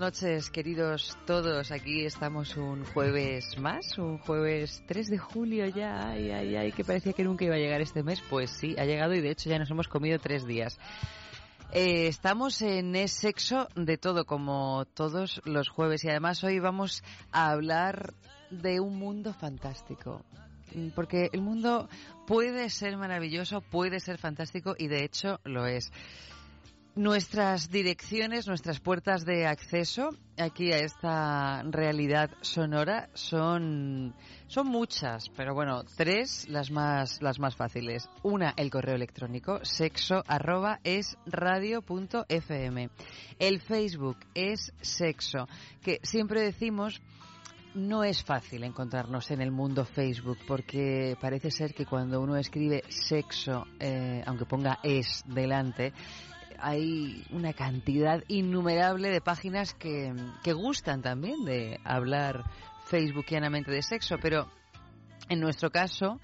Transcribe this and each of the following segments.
Noches, queridos todos. Aquí estamos un jueves más, un jueves 3 de julio ya. Ay, ay, ay, que parecía que nunca iba a llegar este mes. Pues sí, ha llegado y de hecho ya nos hemos comido tres días. Eh, estamos en Es Sexo de todo, como todos los jueves. Y además hoy vamos a hablar de un mundo fantástico. Mm, Porque el mundo puede ser maravilloso, puede ser fantástico y de hecho lo es. Nuestras direcciones, nuestras puertas de acceso aquí a esta realidad sonora son, son muchas, pero bueno, tres las más, las más fáciles. Una, el correo electrónico, sexo arroba punto fm. El Facebook es sexo, que siempre decimos no es fácil encontrarnos en el mundo Facebook porque parece ser que cuando uno escribe sexo, eh, aunque ponga es delante, hay una cantidad innumerable de páginas que, gustan también de hablar facebookianamente de sexo, pero en nuestro caso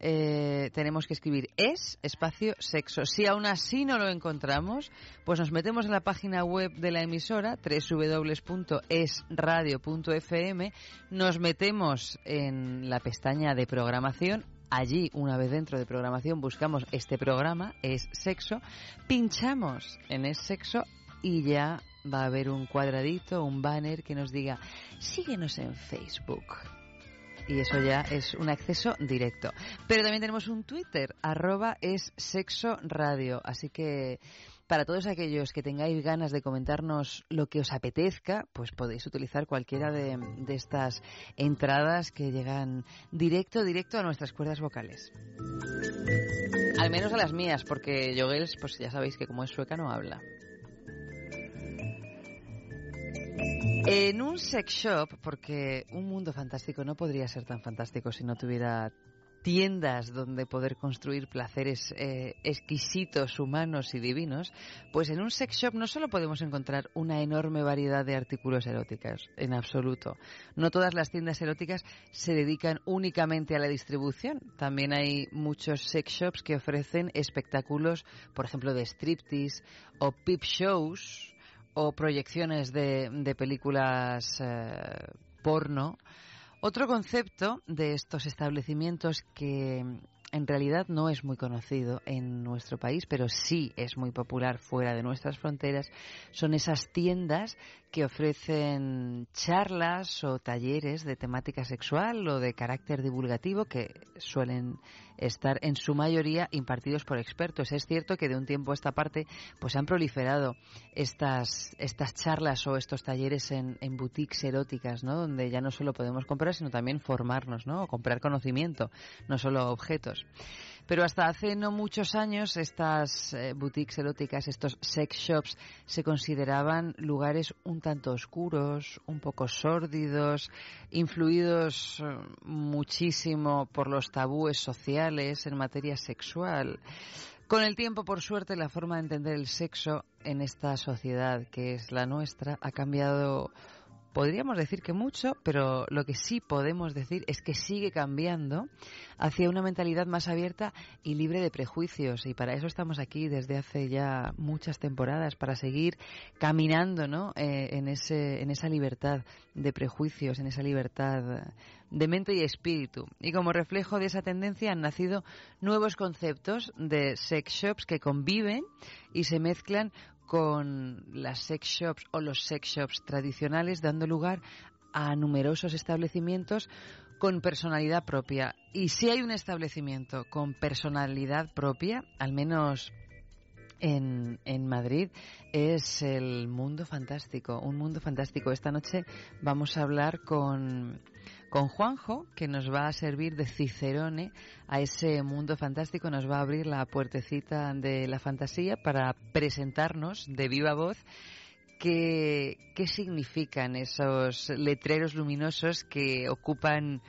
eh, tenemos que escribir es espacio sexo. Si aún así no lo encontramos, pues nos metemos en la página web de la emisora www.esradio.fm, nos metemos en la pestaña de programación Allí, una vez dentro de programación, buscamos este programa, es sexo, pinchamos en es sexo y ya va a haber un cuadradito, un banner que nos diga, síguenos en Facebook. Y eso ya es un acceso directo. Pero también tenemos un Twitter, arroba es sexo radio. Así que para todos aquellos que tengáis ganas de comentarnos lo que os apetezca, pues podéis utilizar cualquiera de, estas entradas que llegan directo, directo a nuestras cuerdas vocales. Al menos a las mías, porque Jogels, pues ya sabéis que como es sueca no habla. En un sex shop, porque un mundo fantástico no podría ser tan fantástico si no tuviera tiendas donde poder construir placeres eh, exquisitos, humanos y divinos, pues en un sex shop no solo podemos encontrar una enorme variedad de artículos eróticos, en absoluto. No todas las tiendas eróticas se dedican únicamente a la distribución. También hay muchos sex shops que ofrecen espectáculos, por ejemplo, de striptease o peep shows o proyecciones de, de películas eh, porno. Otro concepto de estos establecimientos que en realidad no es muy conocido en nuestro país, pero sí es muy popular fuera de nuestras fronteras, son esas tiendas que ofrecen charlas o talleres de temática sexual o de carácter divulgativo que suelen estar en su mayoría impartidos por expertos. Es cierto que de un tiempo a esta parte pues han proliferado estas, estas charlas o estos talleres en, en boutiques eróticas, ¿no? Donde ya no solo podemos comprar, sino también formarnos, ¿no? O comprar conocimiento, no solo objetos. Pero hasta hace no muchos años estas eh, boutiques eróticas, estos sex shops, se consideraban lugares un tanto oscuros, un poco sórdidos, influidos eh, muchísimo por los tabúes sociales en materia sexual. Con el tiempo, por suerte, la forma de entender el sexo en esta sociedad que es la nuestra ha cambiado podríamos decir que mucho, pero lo que sí podemos decir es que sigue cambiando hacia una mentalidad más abierta y libre de prejuicios. Y para eso estamos aquí desde hace ya muchas temporadas, para seguir caminando ¿no? Eh, en, ese, en esa libertad de prejuicios, en esa libertad de mente y espíritu. Y como reflejo de esa tendencia han nacido nuevos conceptos de sex shops que conviven y se mezclan con las sex shops o los sex shops tradicionales, dando lugar a numerosos establecimientos con personalidad propia. Y si hay un establecimiento con personalidad propia, al menos en, en, Madrid es el mundo fantástico, un mundo fantástico. Esta noche vamos a hablar con con Juanjo, que nos va a servir de cicerone a ese mundo fantástico, nos va a abrir la puertecita de la fantasía para presentarnos de viva voz qué, qué significan esos letreros luminosos que ocupan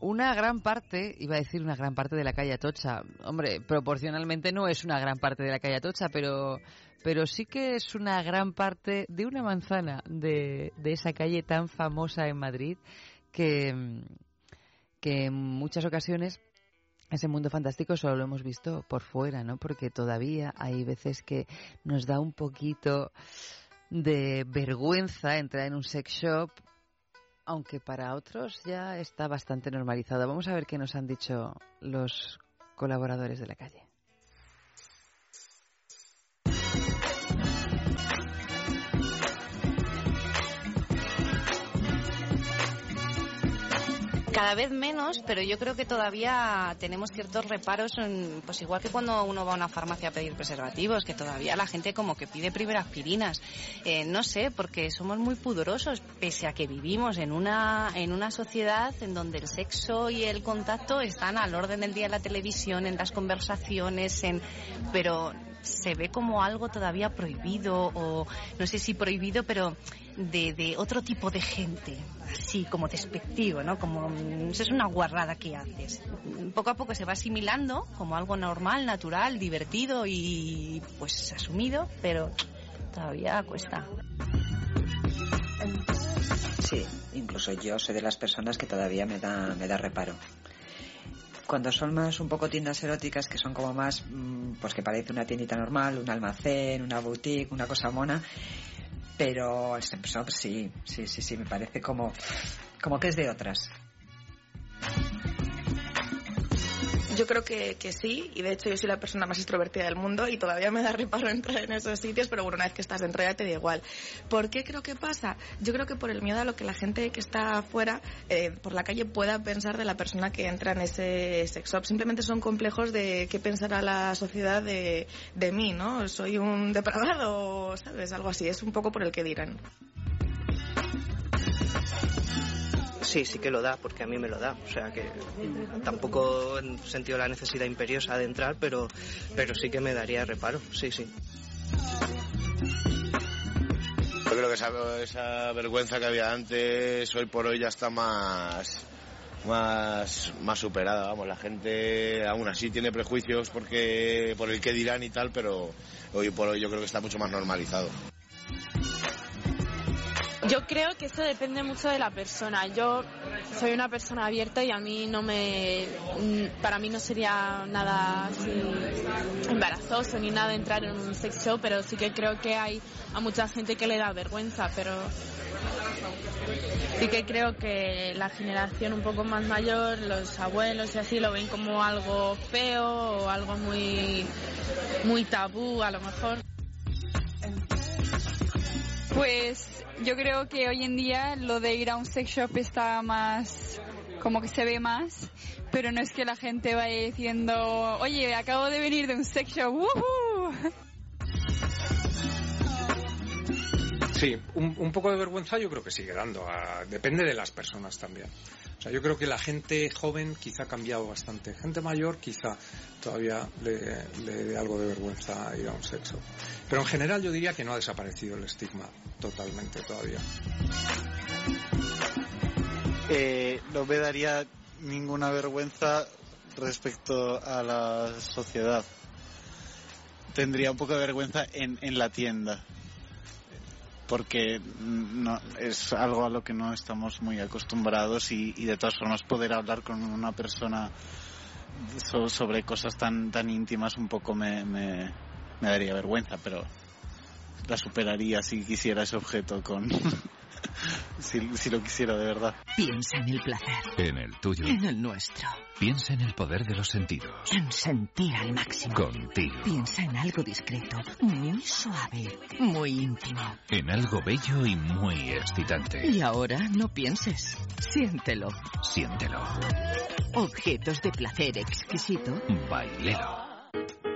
una gran parte, iba a decir una gran parte de la calle Atocha. Hombre, proporcionalmente no es una gran parte de la calle Atocha, pero, pero sí que es una gran parte de una manzana de, de esa calle tan famosa en Madrid que, que en muchas ocasiones ese mundo fantástico solo lo hemos visto por fuera, ¿no? Porque todavía hay veces que nos da un poquito de vergüenza entrar en un sex shop, aunque para otros ya está bastante normalizado. Vamos a ver qué nos han dicho los colaboradores de la calle. Cada vez menos, pero yo creo que todavía tenemos ciertos reparos, en, pues igual que cuando uno va a una farmacia a pedir preservativos, que todavía la gente como que pide primero aspirinas. Eh, no sé, porque somos muy pudorosos, pese a que vivimos en una, en una sociedad en donde el sexo y el contacto están al orden del día en la televisión, en las conversaciones, en, pero se ve como algo todavía prohibido o no sé si prohibido, pero de, otro tipo de gente, así como despectivo, ¿no? Como mm, es una guarrada que haces. Poco a poco se va asimilando como algo normal, natural, divertido y pues asumido, pero todavía cuesta. Sí, incluso yo soy de las personas que todavía me da, me da reparo cuando son más un poco tiendas eróticas que son como más mm, pues que parece una tiendita normal un almacén una boutique una cosa mona pero el sex shop sí, sí, sí, sí, me parece como, como que es de otras. Yo creo que, que, sí, y de hecho yo soy la persona más extrovertida del mundo y todavía me da reparo entrar en esos sitios, pero bueno, una vez que estás dentro ya te da igual. ¿Por qué creo que pasa? Yo creo que por el miedo a lo que la gente que está afuera, eh, por la calle, pueda pensar de la persona que entra en ese sex shop. Simplemente son complejos de qué pensará la sociedad de, de mí, ¿no? Soy un depravado, ¿sabes? Algo así. Es un poco por el que dirán. Sí, sí que lo da, porque a mí me lo da. O sea que tampoco he sentido la necesidad imperiosa de entrar, pero, pero sí que me daría reparo, sí, sí. Yo creo que esa, esa vergüenza que había antes, hoy por hoy ya está más, más, más superada, vamos, la gente aún así tiene prejuicios porque, por el que dirán y tal, pero hoy por hoy yo creo que está mucho más normalizado. Yo creo que eso depende mucho de la persona. Yo soy una persona abierta y a mí no me, para mí no sería nada así embarazoso ni nada entrar en un sex show, pero sí que creo que hay a mucha gente que le da vergüenza, pero sí que creo que la generación un poco más mayor, los abuelos y así lo ven como algo feo o algo muy, muy tabú a lo mejor. Pues yo creo que hoy en día lo de ir a un sex shop está más, como que se ve más, pero no es que la gente vaya diciendo, oye, acabo de venir de un sex shop, ¡Woohoo! Sí, un, poco de vergüenza yo creo que sigue dando, depende de las personas también. O sea, yo creo que la gente joven quizá ha cambiado bastante. Gente mayor quizá todavía le, le dé algo de vergüenza ir a un sexo. Pero en general yo diría que no ha desaparecido el estigma totalmente todavía. Eh, no me daría ninguna vergüenza respecto a la sociedad. Tendría un poco de vergüenza en, en la tienda porque no, es algo a lo que no estamos muy acostumbrados y, de todas formas poder hablar con una persona so- sobre cosas tan tan íntimas un poco me, me daría vergüenza, pero la superaría si quisiera ese objeto con si, si lo quisiera de verdad. Piensa en el placer, En el tuyo. en el nuestro, Piensa en el poder de los sentidos. en sentir al máximo. Contigo. Piensa en algo discreto, muy suave, muy íntimo. En algo bello y muy excitante. Y ahora no pienses, siéntelo. Siéntelo. Objetos de placer exquisito. Bailelo.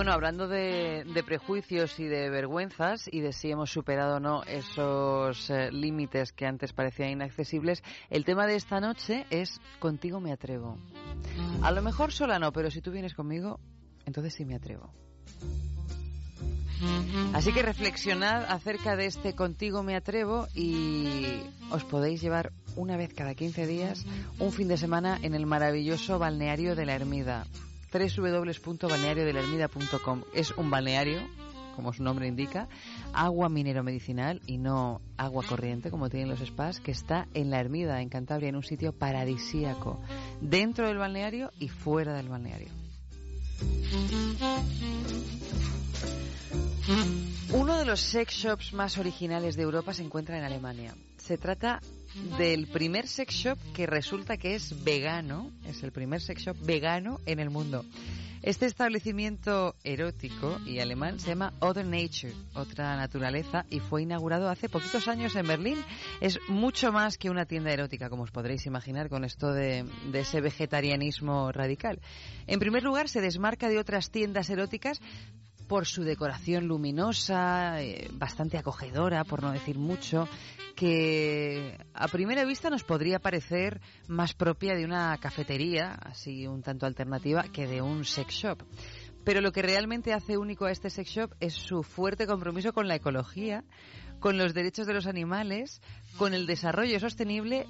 bueno, hablando de, prejuicios y de vergüenzas y de si hemos superado o no esos eh, límites que antes parecían inaccesibles, el tema de esta noche es Contigo me atrevo. A lo mejor sola no, pero si tú vienes conmigo, entonces sí me atrevo. Así que reflexionad acerca de este Contigo me atrevo y os podéis llevar una vez cada 15 días un fin de semana en el maravilloso balneario de la Ermida www.balneariodelermida.com Es un balneario, como su nombre indica, agua minero medicinal y no agua corriente como tienen los spas, que está en la Ermida, en Cantabria, en un sitio paradisíaco, dentro del balneario y fuera del balneario. Uno de los sex shops más originales de Europa se encuentra en Alemania. Se trata del primer sex shop que resulta que es vegano, es el primer sex shop vegano en el mundo. Este establecimiento erótico y alemán se llama Other Nature, otra naturaleza, y fue inaugurado hace poquitos años en Berlín. Es mucho más que una tienda erótica, como os podréis imaginar, con esto de, de ese vegetarianismo radical. En primer lugar, se desmarca de otras tiendas eróticas por su decoración luminosa, eh, bastante acogedora, por no decir mucho, que a primera vista nos podría parecer más propia de una cafetería, así un tanto alternativa, que de un sex shop. Pero lo que realmente hace único a este sex shop es su fuerte compromiso con la ecología, con los derechos de los animales, con el desarrollo sostenible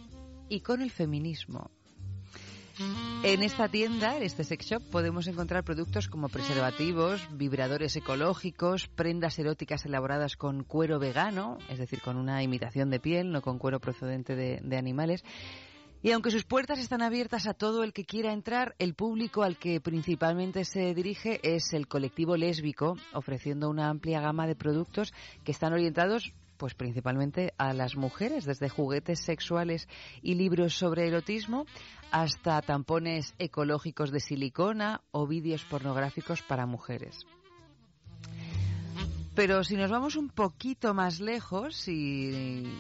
y con el feminismo. En esta tienda, en este sex shop, podemos encontrar productos como preservativos, vibradores ecológicos, prendas eróticas elaboradas con cuero vegano, es decir, con una imitación de piel, no con cuero procedente de, de animales. Y aunque sus puertas están abiertas a todo el que quiera entrar, el público al que principalmente se dirige es el colectivo lésbico, ofreciendo una amplia gama de productos que están orientados pues principalmente a las mujeres, desde juguetes sexuales y libros sobre erotismo hasta tampones ecológicos de silicona o vídeos pornográficos para mujeres. Pero si nos vamos un poquito más lejos y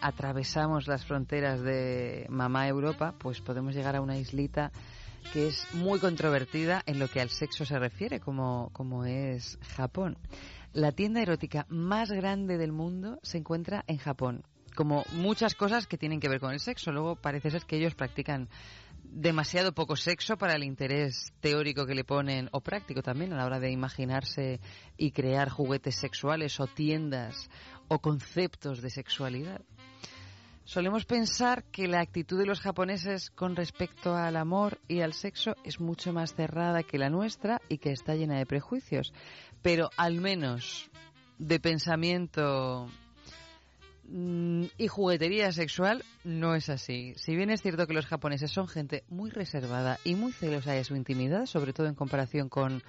atravesamos las fronteras de mamá Europa, pues podemos llegar a una islita que es muy controvertida en lo que al sexo se refiere, como, como es Japón. La tienda erótica más grande del mundo se encuentra en Japón. Como muchas cosas que tienen que ver con el sexo, luego parece ser que ellos practican demasiado poco sexo para el interés teórico que le ponen, o práctico también, a la hora de imaginarse y crear juguetes sexuales o tiendas o conceptos de sexualidad. Solemos pensar que la actitud de los japoneses con respecto al amor y al sexo es mucho más cerrada que la nuestra y que está llena de prejuicios, pero al menos de pensamiento mm, Y juguetería sexual no es así. Si bien es cierto que los japoneses son gente muy reservada y muy celosa de su intimidad, sobre todo en comparación con,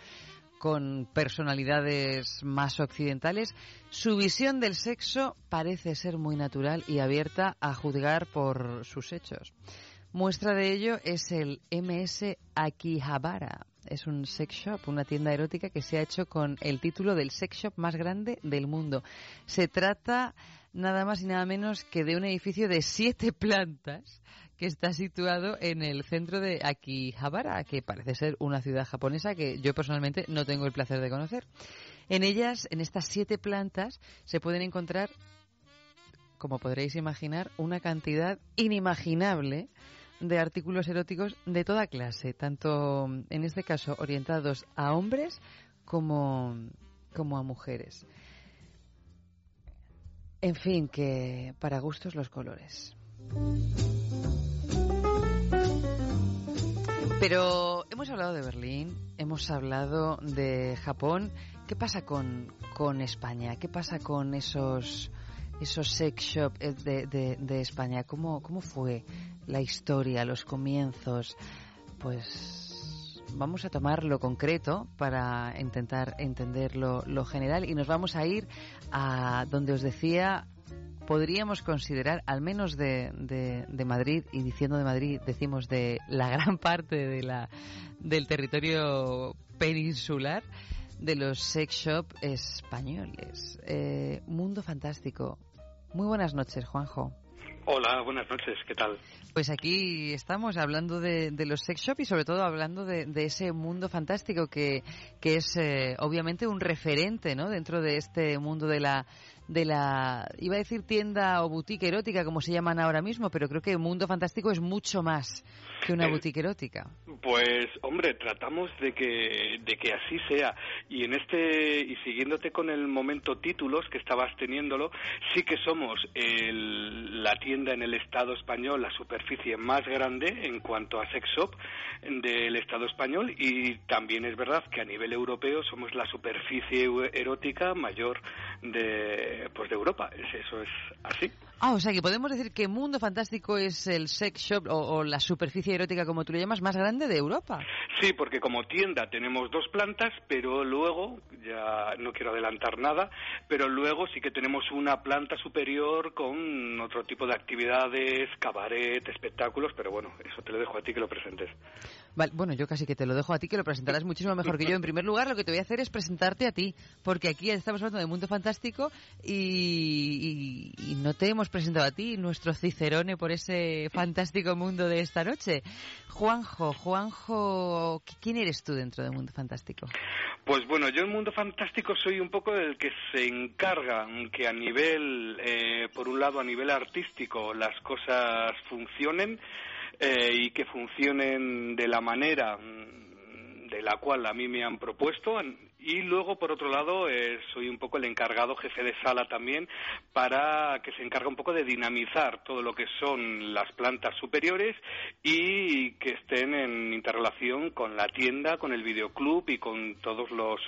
con personalidades más occidentales, su visión del sexo parece ser muy natural y abierta a juzgar por sus hechos. Muestra de ello es el MS Akihabara. Es un sex shop, una tienda erótica que se ha hecho con el título del sex shop más grande del mundo. Se trata nada más y nada menos que de un edificio de siete plantas que está situado en el centro de Akihabara, que parece ser una ciudad japonesa que yo personalmente no tengo el placer de conocer. En ellas, en estas siete plantas, se pueden encontrar, como podréis imaginar, una cantidad inimaginable de artículos eróticos de toda clase, tanto en este caso orientados a hombres como, como a mujeres. En fin, que para gustos los colores. Pero hemos hablado de Berlín, hemos hablado de Japón. ¿Qué pasa con, con España? ¿Qué pasa con esos, esos sex shops de, de, de España? ¿Cómo, ¿Cómo fue la historia, los comienzos? Pues vamos a tomar lo concreto para intentar entender lo, lo general y nos vamos a ir a donde os decía podríamos considerar, al menos de, de, de, Madrid, y diciendo de Madrid, decimos de la gran parte de la, del territorio peninsular, de los sex shop españoles. Eh, mundo fantástico. Muy buenas noches, Juanjo. Hola, buenas noches, ¿qué tal? Pues aquí estamos hablando de, de los sex shop y sobre todo hablando de, de ese mundo fantástico que, que es eh, obviamente un referente ¿no? dentro de este mundo de la, de la, iba a decir tienda o boutique erótica como se llaman ahora mismo, pero creo que el mundo fantástico es mucho más que una Eh, boutique erótica. Pues, hombre, tratamos de que, de que así sea. Y en este, y siguiéndote con el momento títulos que estabas teniéndolo, sí que somos el- la tienda en el Estado español, la superficie más grande en cuanto a sex shop del Estado español y también es verdad que a nivel europeo somos la superficie erótica mayor de, pues de Europa. Es- Eso es así. Ah, o sea que podemos decir que Mundo Fantástico es el sex shop o, o la superficie erótica, como tú le llamas, más grande de Europa. Sí, porque como tienda tenemos dos plantas, pero luego, ya no quiero adelantar nada, pero luego sí que tenemos una planta superior con otro tipo de actividades, cabaret, espectáculos, pero bueno, eso te lo dejo a ti que lo presentes. Vale, bueno, yo casi que te lo dejo a ti, que lo presentarás muchísimo mejor que yo. En primer lugar, lo que te voy a hacer es presentarte a ti, porque aquí estamos hablando de Mundo Fantástico y, y- y no te hemos presentado a ti, nuestro cicerone por ese fantástico mundo de esta noche. Juanjo, Juanjo, ¿quién eres tú dentro de Mundo Fantástico? Pues bueno, yo en Mundo Fantástico soy un poco el que se encarga que a nivel, eh, por un lado a nivel artístico, las cosas funcionen eh, y que funcionen de la manera mm, de la cual a mí me han propuesto. Y luego, por otro lado, eh, soy un poco el encargado jefe de sala también para que se encarga un poco de dinamizar todo lo que son las plantas superiores y que estén en interrelación con la tienda, con el videoclub y con todos los,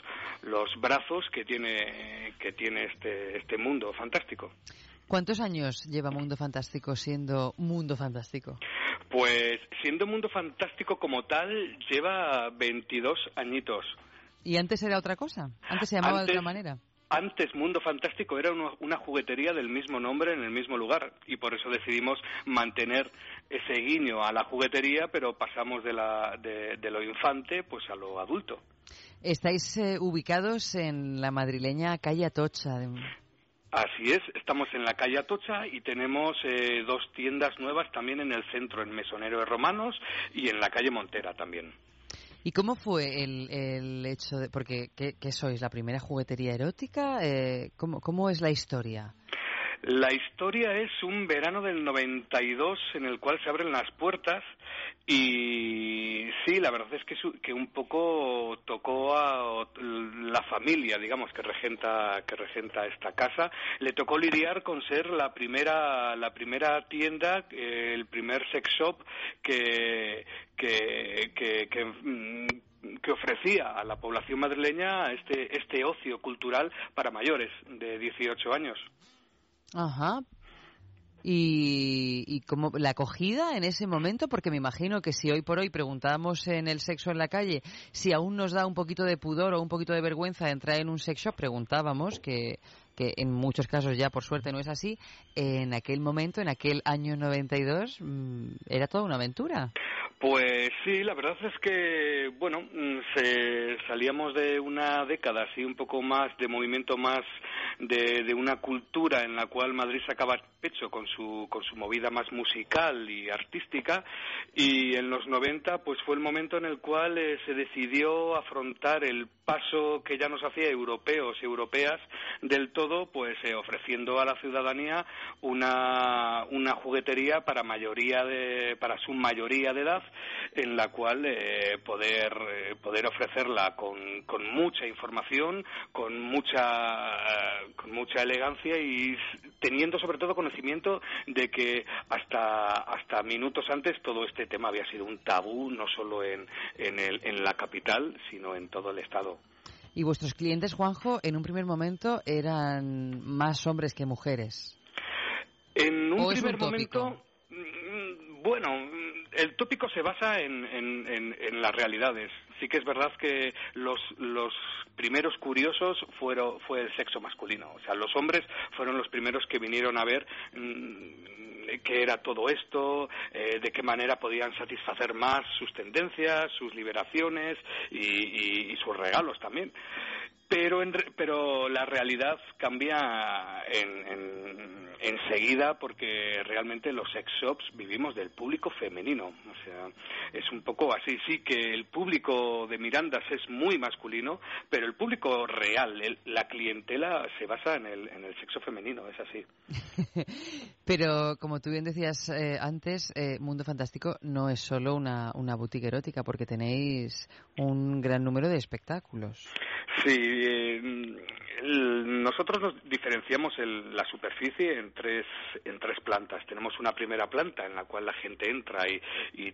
los brazos que tiene, que tiene este, este mundo fantástico. ¿Cuántos años lleva Mundo Fantástico siendo Mundo Fantástico? Pues siendo Mundo Fantástico como tal, lleva 22 añitos. ¿Y antes era otra cosa? ¿Antes se llamaba de otra manera? Antes Mundo Fantástico era una, una juguetería del mismo nombre en el mismo lugar y por eso decidimos mantener ese guiño a la juguetería, pero pasamos de, la, de, de lo infante pues a lo adulto. Estáis eh, ubicados en la madrileña calle Atocha. de- Así es, estamos en la calle Atocha y tenemos eh, dos tiendas nuevas también en el centro, en Mesonero de Romanos y en la calle Montera también. ¿Y cómo fue el, el hecho de.? Porque, ¿qué, qué sois? ¿La primera juguetería erótica? Eh, ¿cómo, ¿Cómo es la historia? La historia es un verano del 92 en el cual se abren las puertas y sí, la verdad es que, su- que un poco tocó a la familia, digamos, que regenta, que regenta esta casa. Le tocó lidiar con ser la primera, la primera tienda, el primer sex shop que, que, que, que, mm, ofrecía a la población madrileña este, este ocio cultural para mayores de 18 años. Ajá. Y, y como la acogida en ese momento, porque me imagino que si hoy por hoy preguntamos en el sexo en la calle si aún nos da un poquito de pudor o un poquito de vergüenza entrar en un sex shop, preguntábamos que, que en muchos casos ya por suerte no es así, en aquel momento, en aquel año 92, mm, era toda una aventura. Pues sí, la verdad es que, bueno, mm, se, salíamos de una década así un poco más de movimiento más de, de una cultura en la cual Madrid sacaba pecho con su, con su movida más musical y artística y en los 90 pues fue el momento en el cual eh, se decidió afrontar el paso que ya nos hacía europeos y europeas del todo pues eh, ofreciendo a la ciudadanía una, una juguetería para mayoría de, para su mayoría de edad en la cual eh, poder eh, poder ofrecerla con, con mucha información con mucha con mucha elegancia y teniendo sobre todo conocimiento de que hasta hasta minutos antes todo este tema había sido un tabú no solo en en, el, en la capital sino en todo el estado Y vuestros clientes, Juanjo, en un primer momento eran más hombres que mujeres. En un ¿O es primer un momento, mm, bueno, mm, el tópico se basa en, en- en- en las realidades. Sí que es verdad que los, los primeros curiosos fueron, fue el sexo masculino. O sea, los hombres fueron los primeros que vinieron a ver mm, qué era todo esto, eh, de qué manera podían satisfacer más sus tendencias, sus liberaciones y, y- y sus regalos también. Pero, en pero la realidad cambia en, en- enseguida porque realmente los sex shops vivimos del público femenino. O sea, es un poco así. Sí que el público de Mirandas es muy masculino, pero el público real, el- la clientela se basa en el, en el sexo femenino, es así. Pero como tú bien decías eh, antes, eh, Mundo Fantástico no es solo una, una boutique erótica, porque tenéis un gran número de espectáculos. Sí, eh, el- nosotros nos diferenciamos el- la superficie en tres, en tres plantas. Tenemos una primera planta en la cual la gente entra y,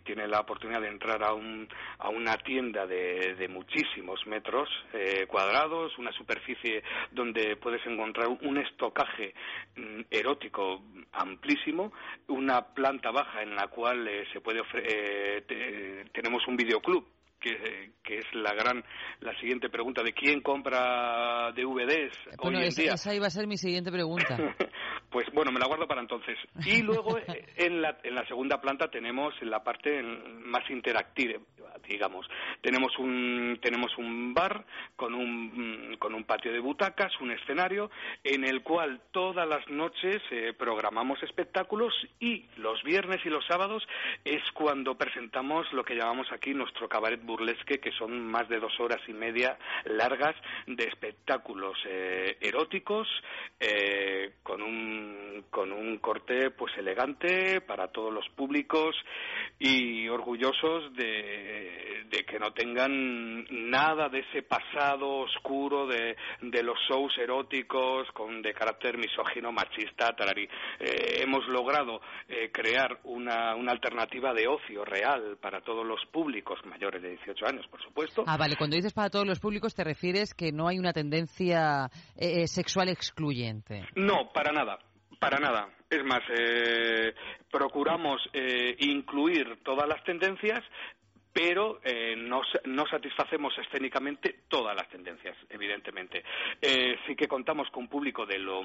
tiene la oportunidad de entrar a, un, a una tienda de, de muchísimos metros eh, cuadrados, una superficie donde puedes encontrar un estocaje mm, erótico amplísimo, una planta baja en la cual eh, se puede ofre- eh, te- tenemos un videoclub que, que es la gran la siguiente pregunta de quién compra DVDs Bueno, hoy en esa, día esa iba a ser mi siguiente pregunta. pues bueno me la guardo para entonces. Y luego eh, en la, en la segunda planta tenemos la parte más interactiva digamos. Tenemos un tenemos un bar con un mm, con un patio de butacas un escenario en el cual todas las noches eh, programamos espectáculos y los viernes y los sábados es cuando presentamos lo que llamamos aquí nuestro cabaret burlesque que son más de dos horas y media largas de espectáculos eh, eróticos eh, con un con un corte pues elegante para todos los públicos y orgullosos de, de que no tengan nada de ese pasado oscuro de, de los shows eróticos con de carácter misógino machista tararí Eh, hemos logrado eh, crear una, una alternativa de ocio real para todos los públicos mayores de 18 años por supuesto Ah, vale, cuando dices para todos los públicos te refieres que no hay una tendencia eh, sexual excluyente. No, para nada, para nada. Es más, eh, procuramos eh, incluir todas las tendencias, pero eh, no, no satisfacemos escénicamente todas las tendencias, evidentemente. Eh, sí que contamos con público de lo,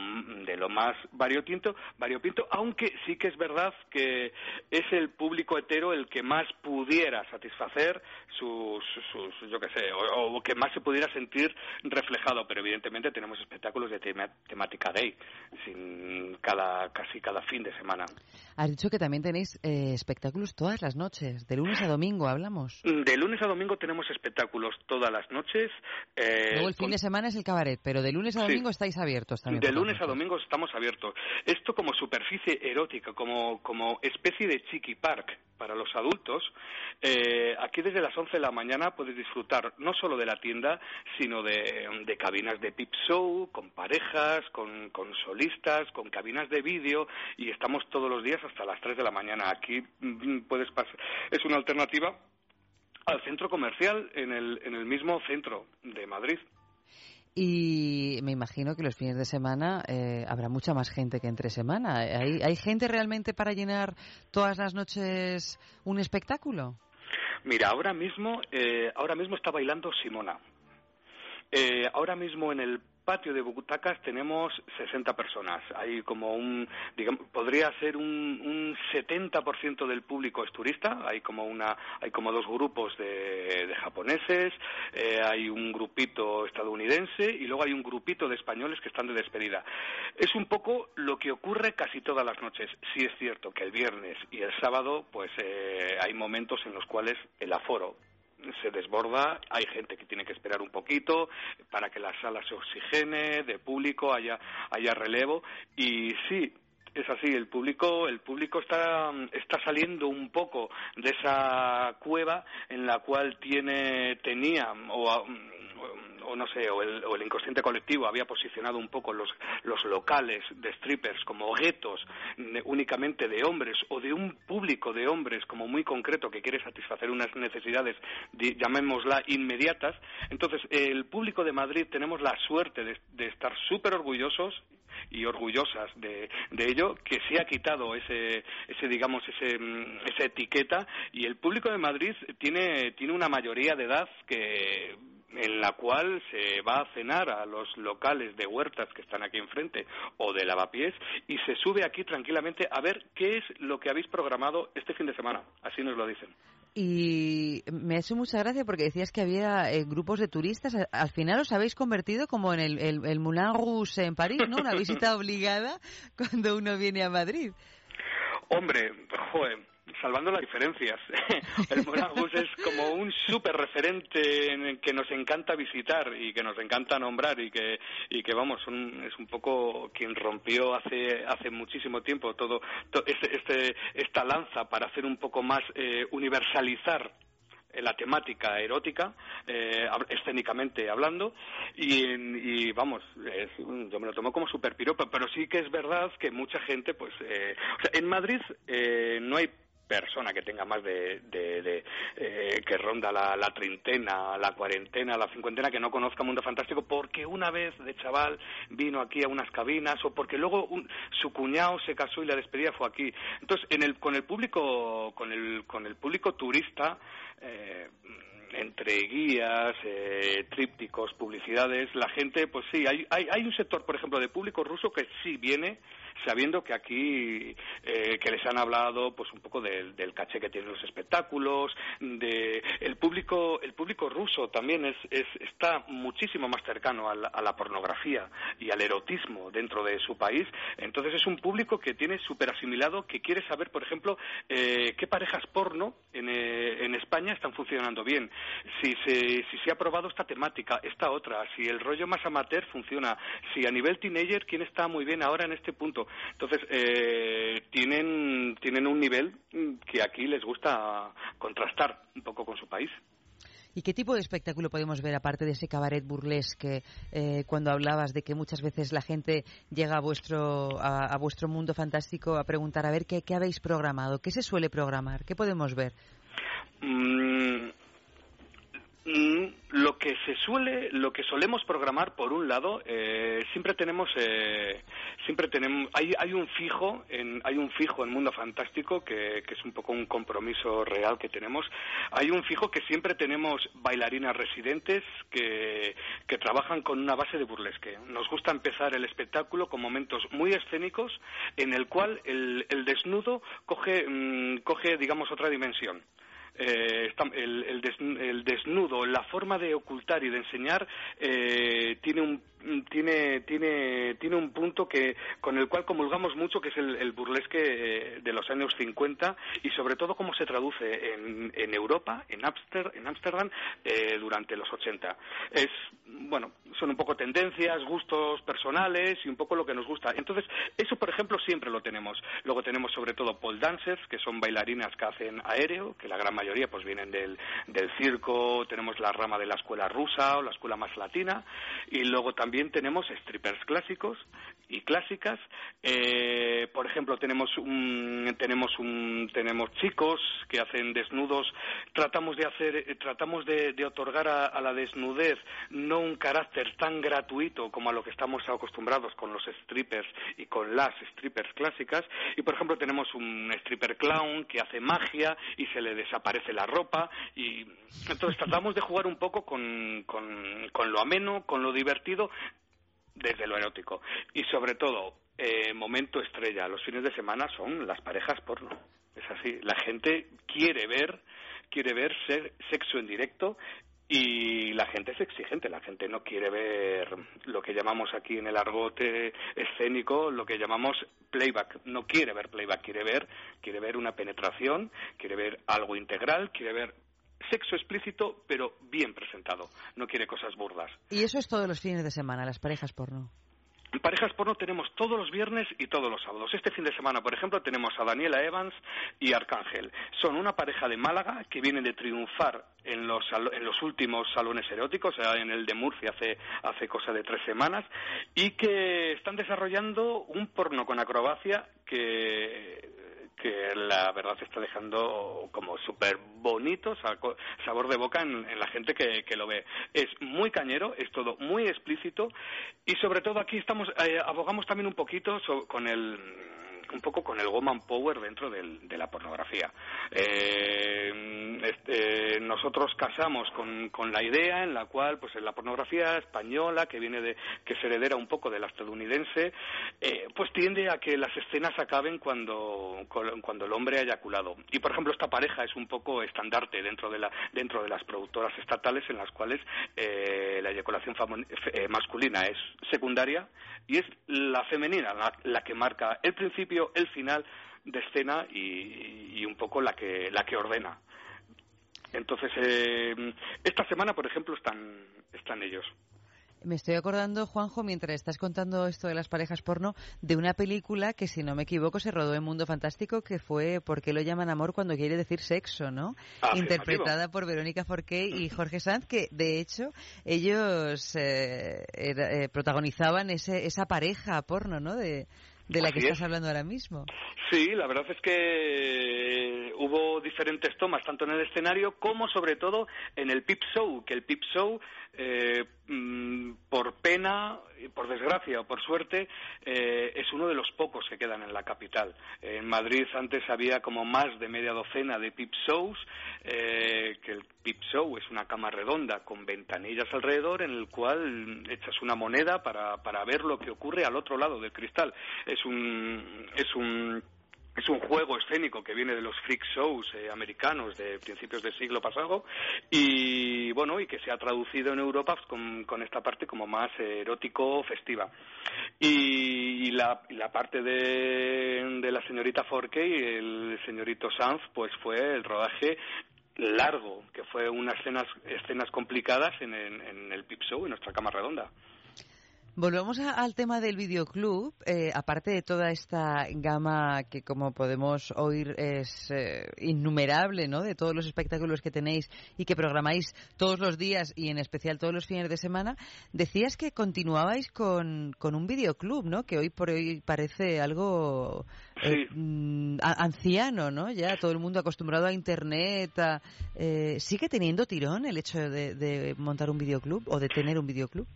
de lo más variopinto, variopinto, aunque sí que es verdad que es el público hetero el que más pudiera satisfacer sus, sus yo qué sé, o, que más se pudiera sentir reflejado, pero evidentemente tenemos espectáculos de temática gay, cada, casi cada fin de semana. Has dicho que también tenéis eh, espectáculos todas las noches, de lunes a domingo hablamos. De lunes a domingo tenemos espectáculos todas las noches. eh, Luego el fin con- de semana es el cabaret, pero de lunes a Sí. domingo estáis abiertos también. De lunes a domingo estamos abiertos. Esto como superficie erótica, como, como especie de chiqui park para los adultos. eh, aquí desde las 11 de la mañana puedes disfrutar no solo de la tienda, sino de, de cabinas de peep show, con parejas, con, con solistas, con cabinas de vídeo y estamos todos los días hasta las 3 de la mañana. Aquí mm, puedes pasar. Es una alternativa al centro comercial en el, en el mismo centro de Madrid. Y me imagino que los fines de semana eh, habrá mucha más gente que entre semana. ¿Hay, ¿Hay gente realmente para llenar todas las noches un espectáculo? Mira, ahora mismo, eh, ahora mismo está bailando Simona. Eh, ahora mismo en el patio de butacas tenemos 60 personas. Hay como un, digamos, podría ser un, un 70% del público es turista. Hay como una, hay como dos grupos de, de japoneses, eh, hay un grupito estadounidense y luego hay un grupito de españoles que están de despedida. Es un poco lo que ocurre casi todas las noches. Sí es cierto que el viernes y el sábado, pues eh, hay momentos en los cuales el aforo se desborda, hay gente que tiene que esperar un poquito para que la sala se oxigene, de público, haya, haya relevo. Y sí, es así, el público, el público está, está saliendo un poco de esa cueva en la cual tiene, tenía o o no sé, o el, o el, inconsciente colectivo había posicionado un poco los, los locales de strippers como guetos únicamente de hombres o de un público de hombres como muy concreto que quiere satisfacer unas necesidades, llamémosla, inmediatas. Entonces, el público de Madrid tenemos la suerte de, estar súper orgullosos y orgullosas de, de, ello, que se ha quitado ese, ese digamos, ese, esa etiqueta y el público de Madrid tiene, tiene una mayoría de edad que en la cual se va a cenar a los locales de huertas que están aquí enfrente o de lavapiés y se sube aquí tranquilamente a ver qué es lo que habéis programado este fin de semana. Así nos lo dicen. Y me ha hecho mucha gracia porque decías que había eh, grupos de turistas. Al final os habéis convertido como en el, el, el Moulin Rouge en París, ¿no? Una visita obligada cuando uno viene a Madrid. Hombre, joder, salvando las diferencias. el Monagus es como un súper referente en que nos encanta visitar y que nos encanta nombrar y que, y que vamos, es un poco quien rompió hace, hace muchísimo tiempo todo, este, este, esta lanza para hacer un poco más eh, universalizar la temática erótica, eh, escénicamente hablando, y, y vamos, yo me lo tomo como super piropa, pero sí que es verdad que mucha gente, pues, eh, o sea, en Madrid eh, no hay persona que tenga más de, de, de eh, que ronda la, la, treintena, la cuarentena, la cincuentena, que no conozca Mundo Fantástico, porque una vez de chaval vino aquí a unas cabinas o porque luego un, su cuñado se casó y la despedida fue aquí. Entonces, en el, con el público, con el, con el público turista, eh, entre guías, eh, trípticos, publicidades, la gente, pues sí, hay, hay, hay un sector, por ejemplo, de público ruso que sí viene sabiendo que aquí eh, que les han hablado pues un poco del, del caché que tienen los espectáculos de el público el público ruso también es, es está muchísimo más cercano a la, a la, pornografía y al erotismo dentro de su país. Entonces es un público que tiene súper asimilado que quiere saber por ejemplo eh, qué parejas porno en, eh, en, España están funcionando bien. Si se, si se ha probado esta temática esta otra si el rollo más amateur funciona si a nivel teenager quién está muy bien ahora en este punto entonces, eh, tienen, tienen un nivel que aquí les gusta contrastar un poco con su país. ¿Y qué tipo de espectáculo podemos ver aparte de ese cabaret burlesque eh, cuando hablabas de que muchas veces la gente llega a vuestro, a, a vuestro mundo fantástico a preguntar a ver qué, qué, habéis programado? ¿Qué se suele programar? ¿Qué podemos ver? Mm, lo que se suele, lo que solemos programar, por un lado, eh, siempre tenemos, eh, siempre tenemos, hay, hay un fijo, en, hay un fijo en Mundo Fantástico que, es un poco un compromiso real que tenemos. Hay un fijo que siempre tenemos bailarinas residentes que, que trabajan con una base de burlesque. Nos gusta empezar el espectáculo con momentos muy escénicos en el cual el, el desnudo coge, mmm, coge, digamos, otra dimensión eh, el, el, des, el, desnudo, la forma de ocultar y de enseñar eh, tiene un tiene tiene tiene un punto que con el cual comulgamos mucho que es el, burlesque eh, de los años 50 y sobre todo cómo se traduce en, en Europa en Amster, en Ámsterdam eh, durante los 80 es bueno son un poco tendencias gustos personales y un poco lo que nos gusta. Entonces eso por ejemplo siempre lo tenemos. Luego tenemos sobre todo pole dancers que son bailarinas que hacen aéreo que la gran mayoría pues vienen del, del circo. Tenemos la rama de la escuela rusa o la escuela más latina. Y luego también tenemos strippers clásicos y clásicas. Eh, por ejemplo, tenemos un, tenemos un, tenemos chicos que hacen desnudos. Tratamos de hacer, tratamos de, otorgar a, a, la desnudez no un carácter tan gratuito como a lo que estamos acostumbrados con los strippers y con las strippers clásicas. Y por ejemplo tenemos un stripper clown que hace magia y se le desaparece la ropa. Y entonces tratamos de jugar un poco con, con, con lo ameno, con lo divertido, desde lo erótico. Y sobre todo, eh, momento estrella, los fines de semana son las parejas porno. Es así, la gente quiere ver, quiere ver ser- sexo en directo y la gente es exigente, la gente no quiere ver lo que llamamos aquí en el argote escénico, lo que llamamos playback, no quiere ver playback, quiere ver, quiere ver una penetración, quiere ver algo integral, quiere ver sexo explícito pero bien presentado, no quiere cosas burdas. Y eso es todos los fines de semana, las parejas porno. Parejas porno tenemos todos los viernes y todos los sábados. Este fin de semana, por ejemplo, tenemos a Daniela Evans y Arcángel. Son una pareja de Málaga que viene de triunfar en los, en los últimos salones eróticos, sea, en el de Murcia hace, hace cosa de tres semanas, y que están desarrollando un porno con acrobacia que que la verdad está dejando como súper bonito, sabor de boca en, en la gente que, que lo ve. Es muy cañero, es todo muy explícito y sobre todo aquí estamos eh, abogamos también un poquito so- con el un poco con el woman power dentro del- de la pornografía. Eh, este, nosotros casamos con, la idea en la cual, pues en la pornografía española, que viene de, que se heredera un poco de la estadounidense, eh, pues tiende a que las escenas acaben cuando, cuando el hombre ha eyaculado. Y por ejemplo, esta pareja es un poco estandarte dentro de, la, dentro de las productoras estatales en las cuales eh, la eyaculación masculina es secundaria y es la femenina la que marca el principio, el final de escena y, y un poco la que, la que ordena. Entonces, eh, esta semana, por ejemplo, están, están ellos. Me estoy acordando, Juanjo, mientras estás contando esto de las parejas porno, de una película que, si no me equivoco, se rodó en Mundo Fantástico, que fue ¿Por qué lo llaman amor cuando quiere decir sexo, no? Afirmativo. Interpretada por Verónica Forqué y Jorge Sanz, que de hecho ellos eh, era- eh, protagonizaban ese, esa pareja porno, ¿no? De, de la que estás es. hablando ahora mismo. Sí, la verdad es que hubo diferentes tomas, tanto en el escenario como sobre todo en el Pip Show, que el Pip Show, eh, mm, por pena, y por desgracia o por suerte, eh, es uno de los pocos que quedan en la capital. En Madrid antes había como más de media docena de Pip Shows, eh, que el Pip Show es una cama redonda con ventanillas alrededor en el cual echas una moneda para, para ver lo que ocurre al otro lado del cristal. Es un, es un es un juego escénico que viene de los freak shows eh, americanos de principios del siglo pasado y bueno y que se ha traducido en Europa pues, con, con esta parte como más erótico festiva. Y, y la, la parte de, la señorita Forqué y el señorito Sanz pues fue el rodaje largo que fue unas escenas escenas complicadas en, en, en el Pip Show en nuestra cama redonda Volvemos a- al tema del videoclub. Eh, aparte de toda esta gama que, como podemos oír, es eh, innumerable, ¿no? De todos los espectáculos que tenéis y que programáis todos los días y en especial todos los fines de semana, decías que continuabais con, con un videoclub, ¿no? Que hoy por hoy parece algo eh, mm, anciano, ¿no? Ya todo el mundo acostumbrado a Internet. a- eh, ¿Sigue teniendo tirón el hecho de, de montar un videoclub o de tener un videoclub?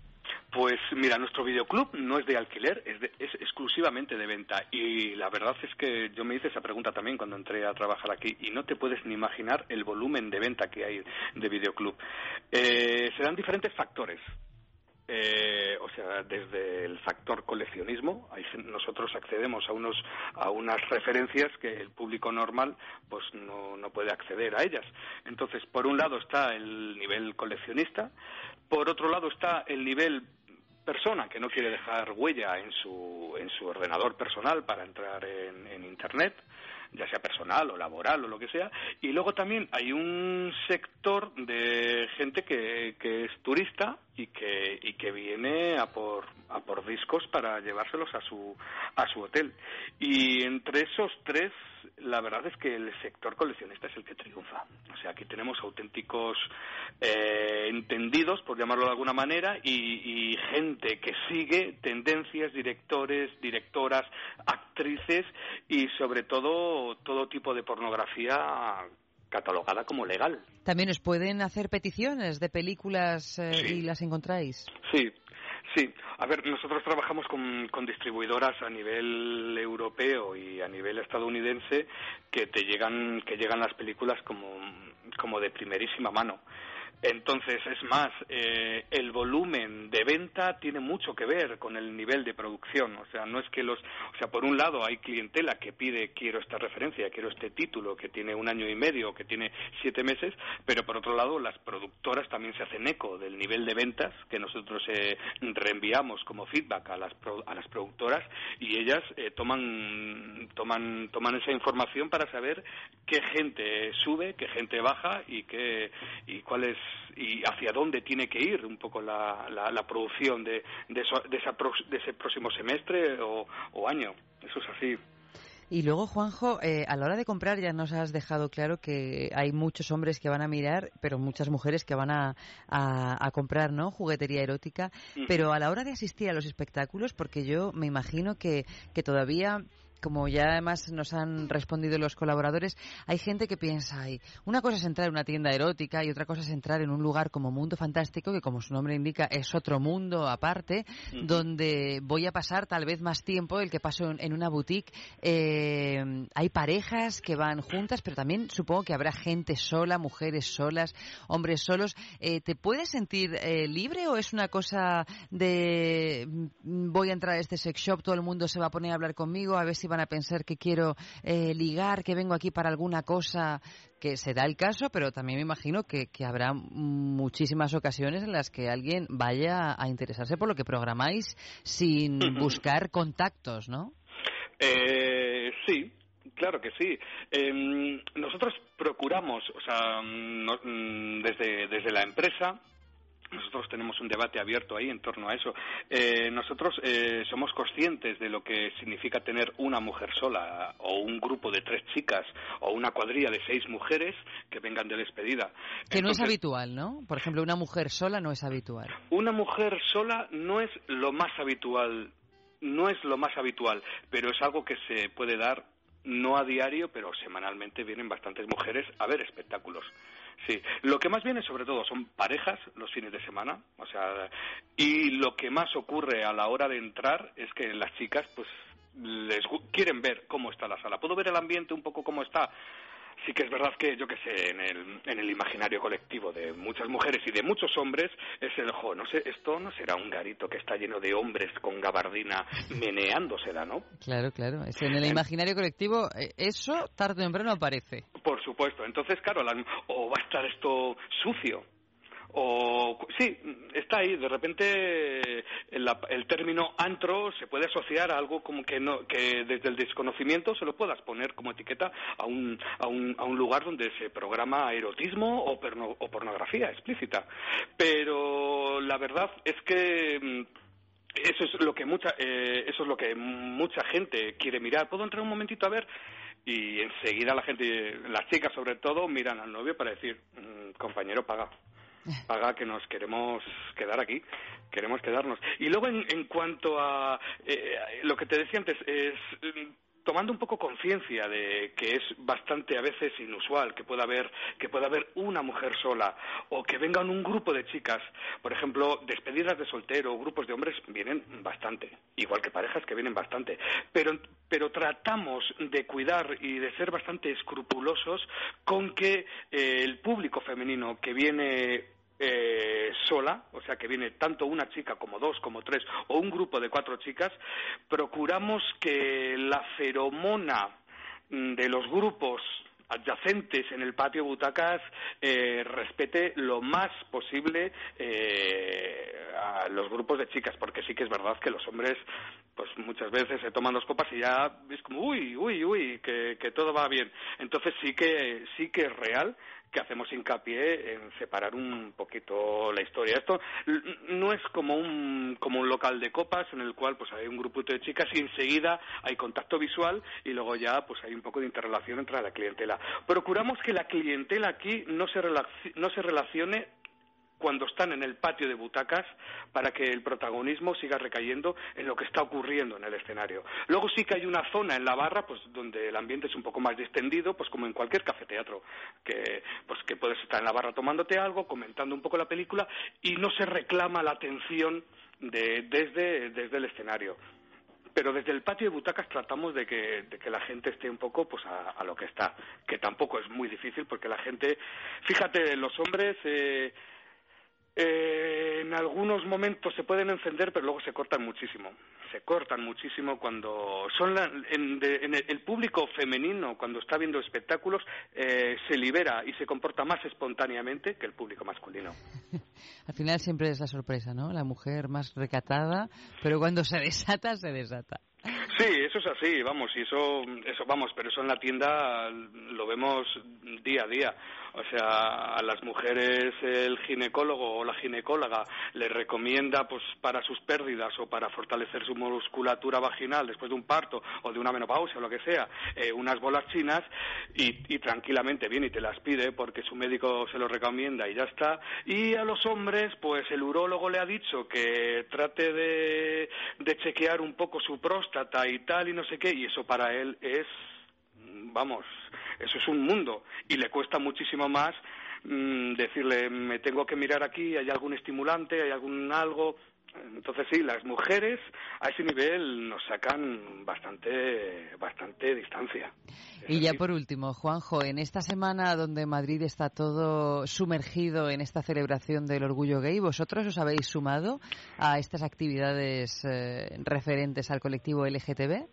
Pues mira, nuestro videoclub no es de alquiler, es, de- es exclusivamente de venta. Y la verdad es que yo me hice esa pregunta también cuando entré a trabajar aquí y no te puedes ni imaginar el volumen de venta que hay de videoclub. Eh, se diferentes factores. Eh, o sea, desde el factor coleccionismo, nosotros accedemos a unos a unas referencias que el público normal pues no, no puede acceder a ellas. Entonces, por un lado está el nivel coleccionista, por otro lado está el nivel persona que no quiere dejar huella en su, en su ordenador personal para entrar en, en Internet, ya sea personal o laboral o lo que sea. Y luego también hay un sector de gente que, que es turista y que, y que viene a por, a por discos para llevárselos a su, a su hotel. Y entre esos tres, la verdad es que el sector coleccionista es el que triunfa. O sea, aquí tenemos auténticos eh, entendidos, por llamarlo de alguna manera, y, y gente que sigue tendencias, directores, directoras, actrices y sobre todo todo tipo de pornografía catalogada como legal. También os pueden hacer peticiones de películas eh, y las encontráis. Sí, Sí, a ver, nosotros trabajamos con, con distribuidoras a nivel europeo y a nivel estadounidense que te llegan que llegan las películas como como de primerísima mano. Entonces, es más, eh, el volumen de venta tiene mucho que ver con el nivel de producción. O sea, no es que los. O sea, por un lado hay clientela que pide quiero esta referencia, quiero este título que tiene un año y medio, que tiene siete meses, pero por otro lado las productoras también se hacen eco del nivel de ventas que nosotros eh, reenviamos como feedback a las, a las productoras y ellas eh, toman, toman, toman esa información para saber qué gente sube, qué gente baja y, qué, y cuál es y hacia dónde tiene que ir un poco la, la, producción de, de, de, esa, de, ese próximo semestre o, o, año. Eso es así. Y luego, Juanjo, eh, a la hora de comprar ya nos has dejado claro que hay muchos hombres que van a mirar, pero muchas mujeres que van a, a, comprar, ¿no? Juguetería erótica. Pero a la hora de asistir a los espectáculos, porque yo me imagino que, que todavía como ya además nos han respondido los colaboradores, hay gente que piensa, una cosa es entrar en una tienda erótica y otra cosa es entrar en un lugar como Mundo Fantástico, que como su nombre indica es otro mundo aparte, donde voy a pasar tal vez más tiempo del que paso en, una boutique. Eh, hay parejas que van juntas, pero también supongo que habrá gente sola, mujeres solas, hombres solos. Eh, ¿Te puedes sentir eh, libre o es una cosa de mm, voy a entrar a este sex shop, todo el mundo se va a poner a hablar conmigo, a ver si van a pensar que quiero eh, ligar, que vengo aquí para alguna cosa, que se da el caso, pero también me imagino que, habrá muchísimas ocasiones en las que alguien vaya a interesarse por lo que programáis sin buscar contactos, ¿no? Eh, sí, Claro que sí. Em, nosotros procuramos, o sea, mm, desde, desde la empresa, nosotros tenemos un debate abierto ahí en torno a eso. Eh, nosotros eh, somos conscientes de lo que significa tener una mujer sola o un grupo de tres chicas o una cuadrilla de seis mujeres que vengan de despedida. Que no es habitual, ¿no? Por ejemplo, una mujer sola no es habitual. Una mujer sola no es lo más habitual, no es lo más habitual, pero es algo que se puede dar no a diario, pero semanalmente vienen bastantes mujeres a ver espectáculos. Sí, lo que más viene sobre todo son parejas los fines de semana, o sea, y lo que más ocurre a la hora de entrar es que las chicas pues les quieren ver cómo está la sala. Puedo ver el ambiente un poco cómo está, sí que es verdad que, yo que sé, en el, en el imaginario colectivo de muchas mujeres y de muchos hombres es el, jo, no sé, esto no será un garito que está lleno de hombres con gabardina meneándosela, ¿no? Claro, claro. Es en el imaginario colectivo eh, eso tarde o temprano aparece. Por supuesto. Entonces, claro, o va a estar esto sucio o sí, está ahí. De repente el, término antro se puede asociar a algo como que no, que desde el desconocimiento se lo puedas poner como etiqueta a un, a un, a un lugar donde se programa erotismo o, o pornografía explícita. Pero la verdad es que mm, eso es lo que mucha eh, eso es lo que mucha gente quiere mirar. ¿Puedo entrar un momentito a ver? Y enseguida la gente, las chicas sobre todo, miran al novio para decir, mm, compañero, paga paga que nos queremos quedar aquí, queremos quedarnos. Y luego en, en cuanto a eh, lo que te decía antes, es tomando un poco conciencia de que es bastante a veces inusual que pueda haber que pueda haber una mujer sola o que vengan un grupo de chicas por ejemplo despedidas de soltero grupos de hombres vienen bastante igual que parejas que vienen bastante pero pero tratamos de cuidar y de ser bastante escrupulosos con que eh, el público femenino que viene eh, sola, o sea que viene tanto una chica como dos, como tres, o un grupo de cuatro chicas, procuramos que la feromona mm, de los grupos adyacentes en el patio butacas eh, respete lo más posible eh, a los grupos de chicas porque sí que es verdad que los hombres pues muchas veces se toman dos copas y ya es como uy uy uy que, que todo va bien entonces sí que sí que es real que hacemos hincapié en separar un poquito la historia. Esto no es como un, como un local de copas en el cual pues hay un grupito de chicas y enseguida hay contacto visual y luego ya pues hay un poco de interrelación entre la clientela. Procuramos que la clientela aquí no se, no se relacione cuando están en el patio de butacas para que el protagonismo siga recayendo en lo que está ocurriendo en el escenario. Luego sí que hay una zona en la barra pues donde el ambiente es un poco más distendido, pues como en cualquier cafeteatro, que pues que puedes estar en la barra tomándote algo, comentando un poco la película y no se reclama la atención de, desde, desde el escenario pero desde el patio de butacas tratamos de que, de que la gente esté un poco pues a, a, lo que está, que tampoco es muy difícil porque la gente, fíjate, los hombres eh, eh, en algunos momentos se pueden encender, pero luego se cortan muchísimo. Se cortan muchísimo cuando son la, en, de, en el, el, público femenino, cuando está viendo espectáculos, eh, se libera y se comporta más espontáneamente que el público masculino. Al final siempre es la sorpresa, ¿no? La mujer más recatada, pero cuando se desata, se desata. Sí, eso es así, vamos, y eso, eso, vamos, pero eso en la tienda lo vemos día a día. O sea, a las mujeres el ginecólogo o la ginecóloga les recomienda, pues, para sus pérdidas o para fortalecer su musculatura vaginal después de un parto o de una menopausia o lo que sea, eh, unas bolas chinas y, y tranquilamente viene y te las pide porque su médico se lo recomienda y ya está. Y a los hombres, pues, el urólogo le ha dicho que trate de, de chequear un poco su próstata y tal y no sé qué, y eso para él es, vamos, eso es un mundo y le cuesta muchísimo más mmm, decirle me tengo que mirar aquí, hay algún estimulante, hay algún algo. Entonces sí, las mujeres a ese nivel nos sacan bastante, bastante distancia. Y ya por último, Juanjo, en esta semana donde Madrid está todo sumergido en esta celebración del orgullo gay, ¿vosotros os habéis sumado a estas actividades eh, referentes al colectivo LGTB?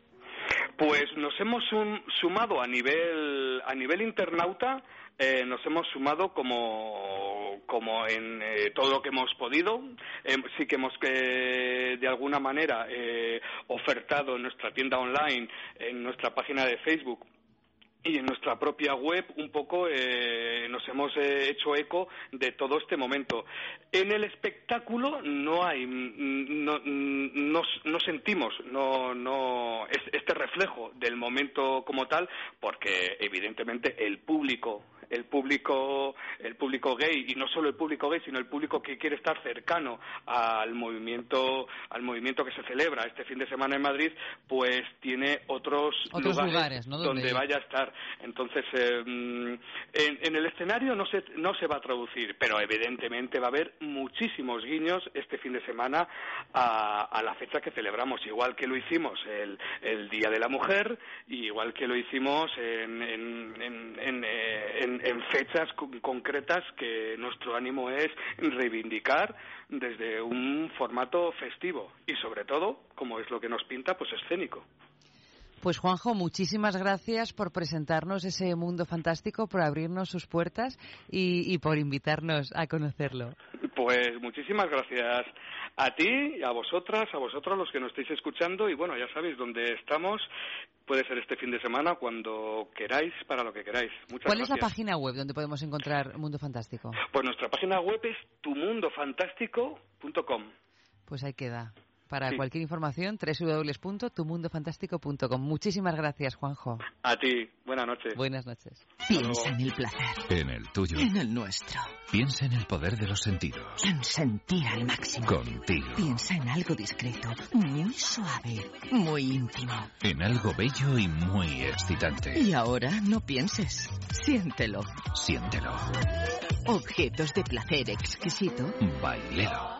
Pues nos hemos sum sumado a nivel a nivel internauta eh, nos hemos sumado como, como en eh, todo lo que hemos podido. Eh, sí que hemos que de alguna manera eh, ofertado en nuestra tienda online, en nuestra página de Facebook y en nuestra propia web un poco eh, nos hemos eh, hecho eco de todo este momento. En el espectáculo no hay, no, no, no sentimos no, no, este reflejo del momento como tal, porque evidentemente el público el público el público gay y no solo el público gay sino el público que quiere estar cercano al movimiento al movimiento que se celebra este fin de semana en Madrid pues tiene otros, otros lugares, lugares ¿no? donde, vaya a estar entonces eh, en, en, el escenario no se no se va a traducir pero evidentemente va a haber muchísimos guiños este fin de semana a, a la fecha que celebramos igual que lo hicimos el, el día de la mujer y igual que lo hicimos en, en, en, en, fechas concretas que nuestro ánimo es reivindicar desde un formato festivo y sobre todo, como es lo que nos pinta, pues escénico. Pues Juanjo, muchísimas gracias por presentarnos ese mundo fantástico, por abrirnos sus puertas y, y por invitarnos a conocerlo. Pues muchísimas gracias a ti, a vosotras, a vosotros los que nos estáis escuchando y bueno, ya sabéis dónde estamos. Puede ser este fin de semana cuando queráis, para lo que queráis. Muchas ¿Cuál gracias. es la página web donde podemos encontrar Mundo Fantástico? Pues nuestra página web es tumundofantástico.com. Pues ahí queda. Para Sí. cualquier información, www.tumundofantástico.com. Muchísimas gracias, Juanjo. A ti, buenas noches. Buenas noches. Piensa en el placer, En el tuyo. en el nuestro, Piensa en el poder de los sentidos. en sentir al máximo. Contigo. Piensa en algo discreto, muy suave, muy íntimo. En algo bello y muy excitante. Y ahora no pienses, siéntelo. Siéntelo. Objetos de placer exquisito. Bailelo.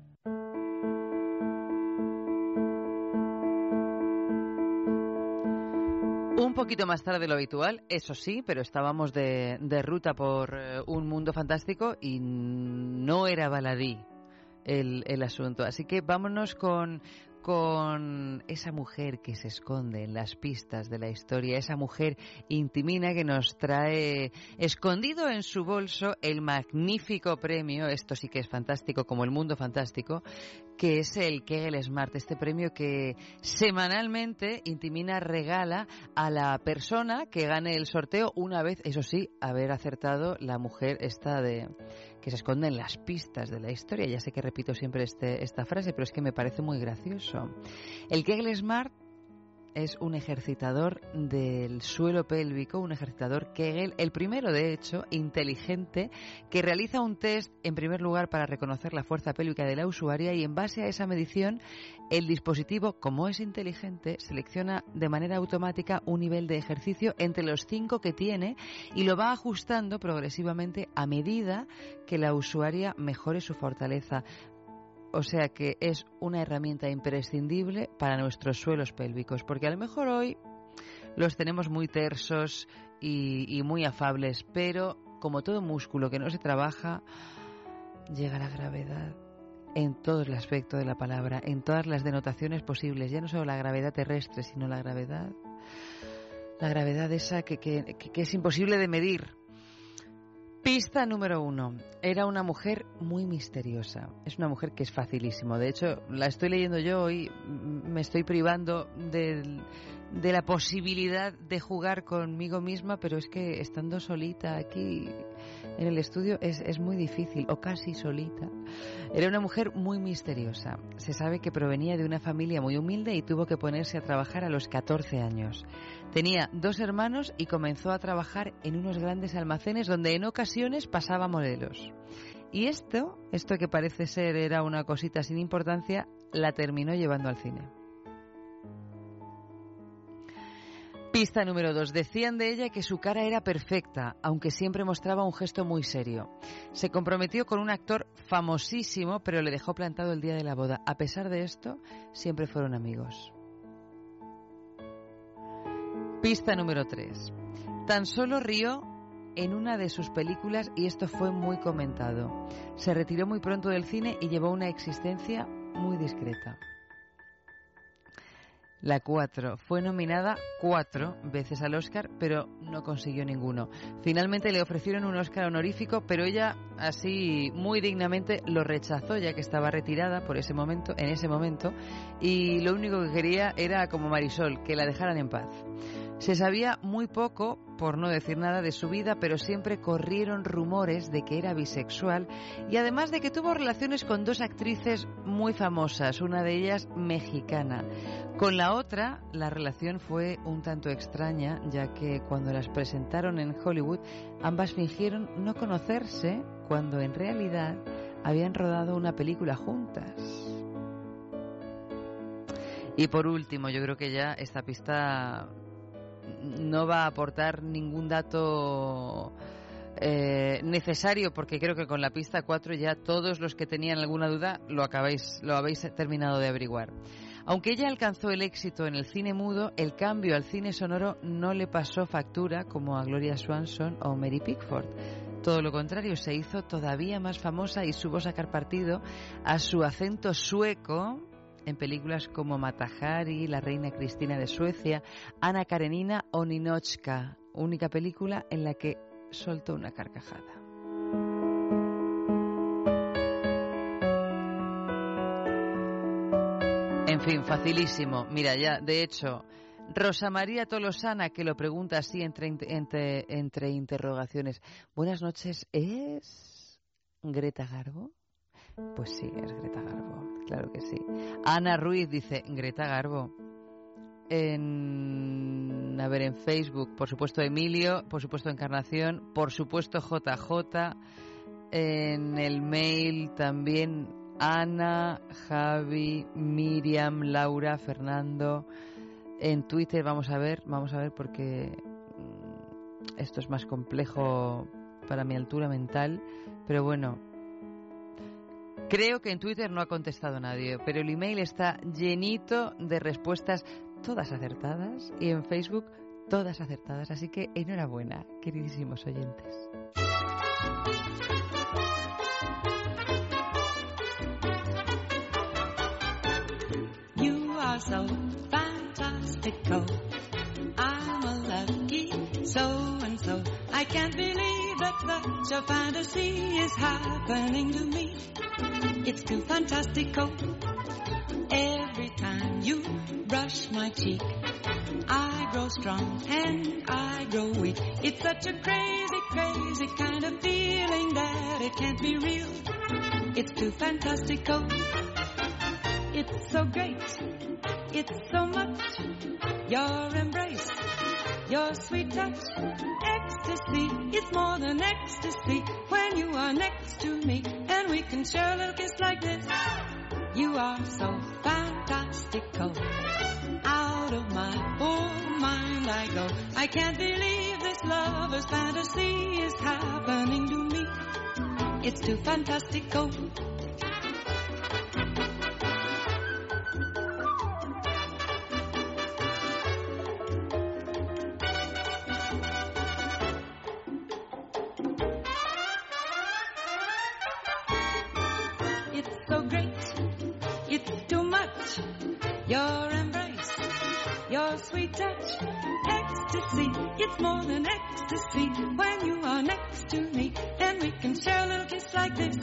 poquito más tarde de lo habitual, eso sí, pero estábamos de, de ruta por eh, un mundo fantástico y no era baladí el, el asunto. Así que vámonos con, con esa mujer que se esconde en las pistas de la historia, esa mujer intimina que nos trae escondido en su bolso el magnífico premio, esto sí que es fantástico, como el mundo fantástico, que es el Kegel Smart, este premio que semanalmente Intimina regala a la persona que gane el sorteo una vez, eso sí, haber acertado la mujer esta de que se esconde en las pistas de la historia. Ya sé que repito siempre este, esta frase, pero es que me parece muy gracioso. El Kegel Smart es un ejercitador del suelo pélvico, un ejercitador Kegel, el primero de hecho, inteligente, que realiza un test en primer lugar para reconocer la fuerza pélvica de la usuaria y en base a esa medición el dispositivo, como es inteligente, selecciona de manera automática un nivel de ejercicio entre los cinco que tiene y lo va ajustando progresivamente a medida que la usuaria mejore su fortaleza. O sea que es una herramienta imprescindible para nuestros suelos pélvicos, porque a lo mejor hoy los tenemos muy tersos y, muy afables, pero como todo músculo que no se trabaja, llega la gravedad en todo el aspecto de la palabra, en todas las denotaciones posibles, ya no solo la gravedad terrestre, sino la gravedad, la gravedad esa que, que, que es imposible de medir. Pista número uno. Era una mujer muy misteriosa. Es una mujer que es facilísimo. De hecho, la estoy leyendo yo hoy. Me estoy privando de la posibilidad de jugar conmigo misma, pero es que estando solita aquí en el estudio es, es, muy difícil, o casi solita. Era una mujer muy misteriosa. Se sabe que provenía de una familia muy humilde y tuvo que ponerse a trabajar a los 14 años. Tenía dos hermanos y comenzó a trabajar en unos grandes almacenes donde en ocasiones pasaba modelos. Y esto, esto que parece ser era una cosita sin importancia, la terminó llevando al cine. Pista número 2. Decían de ella que su cara era perfecta, aunque siempre mostraba un gesto muy serio. Se comprometió con un actor famosísimo, pero le dejó plantado el día de la boda. A pesar de esto, siempre fueron amigos. Pista número 3. Tan solo rió en una de sus películas y esto fue muy comentado. Se retiró muy pronto del cine y llevó una existencia muy discreta. La 4 fue nominada cuatro veces al Oscar, pero no consiguió ninguno. Finalmente le ofrecieron un Oscar honorífico, pero ella así muy dignamente lo rechazó, ya que estaba retirada por ese momento, en ese momento, y lo único que quería era como Marisol, que la dejaran en paz. Se sabía muy poco, por no decir nada, de su vida, pero siempre corrieron rumores de que era bisexual y además de que tuvo relaciones con dos actrices muy famosas, una de ellas mexicana. Con la otra, la relación fue un tanto extraña, ya que cuando las presentaron en Hollywood, ambas fingieron no conocerse cuando en realidad habían rodado una película juntas. Y por último, yo creo que ya esta pista no va a aportar ningún dato eh, necesario porque creo que con la pista 4 ya todos los que tenían alguna duda lo acabáis lo habéis terminado de averiguar. Aunque ella alcanzó el éxito en el cine mudo, el cambio al cine sonoro no le pasó factura como a Gloria Swanson o Mary Pickford. Todo lo contrario, se hizo todavía más famosa y supo sacar partido a su acento sueco en películas como Matahari, La Reina Cristina de Suecia, Ana Karenina o Ninochka, única película en la que soltó una carcajada. En fin, facilísimo. Mira, ya, de hecho, Rosa María Tolosana, que lo pregunta así entre, entre, entre interrogaciones. Buenas noches, ¿es Greta Garbo? Pues sí, es Greta Garbo, claro que sí. Ana Ruiz dice, Greta Garbo. En, a ver, en Facebook, por supuesto Emilio, por supuesto Encarnación, por supuesto JJ. En el mail también Ana, Javi, Miriam, Laura, Fernando. En Twitter vamos a ver, vamos a ver porque mm, esto es más complejo para mi altura mental, pero bueno, Creo que en Twitter no ha contestado nadie, pero el email está llenito de respuestas todas acertadas y en Facebook todas acertadas. Así que enhorabuena, queridísimos oyentes. Such a fantasy is happening to me. It's too fantastico. Every time you brush my cheek, I grow strong and I grow weak. It's such a crazy, crazy kind of feeling that it can't be real. It's too fantastico. It's so great. It's so much. Your embrace, your sweet touch, ecstasy. It's more than ecstasy when you are next to me and we can share a little kiss like this. You are so fantastical. Out of my own mind I go. I can't believe this lover's fantasy is happening to me. It's too fantastical. It's more than ecstasy when you are next to me and we can share a little kiss like this.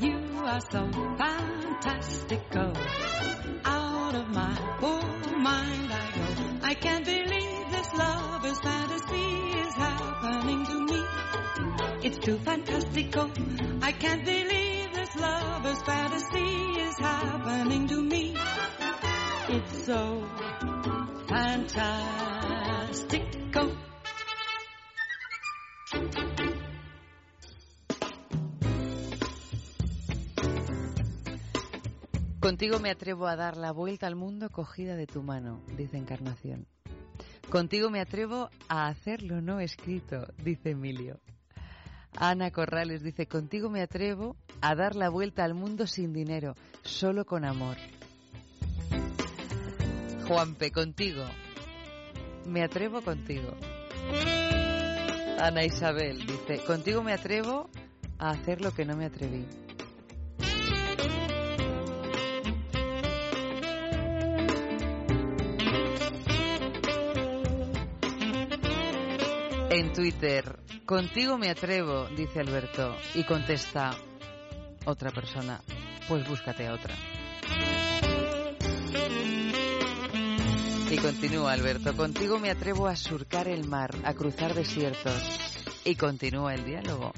You are so fantastical. Out of my own mind I go. I can't believe this lover's fantasy is happening to me. It's too fantastical. I can't believe this lover's fantasy is happening to me. It's so Contigo me atrevo a dar la vuelta al mundo cogida de tu mano, dice Encarnación. Contigo me atrevo a hacer lo no escrito, dice Emilio. Ana Corrales dice, contigo me atrevo a dar la vuelta al mundo sin dinero, solo con amor. Juanpe, contigo. Me atrevo contigo. Ana Isabel dice, contigo me atrevo a hacer lo que no me atreví. En Twitter, contigo me atrevo, dice Alberto, y contesta otra persona, pues búscate a otra. Y continúa Alberto, contigo me atrevo a surcar el mar, a cruzar desiertos. Y continúa el diálogo,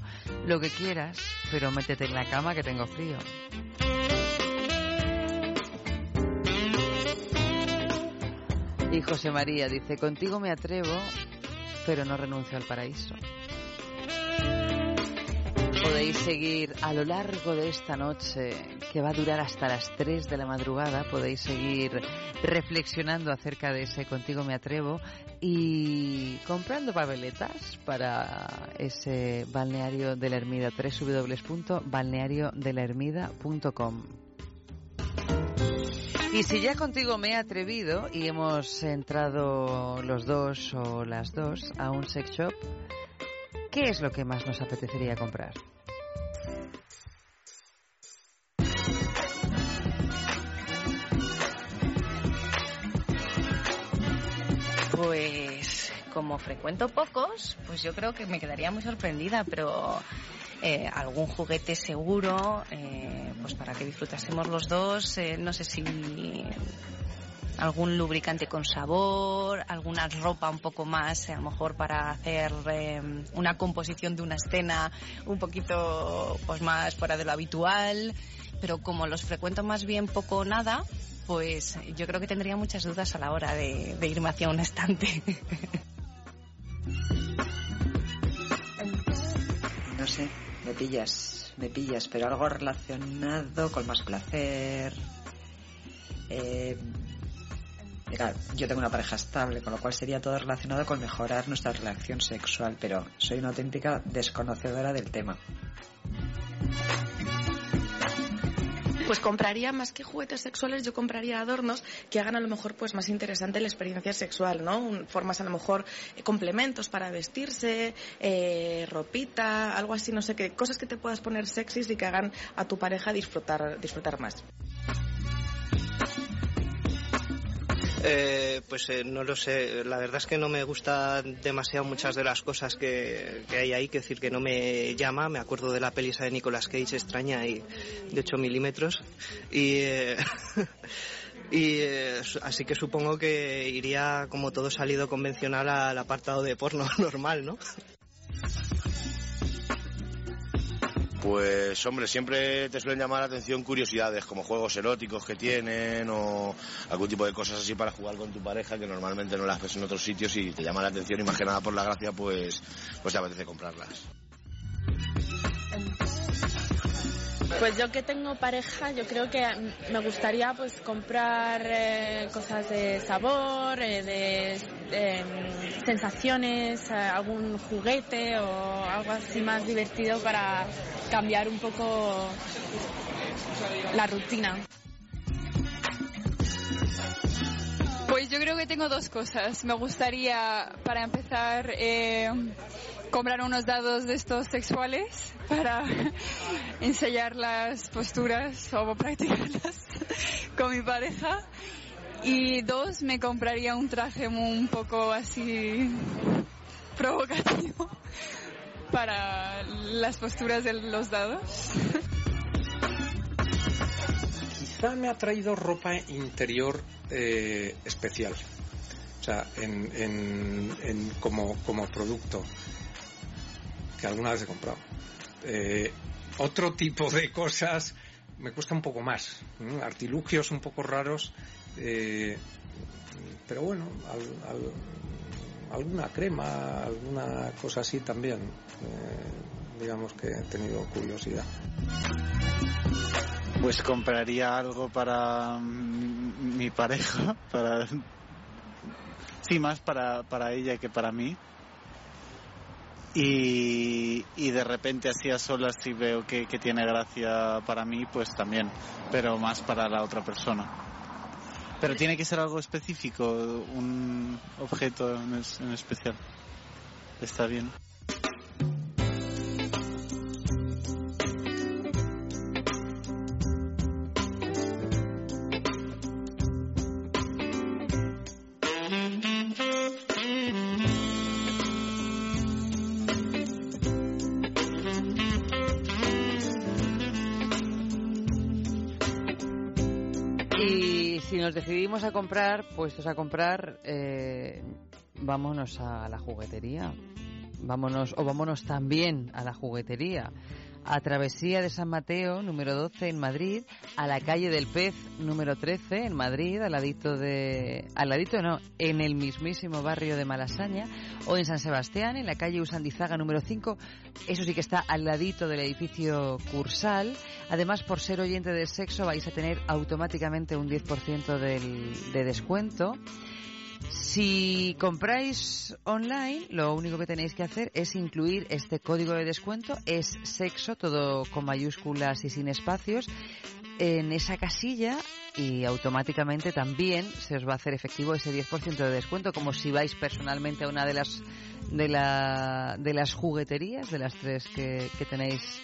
lo que quieras, pero métete en la cama que tengo frío. Y José María dice, contigo me atrevo, pero no renuncio al paraíso. Podéis seguir a lo largo de esta noche, que va a durar hasta las 3 de la madrugada, podéis seguir reflexionando acerca de ese Contigo me atrevo y comprando papeletas para ese balneario de la Ermida, www.balneariodelahermida.com. Y si ya contigo me he atrevido y hemos entrado los dos o las dos a un sex shop, ¿qué es lo que más nos apetecería comprar? Pues como frecuento pocos, pues yo creo que me quedaría muy sorprendida, pero eh, algún juguete seguro, eh, pues para que disfrutásemos los dos, eh, no sé si algún lubricante con sabor, alguna ropa un poco más, a lo mejor para hacer una composición de una escena un poquito pues más fuera de lo habitual, pero como los frecuento más bien poco o nada, pues yo creo que tendría muchas dudas a la hora de, de irme hacia un estante. No sé, me pillas, me pillas, pero algo relacionado con más placer. Eh, Claro, yo tengo una pareja estable, con lo cual sería todo relacionado con mejorar nuestra relación sexual, pero soy una auténtica desconocedora del tema. Pues compraría más que juguetes sexuales, yo compraría adornos que hagan a lo mejor pues más interesante la experiencia sexual, ¿no? Formas a lo mejor eh, complementos para vestirse, eh, ropita, algo así, no sé qué, cosas que te puedas poner sexys y que hagan a tu pareja disfrutar, disfrutar más. Eh, pues eh, no lo sé. La verdad es que no me gusta demasiado muchas de las cosas que, hay ahí, que decir que no me llama. Me acuerdo de la peli esa de Nicolas Cage extraña y de 8 milímetros. Y. eh, Y eh, así que supongo que iría como todo salido convencional al apartado de porno normal, ¿no? Pues hombre, siempre te suelen llamar la atención curiosidades como juegos eróticos que tienen o algún tipo de cosas así para jugar con tu pareja que normalmente no las ves en otros sitios y te llama la atención y más que nada por la gracia pues, pues te apetece comprarlas. Pues yo que tengo pareja, yo creo que me gustaría pues comprar eh, cosas de sabor, eh, de eh, sensaciones, eh, algún juguete o algo así más divertido para cambiar un poco la rutina. Pues yo creo que tengo dos cosas. Me gustaría, para empezar, eh, comprar unos dados de estos sexuales para ensayar las posturas o practicarlas con mi pareja. Y dos, me compraría un traje un poco así provocativo para las posturas de los dados. Quizá me ha traído ropa interior eh, especial. O sea, en, en- en- como, como producto que alguna vez he comprado. Eh, otro tipo de cosas me cuesta un poco más. Artilugios un poco raros. eh, pero bueno, al- al- alguna crema, alguna cosa así también. eh, digamos que he tenido curiosidad. Pues compraría algo para mi pareja, para sí más para, para ella que para mí. Y, y de repente así a solas si veo que, que tiene gracia para mí, pues también, pero más para la otra persona. Pero tiene que ser algo específico, un objeto en, es- en especial. Está bien. Decidimos a comprar, pues a comprar, eh, vámonos a la juguetería. Vámonos, o vámonos también a la juguetería. A Travesía de San Mateo, número 12 en Madrid, a la calle del Pez, número 13 en Madrid, al ladito de, al ladito no, en el mismísimo barrio de Malasaña, o en San Sebastián, en la calle Usandizaga, número 5, eso sí que está al ladito del edificio Cursal. Además, por ser oyente del sexo, vais a tener automáticamente un 10% del, de descuento. Si compráis online, lo único que tenéis que hacer es incluir este código de descuento, es sexo, todo con mayúsculas y sin espacios, en esa casilla y automáticamente también se os va a hacer efectivo ese 10% de descuento, como si vais personalmente a una de las de, la, de las jugueterías, de las tres que, que tenéis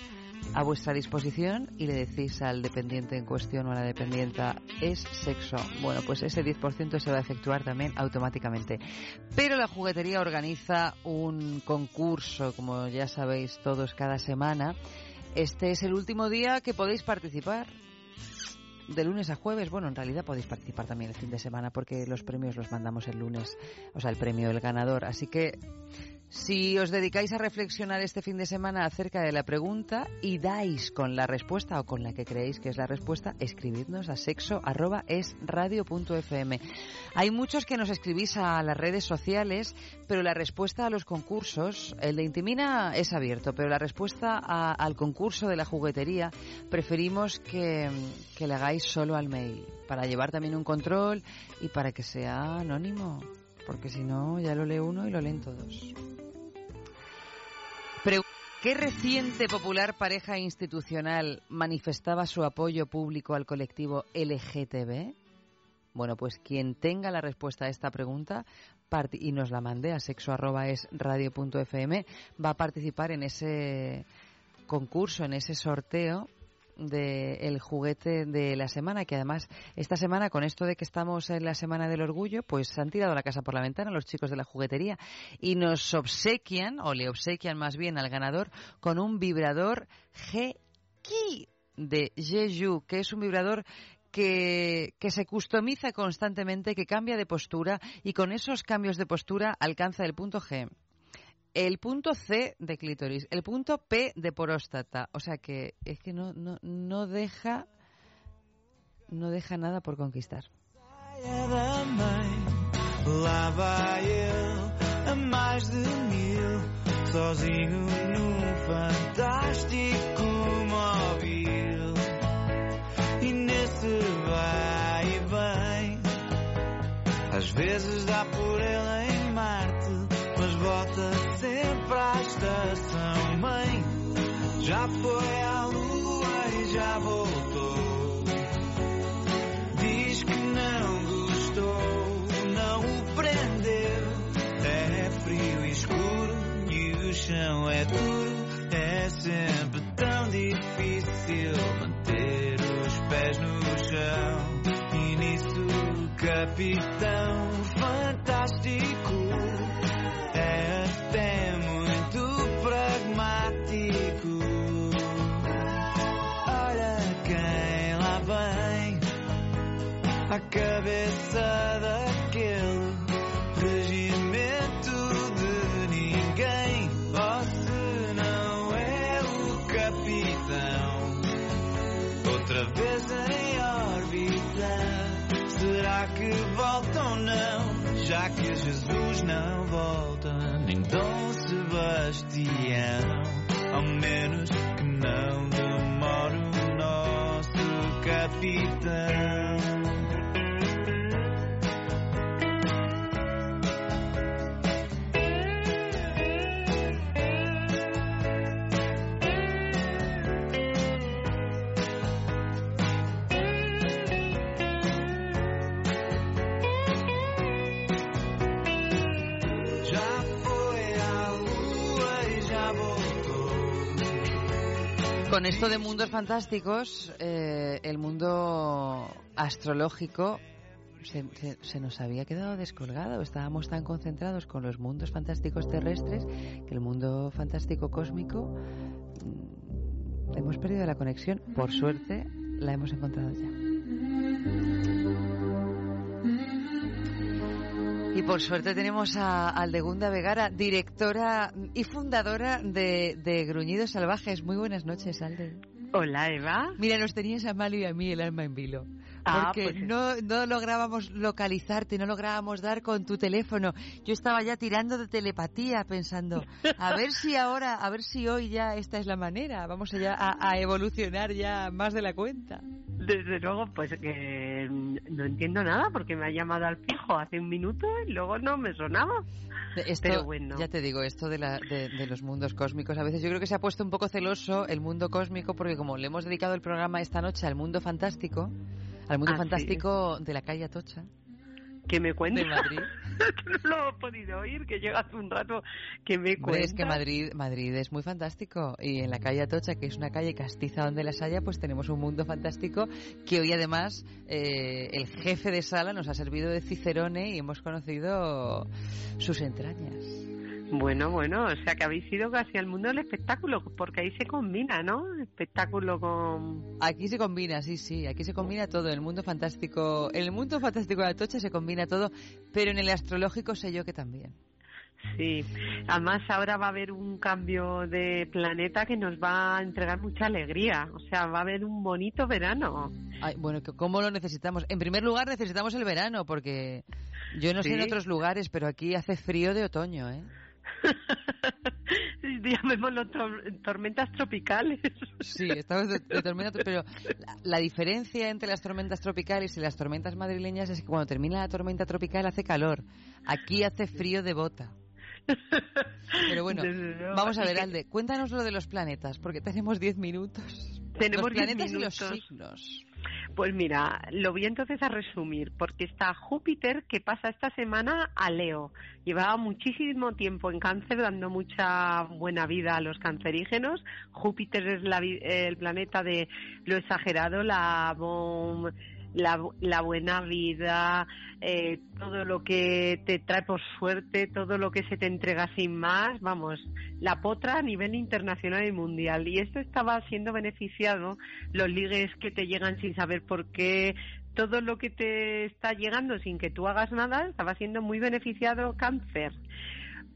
a vuestra disposición y le decís al dependiente en cuestión o a la dependienta es sexo. Bueno, pues ese 10% se va a efectuar también automáticamente. Pero la juguetería organiza un concurso, como ya sabéis todos cada semana. Este es el último día que podéis participar. De lunes a jueves, bueno, en realidad podéis participar también el fin de semana porque los premios los mandamos el lunes, o sea, el premio del ganador. Así que si os dedicáis a reflexionar este fin de semana acerca de la pregunta y dais con la respuesta o con la que creéis que es la respuesta, escribidnos a sexo@esradio.fm. Hay muchos que nos escribís a las redes sociales, pero la respuesta a los concursos, el de Intimina es abierto, pero la respuesta a- al concurso de la juguetería preferimos que, que le hagáis solo al mail, para llevar también un control y para que sea anónimo, porque si no ya lo lee uno y lo leen todos. ¿Qué reciente popular pareja institucional manifestaba su apoyo público al colectivo LGTB? Bueno, pues quien tenga la respuesta a esta pregunta y nos la mande a sexo@esradio.fm va a participar en ese concurso, en ese sorteo del juguete de la semana, que además esta semana, con esto de que estamos en la Semana del Orgullo, pues han tirado la casa por la ventana los chicos de la juguetería y nos obsequian, o le obsequian más bien al ganador, con un vibrador G-Key de Jeju, que es un vibrador que, que, se customiza constantemente, que cambia de postura y con esos cambios de postura alcanza el punto G el punto C de clítoris, el punto P de próstata. O sea que es que no, no, no deja no deja nada por conquistar. mais de mil, sozinho num fantástico móvel. E nesse vai e vem, às vezes dá por ele Já foi à lua e já voltou. Diz que não gostou, não o prendeu. É frio e escuro e o chão é duro. É sempre tão difícil manter os pés no chão. E nisso, capitão cabeça daquele regimento de ninguém. Se não é o capitão, outra vez em órbita. Será que volta ou não? Já que Jesus não volta, nem Dom Sebastião, ao menos que não demore o nosso capitão. Con esto de mundos fantásticos, eh, el mundo astrológico se, se, se, nos había quedado descolgado. Estábamos tan concentrados con los mundos fantásticos terrestres que el mundo fantástico cósmico mm, hemos perdido la conexión. Por suerte, la hemos encontrado ya. Y por suerte tenemos a Aldegunda Vegara, directora y fundadora de, de Gruñidos Salvajes. Muy buenas noches, Alde. Hola, Eva. Mira, nos tenías a Malu y a mí el alma en vilo. Ah, porque pues no, no lográbamos localizarte, no lográbamos dar con tu teléfono. Yo estaba ya tirando de telepatía pensando, a ver si ahora, a ver si hoy ya esta es la manera, vamos allá a, a evolucionar ya más de la cuenta. Desde luego, pues que no entiendo nada porque me ha llamado al fijo hace un minuto y luego no me sonaba. Esto, Pero bueno. Ya te digo, esto de, la, de, de, los mundos cósmicos, a veces yo creo que se ha puesto un poco celoso el mundo cósmico porque como le hemos dedicado el programa esta noche al mundo fantástico, al mundo fantástico de la calle Atocha. Que me cuenta. De Madrid. no lo he podido oír, que llega hace un rato que me cuenta. Es que Madrid, Madrid es muy fantástico y en la calle Atocha, que es una calle castiza donde las haya, pues tenemos un mundo fantástico que hoy además eh, el jefe de sala nos ha servido de cicerone y hemos conocido sus entrañas. Bueno, bueno, o sea que habéis ido casi al mundo del espectáculo, porque ahí se combina, ¿no? Espectáculo con... Aquí se combina, sí, sí, aquí se combina todo. El mundo fantástico, el mundo fantástico de Atocha se combina todo, pero en el astrológico sé yo que también. Sí, además ahora va a haber un cambio de planeta que nos va a entregar mucha alegría, o sea, va a haber un bonito verano. Ay, bueno, ¿cómo lo necesitamos? En primer lugar necesitamos el verano, porque yo no ¿Sí? sé en otros lugares, pero aquí hace frío de otoño, ¿eh? Llamémoslo tormentas tropicales. Sí, estamos de, de tormenta, pero la, la, diferencia entre las tormentas tropicales y las tormentas madrileñas es que cuando termina la tormenta tropical hace calor. Aquí hace frío de bota. Pero bueno, vamos a ver, Alde, cuéntanos lo de los planetas, porque tenemos 10 minutos. Tenemos los planetas minutos. y los signos. Pues mira, lo voy entonces a resumir, porque está Júpiter que pasa esta semana a Leo. Llevaba muchísimo tiempo en cáncer dando mucha buena vida a los cancerígenos. Júpiter es la el planeta de lo exagerado, la, bom- la, la buena vida, eh, todo lo que te trae por suerte, todo lo que se te entrega sin más, vamos, la potra a nivel internacional y mundial. Y esto estaba siendo beneficiado, los ligues que te llegan sin saber por qué, todo lo que te está llegando sin que tú hagas nada, estaba siendo muy beneficiado cáncer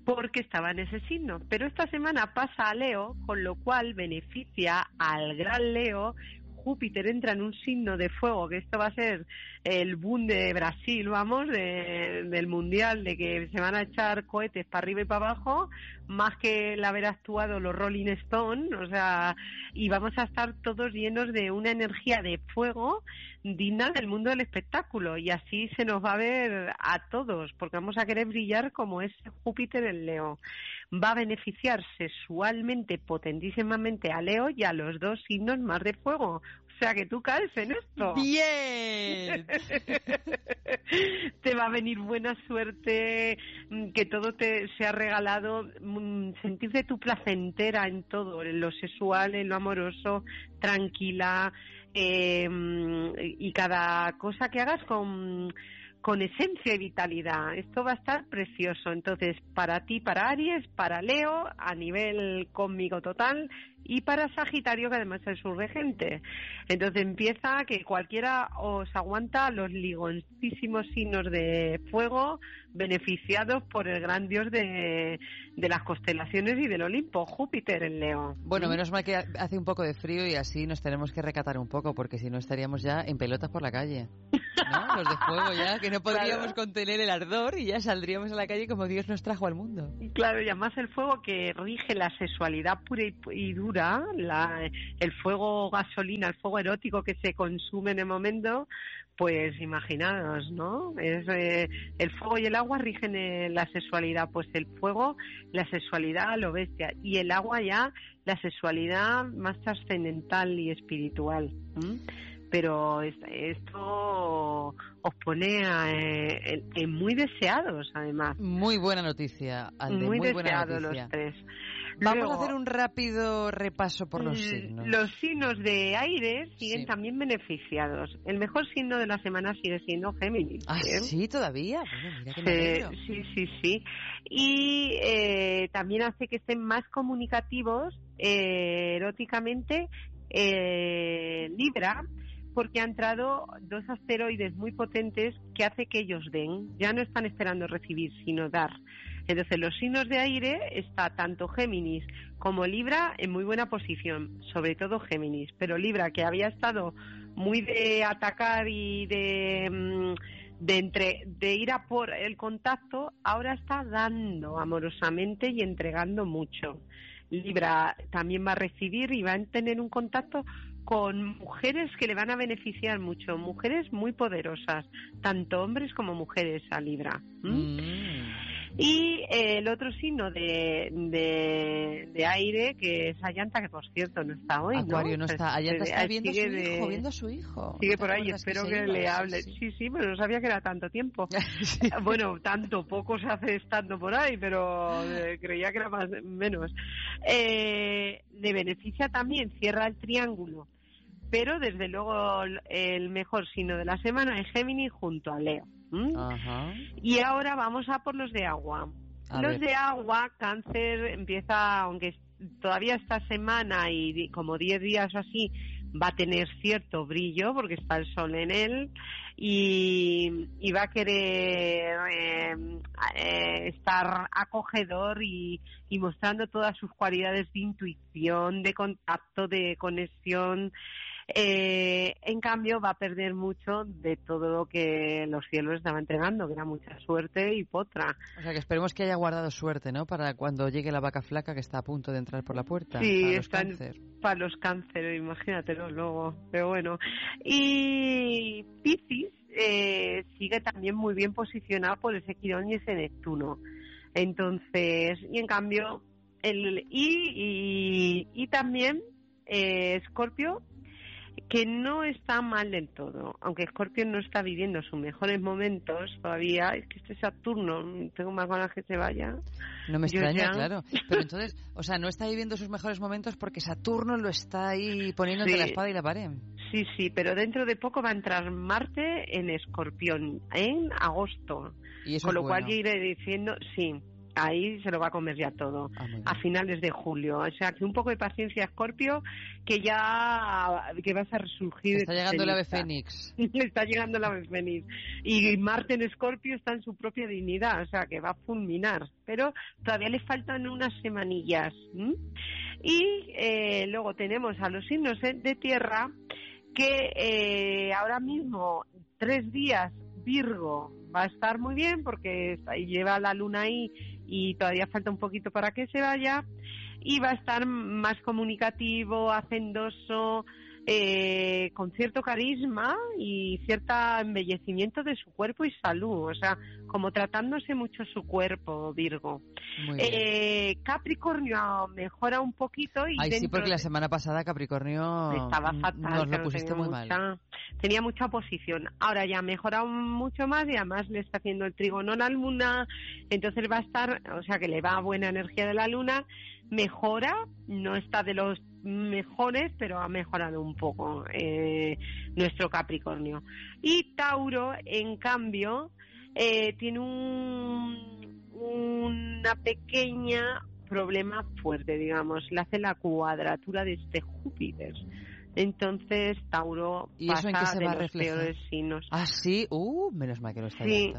porque estaba en ese signo. Pero esta semana pasa a Leo, con lo cual beneficia al gran Leo. Júpiter entra en un signo de fuego, que esto va a ser el boom de Brasil, vamos, de- del mundial, de que se van a echar cohetes para arriba y para abajo, más que el haber actuado los Rolling Stones, o sea, y vamos a estar todos llenos de una energía de fuego digna del mundo del espectáculo, y así se nos va a ver a todos, porque vamos a querer brillar como es Júpiter en Leo. Va a beneficiar sexualmente potentísimamente a Leo y a los dos signos más de fuego. O sea que tú caes en esto. Bien. te va a venir buena suerte, mm, que todo te sea regalado, mm, sentirte tu placentera en todo, en lo sexual, en lo amoroso, tranquila, eh, y cada cosa que hagas con con esencia y vitalidad. Esto va a estar precioso. Entonces, para ti, para Aries, para Leo, a nivel cósmico total, y para Sagitario, que además es su regente. Entonces empieza que cualquiera os aguanta los ligoncísimos signos de fuego beneficiados por el gran dios de, de las constelaciones y del Olimpo, Júpiter en Leo. Bueno, menos mal que hace un poco de frío y así nos tenemos que recatar un poco, porque si no estaríamos ya en pelotas por la calle. ¿no? Los de fuego ya, que no podríamos Claro. contener el ardor y ya saldríamos a la calle como Dios nos trajo al mundo. Claro, y además el fuego que rige la sexualidad pura y, y dura, la- el fuego gasolina, el fuego erótico que se consume en el momento, pues imaginaos, ¿no? Es, eh, el fuego y el agua rigen eh, la sexualidad, pues el fuego, la sexualidad lo bestia, y el agua ya la sexualidad más trascendental y espiritual. Pero es- esto os pone a, eh, en- en muy deseados, además. Muy buena noticia, Alde, muy, Muy buena deseados noticia. los tres. Vamos Luego, a hacer un rápido repaso por los mm, signos. Los signos de aire siguen Sí. también beneficiados. El mejor signo de la semana sigue siendo Géminis. Ah, ¿eh? sí, todavía. Bueno, mira que me Sí, alegro. sí, sí, sí. Y eh, también hace que estén más comunicativos eh, eróticamente eh, Libra, porque ha entrado dos asteroides muy potentes que hace que ellos den. Ya no están esperando recibir, sino dar. Entonces, los signos de aire está tanto Géminis como Libra en muy buena posición, sobre todo Géminis, pero Libra, que había estado muy de atacar y de, mm, de, entre, de ir a por el contacto, ahora está dando amorosamente y entregando mucho. Libra también va a recibir y va a tener un contacto con mujeres que le van a beneficiar mucho, mujeres muy poderosas, tanto hombres como mujeres a Libra. Y eh, el otro signo de, de, de aire, que es Ayanta, que por cierto no está hoy. Acuario no Pues, está. Ayanta eh, está viendo su sigue de- hijo, viendo a su hijo. Sigue ¿Te por ahí, espero que, le hable. sí. Sí, sí, pero no sabía que era tanto tiempo. bueno, tanto, poco se hace estando por ahí, pero eh, creía que era más menos. Eh, le beneficia también, cierra el triángulo, pero desde luego el, el mejor signo de la semana es Géminis junto a Leo. ¿M? Ajá. Y ahora vamos a por los de agua. A los ver. de agua, cáncer empieza, aunque todavía esta semana y como 10 días o así, va a tener cierto brillo porque está el sol en él y, y va a querer eh, eh, estar acogedor y, y mostrando todas sus cualidades de intuición, de contacto, de conexión. Eh, en cambio, va a perder mucho de todo lo que los cielos estaban entregando, que era mucha suerte y potra. O sea que esperemos que haya guardado suerte, ¿no? Para cuando llegue la vaca flaca que está a punto de entrar por la puerta. Sí, para los están cáncer. para los cánceres, imagínatelo luego. Pero bueno. Y Piscis eh, sigue también muy bien posicionado por ese Quirón y ese Neptuno. Entonces, y en cambio, el, y, y, y también eh, Escorpio, que no está mal del todo, aunque Scorpio no está viviendo sus mejores momentos todavía, es que este Saturno, tengo más ganas que se vaya. No me extraña, ya- claro. Pero entonces, o sea, no está viviendo sus mejores momentos porque Saturno lo está ahí poniendo entre Sí. la espada y la pared. Sí, sí, pero dentro de poco va a entrar Marte en Escorpión, en agosto. Y eso Con lo cual ya iré diciendo, sí, ahí se lo va a comer ya todo, Ah, a finales de julio. O sea, que un poco de paciencia, Escorpio, que ya que vas a resurgir. Está llegando el ave fénix. está llegando el ave fénix. Y Marte en Escorpio está en su propia dignidad, o sea, que va a fulminar. Pero todavía le faltan unas semanillas. ¿m? Y eh, luego tenemos a los signos de de tierra que eh, ahora mismo tres días Virgo va a estar muy bien porque lleva la luna ahí y todavía falta un poquito para que se vaya. Y va a estar más comunicativo, hacendoso, eh, con cierto carisma y cierto embellecimiento de su cuerpo y salud, o sea, como tratándose mucho su cuerpo, Virgo. Eh, Capricornio mejora un poquito y Ay, sí, porque la semana pasada Capricornio estaba mm, fatal. nos lo pusiste mal. mucha- Tenía mucha oposición. Ahora ya ha mejorado mucho más y además le está haciendo el trígono a la luna. Entonces va a estar, o sea que le va buena energía de la luna. Mejora, no está de los mejores, pero ha mejorado un poco eh, nuestro Capricornio. Y Tauro, en cambio, eh, tiene un, una pequeña problema fuerte, digamos, le hace la cuadratura de este Júpiter. Entonces, Tauro ¿Y eso en qué pasa se de va los peores signos. Ah, sí, uh, menos mal que no está Sí.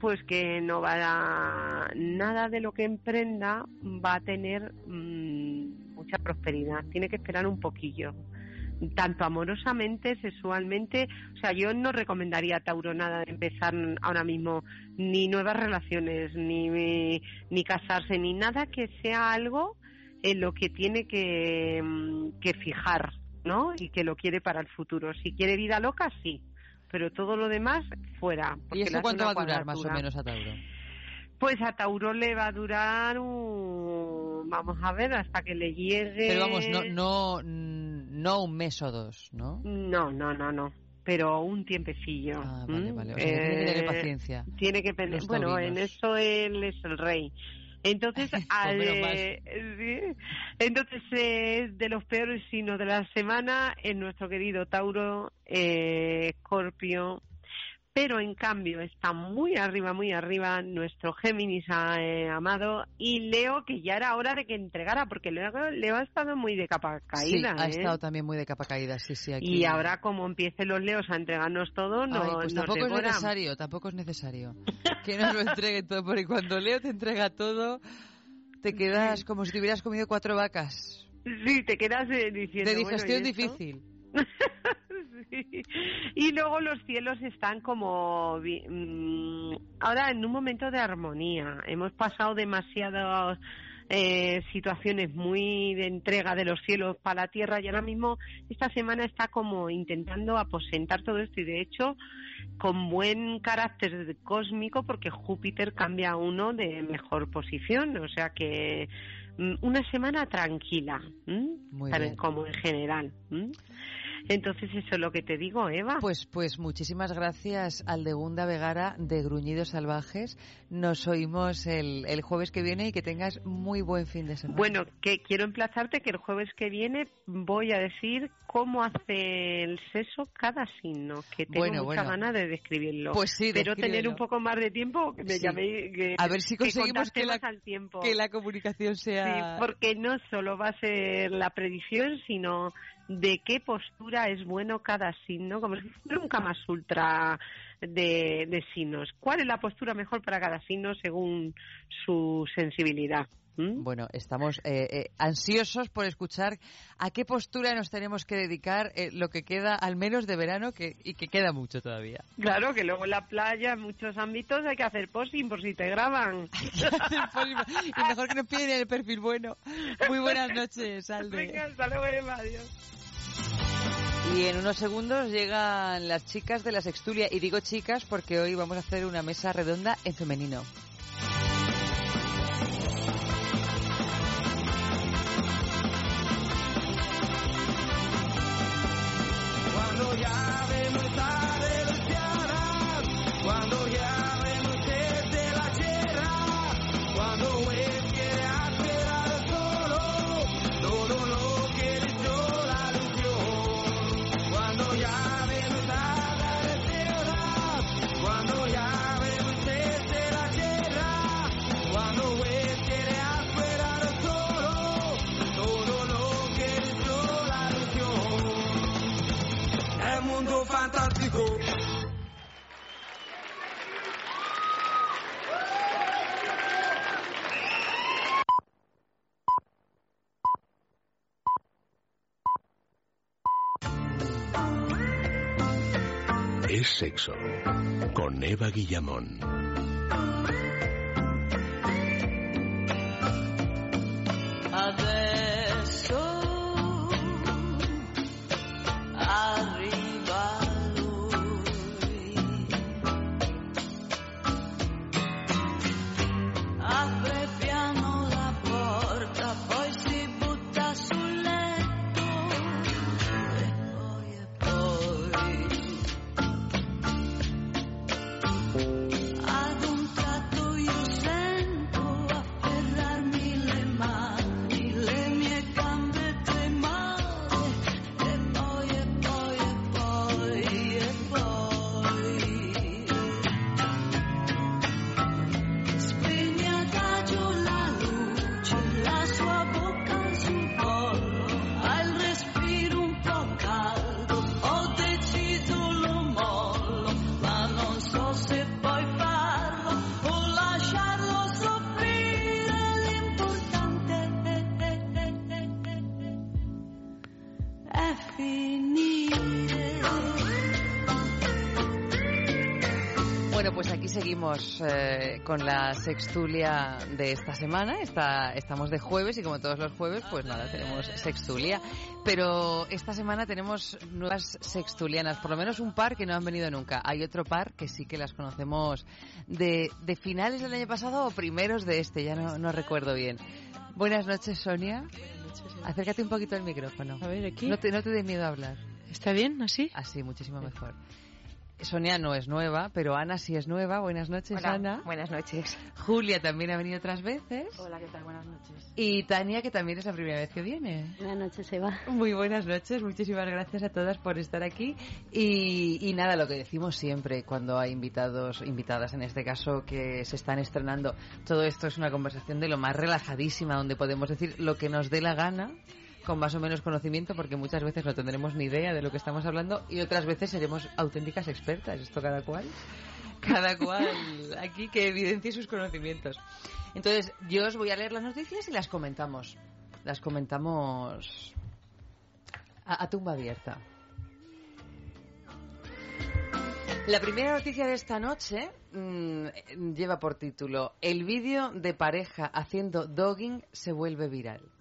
Pues que no va a nada de lo que emprenda va a tener mm, mucha prosperidad. Tiene que esperar un poquillo. Tanto amorosamente, sexualmente, o sea, yo no recomendaría a Tauro nada de empezar ahora mismo ni nuevas relaciones, ni, ni casarse, ni nada que sea algo en lo que tiene que, mm, que fijar, ¿no? Y que lo quiere para el futuro. Si quiere vida loca, sí, pero todo lo demás, fuera. ¿Y eso cuánto va a durar más o menos a Tauro? Pues a Tauro le va a durar un... Vamos a ver, hasta que le llegue... Pero vamos, no, no, mm, no un mes o dos, ¿no? No, no, no, no. Pero un tiempecillo. Ah, vale, vale. O sea, que tiene que tener Eh, paciencia. Tiene que tener... Bueno, en eso él es el rey. Entonces, al, eh, sí. entonces eh, de los peores signos de la semana es nuestro querido Tauro, eh, Escorpio, pero en cambio está muy arriba, muy arriba nuestro Géminis eh, amado y Leo, que ya era hora de que entregara, porque Leo, Leo ha estado muy de capa caída. sí, ha ¿eh? estado también muy de capa caída, sí, sí. Aquí. Y ahora como empiecen los Leos a entregarnos todo, no, Ay, pues nos tampoco es necesario, tampoco es necesario que nos lo entregue todo, porque cuando Leo te entrega todo, te quedas como si te hubieras comido cuatro vacas. Sí, te quedas eh, diciendo... De bueno, digestión ¿y esto? difícil. Sí. Y luego los cielos están como mm, ahora en un momento de armonía. Hemos pasado demasiadas eh, situaciones muy de entrega de los cielos para la tierra y ahora mismo esta semana está como intentando aposentar todo esto y de hecho con buen carácter cósmico porque Júpiter cambia a uno de mejor posición, o sea que mm, una semana tranquila, ¿m? Muy bien. como en general. ¿m? Entonces eso es lo que te digo, Eva. Pues, pues muchísimas gracias Aldegunda Vegara de Gruñidos Salvajes. Nos oímos el, el jueves que viene y que tengas muy buen fin de semana. Bueno, que quiero emplazarte que el jueves que viene voy a decir cómo hace el seso cada signo, que tengo Bueno, mucha bueno. ganas de describirlo. Pues sí, Pero tener un poco más de tiempo, que me Sí. llaméis, que, A ver si conseguimos que la, al tiempo. que la comunicación sea... Sí, porque no solo va a ser la predicción, sino de qué postura es bueno cada signo, como si fuera un Kama de, de signos. ¿Cuál es la postura mejor para cada signo según su sensibilidad? ¿Mm? Bueno, estamos eh, eh, ansiosos por escuchar a qué postura nos tenemos que dedicar eh, lo que queda al menos de verano que, y que queda mucho todavía. Claro, que luego en la playa, en muchos ámbitos, hay que hacer posing por si te graban. y mejor que nos piden el perfil bueno. Muy buenas noches, Alde. Venga, hasta luego, Eva, adiós. Y en unos segundos llegan las chicas de la Sextulia. Y digo chicas porque hoy vamos a hacer una mesa redonda en femenino. de Luciana, cuando ya fantástico. Es sexo. Con Eva Guillamón. Adesso eh, con la sextulia de esta semana. Está, estamos de jueves y como todos los jueves, pues nada, tenemos sextulia. Pero esta semana tenemos nuevas sextulianas, por lo menos un par que no han venido nunca. Hay otro par que sí que las conocemos de, de finales del año pasado o primeros de este, ya no, no recuerdo bien. Buenas noches, Sonia. Acércate un poquito al micrófono. A ver, aquí. No te, no te dé miedo a hablar. ¿Está bien así? Así, muchísimo mejor. Sonia no es nueva, pero Ana sí es nueva. Buenas noches, Hola, Ana. Buenas noches. Julia también ha venido otras veces. Hola, ¿qué tal? Buenas noches. Y Tania, que también es la primera vez que viene. Buenas noches, Eva. Muy buenas noches, muchísimas gracias a todas por estar aquí. Y, y nada, lo que decimos siempre cuando hay invitados, invitadas en este caso, que se están estrenando, todo esto es una conversación de lo más relajadísima, donde podemos decir lo que nos dé la gana con más o menos conocimiento, porque muchas veces no tendremos ni idea de lo que estamos hablando y otras veces seremos auténticas expertas, esto cada cual, cada cual aquí que evidencie sus conocimientos. Entonces, yo os voy a leer las noticias y las comentamos. Las comentamos a, tumba abierta. La primera noticia de esta noche mm, lleva por título El vídeo de pareja haciendo dogging se vuelve viral.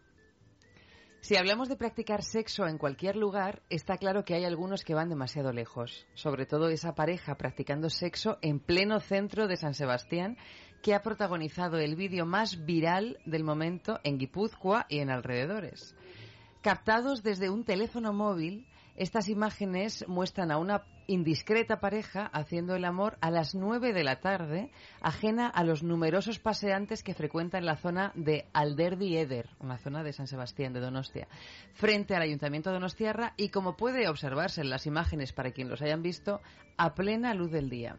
Si hablamos de practicar sexo en cualquier lugar, está claro que hay algunos que van demasiado lejos. Sobre todo esa pareja practicando sexo en pleno centro de San Sebastián, que ha protagonizado el vídeo más viral del momento en Guipúzcoa y en alrededores. Captados desde un teléfono móvil, estas imágenes muestran a una indiscreta pareja haciendo el amor a las 9 de la tarde, ajena a los numerosos paseantes que frecuentan la zona de Alderdi Eder, una zona de San Sebastián de Donostia, frente al Ayuntamiento de Donostiarra y como puede observarse en las imágenes para quien los hayan visto, a plena luz del día.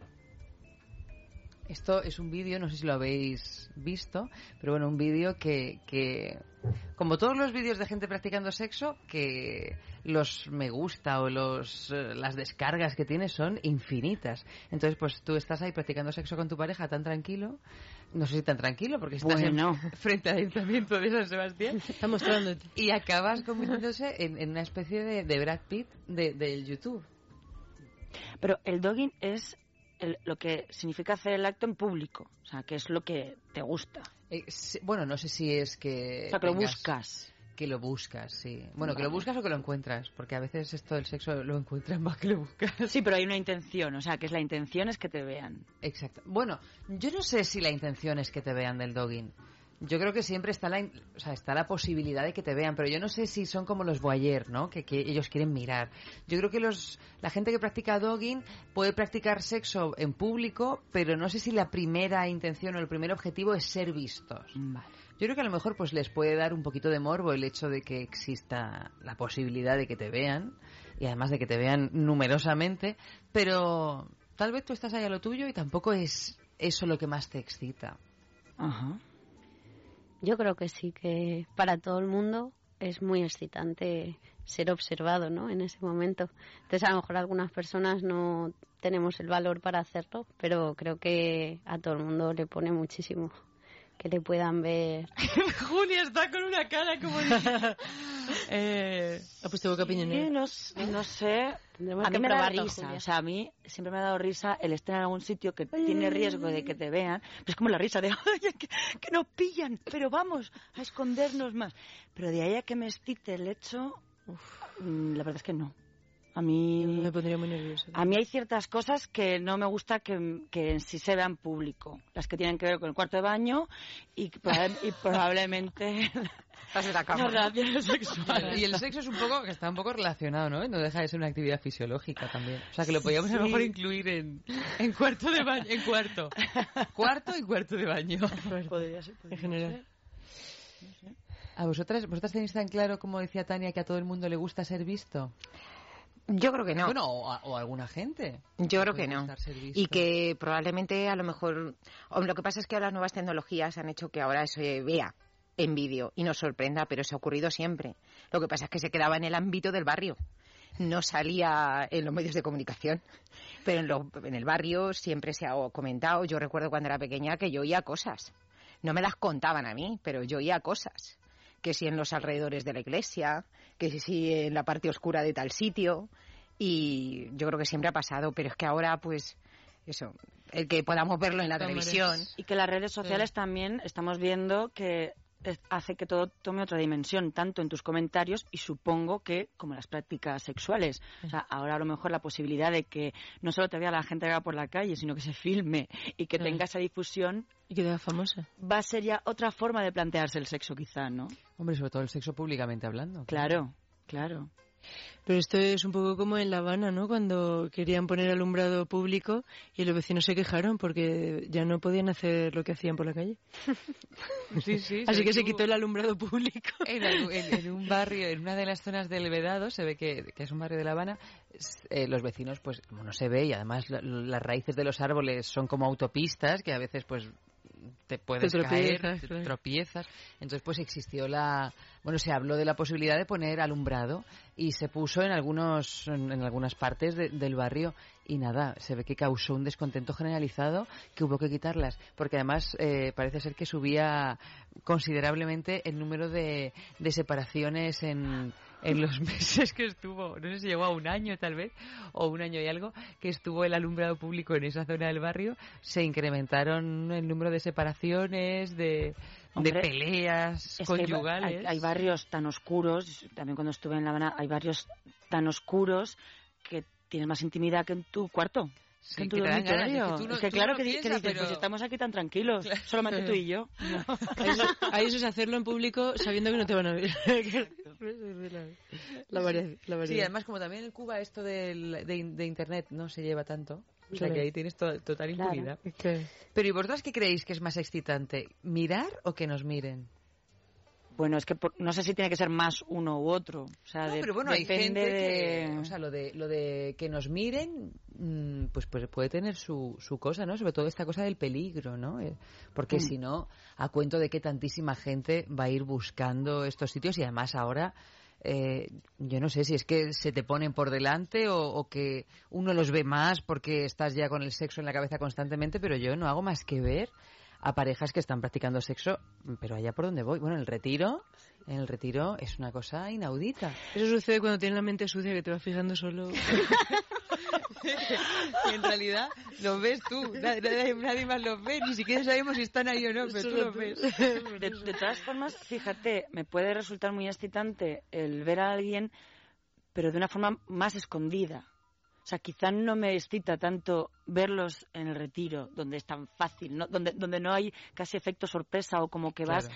Esto es un vídeo, no sé si lo habéis visto, pero bueno, un vídeo que, que, como todos los vídeos de gente practicando sexo, que los me gusta o los, eh, las descargas que tiene son infinitas. Entonces, pues tú estás ahí practicando sexo con tu pareja tan tranquilo, no sé si tan tranquilo, porque estás en- Bueno. frente al ayuntamiento de San Sebastián. Está mostrándote. Y acabas convirtiéndose en, en una especie de, de Brad Pitt de- del YouTube. Pero el dogging es el- lo que significa hacer el acto en público, o sea, que es lo que te gusta. Eh, bueno, no sé si es que. O sea, que lo buscas. Que lo buscas, sí. Bueno, que lo buscas o que lo encuentras, porque a veces esto del sexo lo encuentras más que lo buscas. Sí, pero hay una intención, o sea, que es la intención es que te vean. Exacto. Bueno, yo no sé si la intención es que te vean del dogging. Yo creo que siempre está la, o sea, está la posibilidad de que te vean, pero yo no sé si son como los voyeur, ¿no? Que, que ellos quieren mirar. Yo creo que los, la gente que practica dogging puede practicar sexo en público, pero no sé si la primera intención o el primer objetivo es ser vistos. Yo creo que a lo mejor pues les puede dar un poquito de morbo el hecho de que exista la posibilidad de que te vean y además de que te vean numerosamente, pero tal vez tú estás ahí a lo tuyo y tampoco es eso lo que más te excita. Ajá. Yo creo que sí, que para todo el mundo es muy excitante ser observado, ¿no? En ese momento. Entonces, a lo mejor algunas personas no tenemos el valor para hacerlo, pero creo que a todo el mundo le pone muchísimo que le puedan ver. Julia está con una cara como... eh, puesto boca piñonera. Sí, no, sé. Tendremos a mí que me da risa. Julia. O sea, a mí siempre me ha dado risa el estar en algún sitio que tiene riesgo de que te vean. Pero es como la risa de, ¡ay, que, que nos pillan! Pero vamos a escondernos más. Pero de ahí a que me excite el hecho, mm, la verdad es que no. A mí... Me pondría muy nerviosa. A mí hay ciertas cosas que no me gusta que, que en sí se vean público. Las que tienen que ver con el cuarto de baño y, y probablemente la cama. las relaciones sexuales. Y el sexo es un poco, que está un poco relacionado, ¿no? No deja de ser una actividad fisiológica también. O sea, que lo podríamos a lo Sí. mejor incluir en, en cuarto de baño, en cuarto. Cuarto y cuarto de baño. Podría ser, En general. ¿A vosotras, vosotras tenéis tan claro, como decía Tania, que a todo el mundo le gusta ser visto? Yo creo que no. Bueno, o a, o a alguna gente. Yo creo que no. Y que probablemente a lo mejor... lo que pasa es que ahora las nuevas tecnologías han hecho que ahora se vea en vídeo y nos sorprenda, pero eso ha ocurrido siempre. Lo que pasa es que se quedaba en el ámbito del barrio. No salía en los medios de comunicación. Pero en, lo- en el barrio siempre se ha comentado. Yo recuerdo cuando era pequeña que yo oía cosas. No me las contaban a mí, pero yo oía cosas. Que si en los alrededores de la iglesia, que si en la parte oscura de tal sitio. Y yo creo que siempre ha pasado, pero es que ahora, pues, eso, el que podamos verlo en la televisión. Y que las redes sociales también estamos viendo que hace que todo tome otra dimensión, tanto en tus comentarios y supongo que como las prácticas sexuales. O sea, ahora a lo mejor la posibilidad de que no solo te vea la gente que va por la calle, sino que se filme y que Claro. tenga esa difusión. Y que sea famosa. Va a ser ya otra forma de plantearse el sexo, quizá, ¿no? Hombre, sobre todo el sexo públicamente hablando. Claro, claro. Pero esto es un poco como en La Habana, ¿no? Cuando querían poner alumbrado público y los vecinos se quejaron porque ya no podían hacer lo que hacían por la calle. Sí, sí. Así que se quitó el alumbrado público. En, algún- en- en un barrio, en una de las zonas del Vedado, se ve que, que es un barrio de La Habana, eh, los vecinos, pues, como no se ve, y además la- las raíces de los árboles son como autopistas, que a veces, pues, te puedes Te caer, tropiezas, te claro. tropiezas. Entonces, pues, existió la... Bueno, se habló de la posibilidad de poner alumbrado y se puso en algunos en, en algunas partes de- del barrio y nada, se ve que causó un descontento generalizado que hubo que quitarlas, porque además eh, parece ser que subía considerablemente el número de, de separaciones en, en los meses que estuvo, no sé si llegó a un año tal vez, o un año y algo, que estuvo el alumbrado público en esa zona del barrio, se incrementaron el número de separaciones, de, Hombre, de peleas conyugales. Hay, hay barrios tan oscuros, también cuando estuve en La Habana, hay barrios tan oscuros que tienes más intimidad que en tu cuarto. Sí, que en tu dormitorio. es que no- que claro no que, di- que piensas, dices, pero- pues estamos aquí tan tranquilos, solamente tú y yo. Eso, ahí eso es hacerlo en público sabiendo que no te van a ver. la, variedad, la variedad. Sí, además como también en Cuba esto del- de, de internet no se lleva tanto, o sea Claro. que ahí tienes to- total Claro. impunidad. Claro. Pero ¿y vosotras qué creéis que es más excitante? ¿Mirar o que nos miren? Bueno, es que por- no sé si tiene que ser más uno u otro. O sea, No, de- pero bueno, hay gente de... que, o sea, lo de, lo de que nos miren, mm, pues, pues puede tener su, su cosa, ¿no? Sobre todo esta cosa del peligro, ¿no? Eh, Porque Mm. si no, a cuento de que tantísima gente va a ir buscando estos sitios y además ahora, eh, yo no sé si es que se te ponen por delante o, o que uno los ve más porque estás ya con el sexo en la cabeza constantemente, pero yo no hago más que ver a parejas que están practicando sexo, pero allá por donde voy. Bueno, en el retiro, en el retiro es una cosa inaudita. Eso sucede cuando tienes la mente sucia que te vas fijando solo. Y en realidad los ves tú, nadie, nadie- nadie más los ve, ni siquiera sabemos si están ahí o no, pero tú los ves. De, de todas formas, fíjate, me puede resultar muy excitante el ver a alguien, pero de una forma más escondida. O sea, quizá no me excita tanto verlos en el retiro, donde es tan fácil, ¿no? Donde, donde no hay casi efecto sorpresa o como que vas,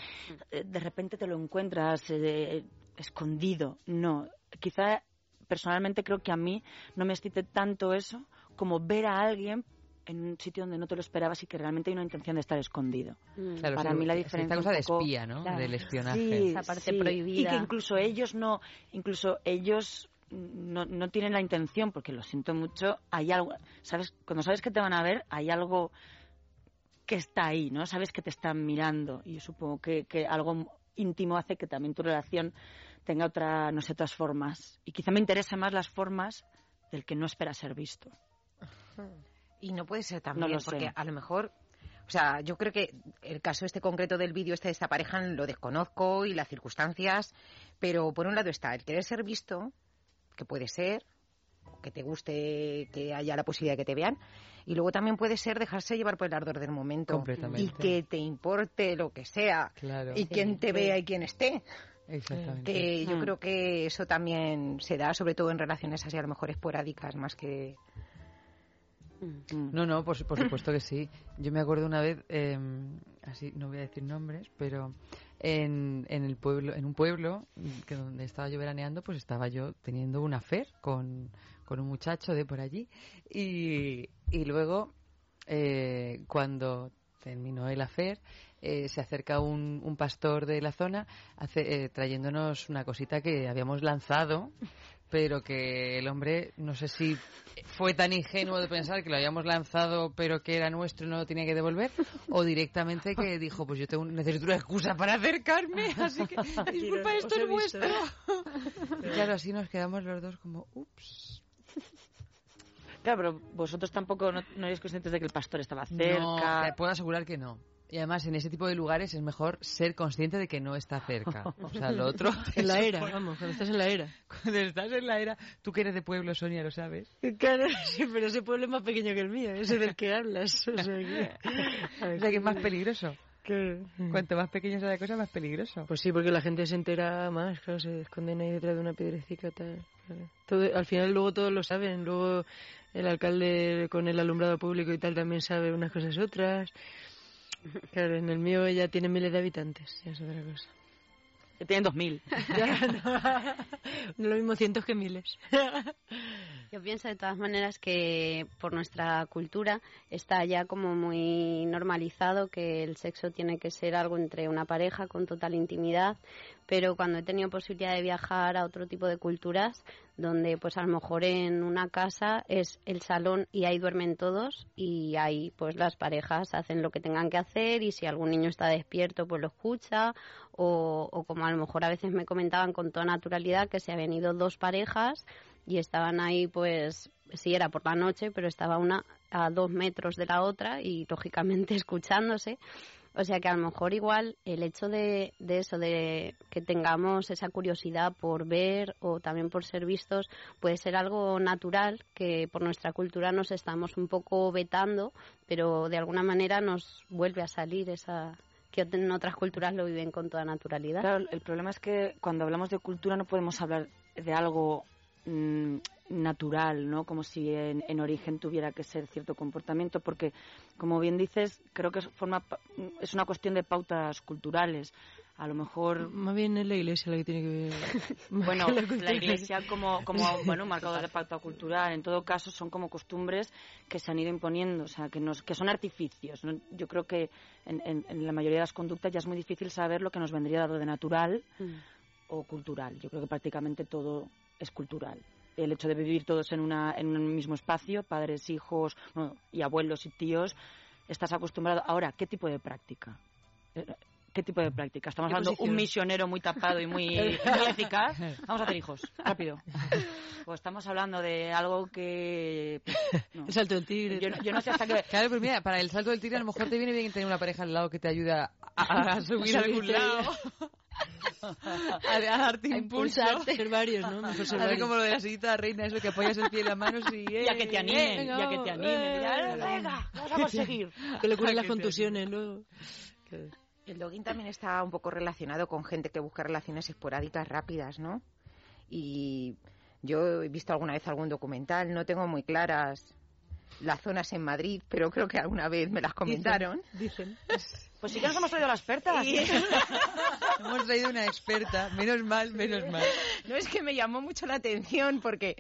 eh, de repente te lo encuentras eh, escondido. No, quizá personalmente creo que a mí no me excite tanto eso como ver a alguien en un sitio donde no te lo esperabas y que realmente hay una intención de estar escondido. Claro, Para sí, mí la esta diferencia cosa un de espía, ¿no? Del espionaje. Sí, Esa parte sí. prohibida. Y que incluso ellos no, incluso ellos no, no tienen la intención, porque lo siento mucho, hay algo, sabes, cuando sabes que te van a ver, hay algo que está ahí, ¿no? Sabes que te están mirando y yo supongo que, que algo íntimo hace que también tu relación tenga otra, no sé, otras formas. Y quizá me interesen más las formas del que no espera ser visto. Y no puede ser también, No lo sé. porque a lo mejor, o sea, yo creo que el caso este concreto del vídeo este de esta pareja lo desconozco y las circunstancias, pero por un lado está el querer ser visto, que puede ser, que te guste que haya la posibilidad de que te vean, y luego también puede ser dejarse llevar por el ardor del momento Completamente. y que te importe lo que sea Claro. y quién te vea y quién esté. Exactamente. Que yo Mm. creo que eso también se da, sobre todo en relaciones así a lo mejor esporádicas, más que No, no, por, por supuesto que sí. Yo me acuerdo una vez, eh, así no voy a decir nombres, pero en, en el pueblo, en un pueblo que donde estaba yo veraneando, pues estaba yo teniendo una fer con, con un muchacho de por allí. Y, y luego eh, cuando terminó el afer eh, se acerca un, un pastor de la zona eh, trayéndonos una cosita que habíamos lanzado pero que el hombre no sé si fue tan ingenuo de pensar que lo habíamos lanzado pero que era nuestro y no lo tenía que devolver o directamente que dijo pues yo tengo, necesito una excusa para acercarme así que disculpa esto es vuestro y claro así nos quedamos los dos como ups Claro, pero vosotros tampoco no, no eres conscientes de que el pastor estaba cerca. No, te puedo asegurar que no. Y además, en ese tipo de lugares es mejor ser consciente de que no está cerca. O sea, lo otro... En la era, vamos, cuando estás en la era. Cuando estás en la era... Tú que eres de pueblo, Sonia, lo sabes. Claro, sí, pero ese pueblo es más pequeño que el mío, ese del que hablas. O sea, que, O sea, que es más peligroso. Claro. Cuanto más pequeño sea la cosa, más peligroso. Pues sí, porque la gente se entera más, claro, se esconden ahí detrás de una piedrecita tal. claro. Todo, al final luego todos lo saben, luego el alcalde con el alumbrado público y tal también sabe unas cosas otras. Claro, en el mío ya tiene miles de habitantes, ya es otra cosa. Que tienen dos mil. Ya, no, no lo mismo cientos que miles. Yo pienso de todas maneras que por nuestra cultura está ya como muy normalizado que el sexo tiene que ser algo entre una pareja con total intimidad, pero cuando he tenido posibilidad de viajar a otro tipo de culturas, donde pues a lo mejor en una casa es el salón y ahí duermen todos y ahí pues las parejas hacen lo que tengan que hacer y si algún niño está despierto pues lo escucha o, o como a lo mejor a veces me comentaban con toda naturalidad que se habían ido dos parejas y estaban ahí pues sí era por la noche pero estaba una a dos metros de la otra y lógicamente escuchándose o sea que a lo mejor igual el hecho de, de eso, de que tengamos esa curiosidad por ver o también por ser vistos, puede ser algo natural que por nuestra cultura nos estamos un poco vetando, pero de alguna manera nos vuelve a salir esa que en otras culturas lo viven con toda naturalidad. Claro, el problema es que cuando hablamos de cultura no podemos hablar de algo mm, natural, ¿no? Como si en, en origen tuviera que ser cierto comportamiento, porque, como bien dices, creo que es, forma, pa- es una cuestión de pautas culturales. A lo mejor... Más bien es la iglesia la que tiene que ver. Bueno, la iglesia como, como bueno, marcador de pauta cultural, en todo caso son como costumbres que se han ido imponiendo, o sea, que, nos, que son artificios. ¿no? Yo creo que en, en- en la mayoría de las conductas ya es muy difícil saber lo que nos vendría dado de natural o cultural. Yo creo que prácticamente todo es cultural. El hecho de vivir todos en, una, en un mismo espacio, padres, hijos bueno, y abuelos y tíos, estás acostumbrado. Ahora, ¿qué tipo de práctica? Eh, ¿Qué tipo de práctica? Estamos ¿Qué hablando de un posición? misionero muy tapado y muy, muy eficaz. Vamos a hacer hijos, rápido. Pues estamos hablando de algo que... pues, no. El salto del tigre. Yo, yo no sé hasta qué... Claro, pero mira, para el salto del tigre a lo mejor te viene bien tener una pareja al lado que te ayuda a, a subir a algún lado. a, a darte A impulso. impulsarte. Ser varios, ¿no? Mejor ser Así varios. como lo de la sillita reina, eso que apoyas el pie en las manos y... Ya que te animen, ya que te animen. eh, venga, vamos a conseguir. Que le curen las contusiones luego. El dogging también está un poco relacionado con gente que busca relaciones esporádicas rápidas, ¿no? Y Yo he visto alguna vez algún documental, no tengo muy claras las zonas en Madrid, pero creo que alguna vez me las comentaron. Dicen. Pues sí que nos hemos traído a la experta. Hemos traído una experta, menos mal, menos mal. No es que me llamó mucho la atención porque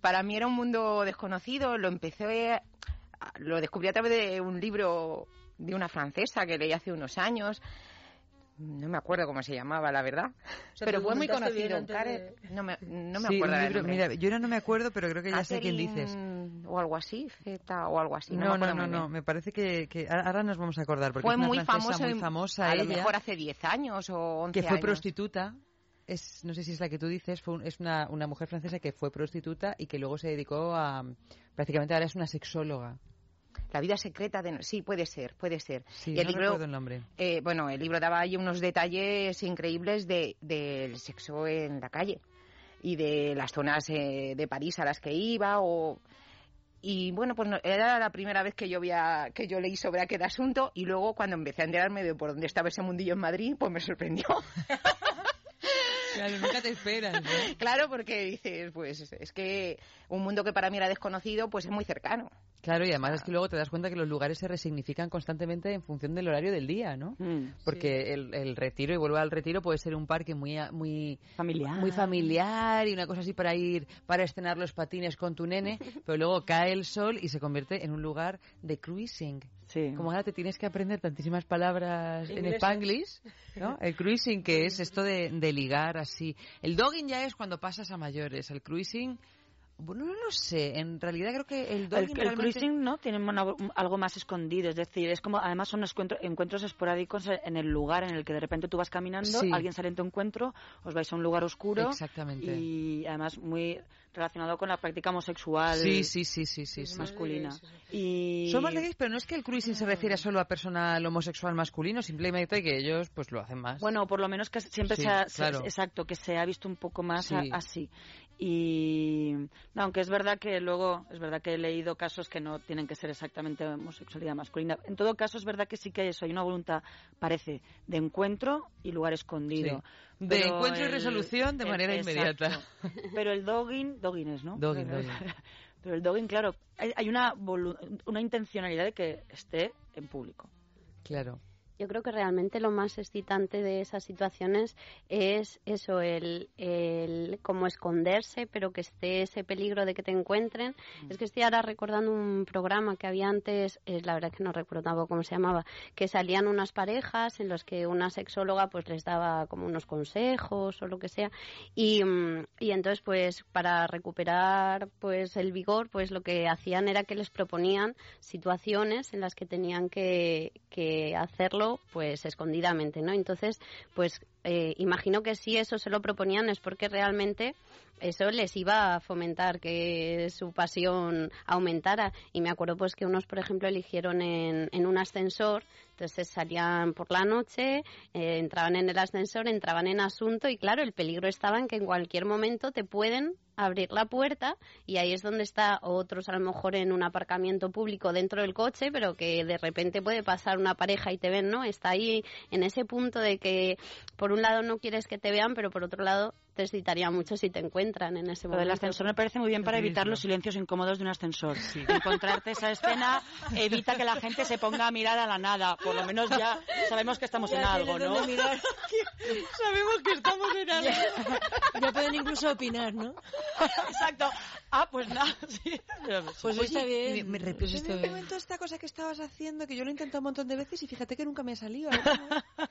para mí era un mundo desconocido. Lo empecé, lo descubrí a través de un libro de una francesa que leí hace unos años. No me acuerdo cómo se llamaba, la verdad. sea, pero fue muy conocido. de- No me, no me Sí, acuerdo un libro- mira, yo ahora no me acuerdo, pero creo que ya sé quién dices. O algo así, Z o algo así. No, No, me no, no, me parece que, que ahora nos vamos a acordar porque Fue es una muy francesa famoso, muy famosa a lo mejor hace 10 años o 11 que fue años. prostituta. Es, no sé si es la que tú dices, fue un- es una, una mujer francesa que fue prostituta y que luego se dedicó a, prácticamente ahora es una sexóloga. La vida secreta de... Sí, puede ser, puede ser. Sí, Y el no libro, recuerdo el nombre. eh, bueno, el libro daba ahí unos detalles increíbles de, del sexo en la calle y de las zonas eh, de París a las que iba o... Y bueno, pues no- era la primera vez que yo, había, que yo leí sobre aquel asunto y luego cuando empecé a enterarme de por dónde estaba ese mundillo en Madrid, pues me sorprendió. Claro, nunca te esperas, ¿no? Claro, porque dices, pues es que un mundo que para mí era desconocido, pues es muy cercano. Claro, y además es que luego te das cuenta que los lugares se resignifican constantemente en función del horario del día, ¿no? Porque el, el retiro, y vuelvo al retiro, puede ser un parque muy muy Familiar. muy familiar y una cosa así para ir, para estrenar los patines con tu nene, pero luego cae el sol y se convierte en un lugar de cruising. Sí. Como ahora te tienes que aprender tantísimas palabras en Inglesas. spanglish, ¿no? El cruising, que es esto de, de ligar así. El dogging ya es cuando pasas a mayores. El cruising, bueno, no lo sé. En realidad creo que el El, dogging el realmente- cruising no tiene una- algo más escondido, es decir, es como además son encuentro- encuentros esporádicos en el lugar en el que de repente tú vas caminando, Sí. alguien sale en tu encuentro, os vais a un lugar oscuro Exactamente. y además muy relacionado con la práctica homosexual Sí, sí, sí, sí, sí, sí. masculina. Y Son más de gays, pero no es que el cruising se refiere solo a personal homosexual masculino, simplemente que ellos pues lo hacen más. Bueno, por lo menos que siempre Sí, se ha, se- exacto, que se ha visto un poco más a- así. Y no, aunque es verdad que luego, es verdad que he leído casos que no tienen que ser exactamente homosexualidad masculina. En todo caso, es verdad que sí que hay eso, hay una voluntad, parece, de encuentro y lugar escondido. Sí. De Pero encuentro y resolución de el- manera exacto. inmediata. Pero el dogging, dogging es, ¿no? Dogging, dogging. Pero el dogging, claro, hay, hay una, una intencionalidad de que esté en público. Claro. Yo creo que realmente lo más excitante de esas situaciones es eso, el, el como esconderse, pero que esté ese peligro de que te encuentren. Es que estoy ahora recordando un programa que había antes, eh, la verdad es que no recuerdo tampoco cómo se llamaba, que salían unas parejas en los que una sexóloga pues les daba como unos consejos o lo que sea y, mm, y entonces pues para recuperar pues el vigor pues lo que hacían era que les proponían situaciones en las que tenían que, que hacerlo pues escondidamente no entonces pues eh, imagino que si eso se lo proponían es porque realmente eso les iba a fomentar que su pasión aumentara. Y me acuerdo pues que unos por ejemplo eligieron en, en un ascensor entonces salían por la noche eh, entraban en el ascensor entraban en asunto y claro el peligro estaba en que en cualquier momento te pueden abrir la puerta y ahí es donde está otros a lo mejor en un aparcamiento público dentro del coche pero que de repente puede pasar una pareja y te ven no está ahí en ese punto de que por un lado no quieres que te vean pero por otro lado te excitaría mucho si te encuentran en ese Lo momento del ascensor me parece muy bien para evitar los silencios incómodos de un ascensor. Encontrarte esa escena evita que la gente se ponga a mirar a la nada. Por lo menos ya sabemos que estamos en algo, ¿no? mirar. Sabemos que estamos en algo. Ya, ya pueden incluso opinar, ¿no? Exacto. Ah, pues nada. Sí. Pues está bien. Me, me repites Está un bien. momento esta cosa que estabas haciendo, que yo lo he intentado un montón de veces y fíjate que nunca me ha salido.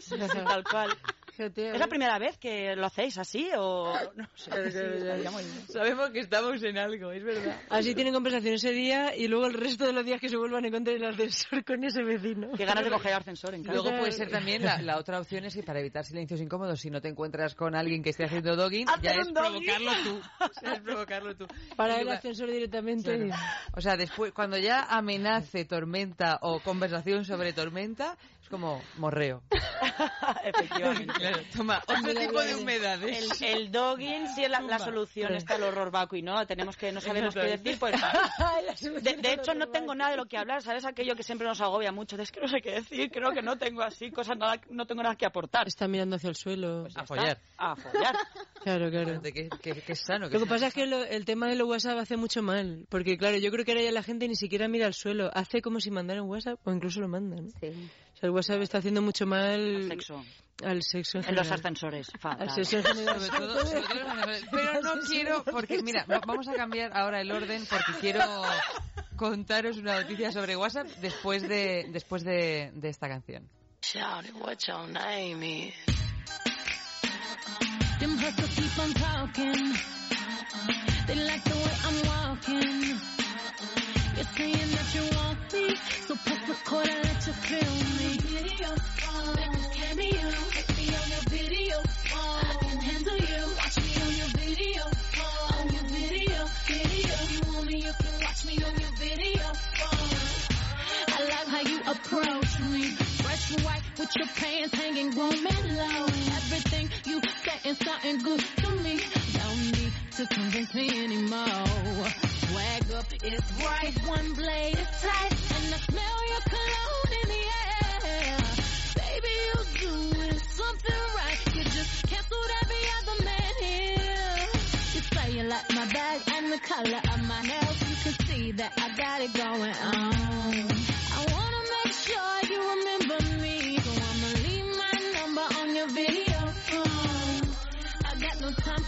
Sí, sí, tal cual. ¿Es la primera vez que lo hacéis así o no sé? Sí. Sabemos que estamos en algo, es verdad. Así tienen conversación ese día y luego el resto de los días que se vuelvan a encontrar en el ascensor con ese vecino. Qué ganas de coger el ascensor en casa. Luego puede ser también la, la otra opción es que para evitar silencios incómodos, si no te encuentras con alguien que esté haciendo dogging, Hacer ya es un dogging. provocarlo tú. O sea, es provocarlo tú. Para el ascensor directamente. Claro. O sea, después, cuando ya amenace tormenta o conversación sobre tormenta, como morreo. Efectivamente. Claro, toma, otro tipo de humedades. El, el dogging sí es la, la solución está al horror vacui, ¿no? Tenemos que, no sabemos qué decir, pues... De, de hecho, no tengo nada de lo que hablar, ¿sabes? Aquello que siempre nos agobia mucho, de es que no sé qué decir, creo que no tengo así cosas, nada, no tengo nada que aportar. Está mirando hacia el suelo. a follar. A follar. Claro, claro. Que, que- que es sano. Lo que pasa es que lo- el tema de los WhatsApp hace mucho mal. Porque, claro, yo creo que ahora ya la gente ni siquiera mira al suelo. Hace como si mandara un WhatsApp o incluso lo mandan. ¿no? Sea, el WhatsApp está haciendo mucho mal Al sexo. al sexo en En los ascensores. Fatal. Al sexo en general. Sobre todo- sobre todo. Pero no quiero, porque mira, va- vamos a cambiar ahora el orden porque quiero contaros una noticia sobre WhatsApp después de, después de, de esta canción. Them hustlers keep on talking. They like the way I'm walking. You're saying that you want me, so press record and let you feel me. Video phone, cameo, take me on your video phone. I can handle you, watch me on your video phone. On your video, video. You want me, you can watch me on your video phone. I like how you approach me. Fresh white with your pants hanging warm and low. Everything you saying something good to me. Don't need to convince me anymore. Up is right, one blade is tight, and I smell your cologne in the air. Baby, you're doing something right. You just canceled every other man here. You say you like my bag and the color of my nails. You can see that I got it going on. I wanna make sure you remember me,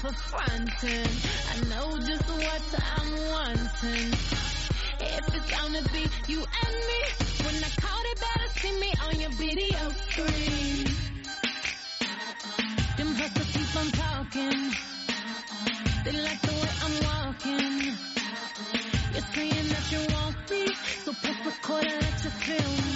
for fronting. I know just what I'm wanting. If it's gonna be you and me, when I call it better see me on your video screen. Them hustlers keep on talking. They like the way I'm walking. You're saying that you want me, so press record and let you feel me.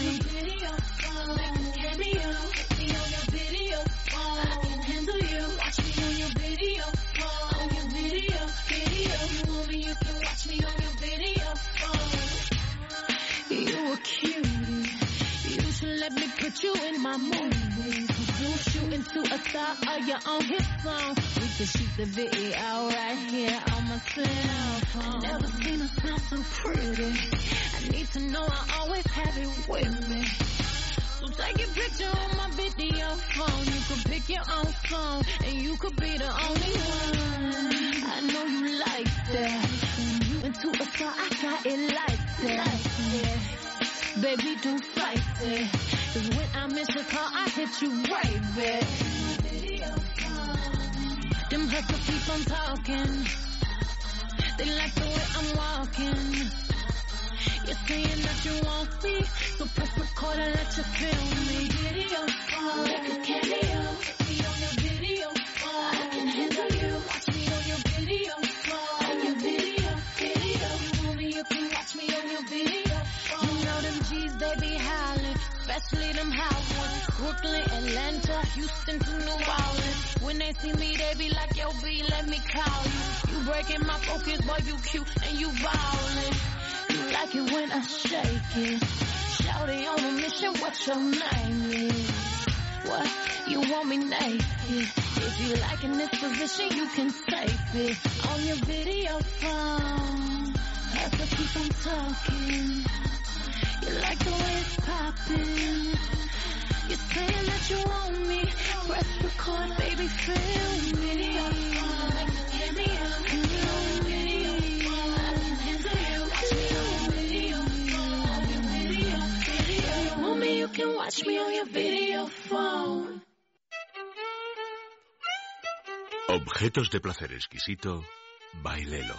Put you in my movie. You shooting to a star of your own hit song. We can shoot the video right here on my cell phone. Never seen a smile so pretty. I need to know I always have it with me. So take a picture on my video phone. You could pick your own song, and you could be the only one. I know you like that. You into a star, I got it like that. Yeah. Baby, don't fight it. Cause when I miss your call, I hit you right back. Them hustlers keep on talking. They like the way I'm walking. You're saying that you want me, so press record and let you feel me. Video phone, like a cameo. Me on your video phone. I can handle you. Houston to New Orleans. When they see me, they be like, yo, B, let me call you. You breaking my focus, boy, you cute and you violent. You like it when I shake it. Shouty on a mission, what your name is? What? You want me naked? If you like in this position, you can save it on your video phone. Have to keep on talking. You like the way it's popping. Objetos de placer exquisito, bailelo.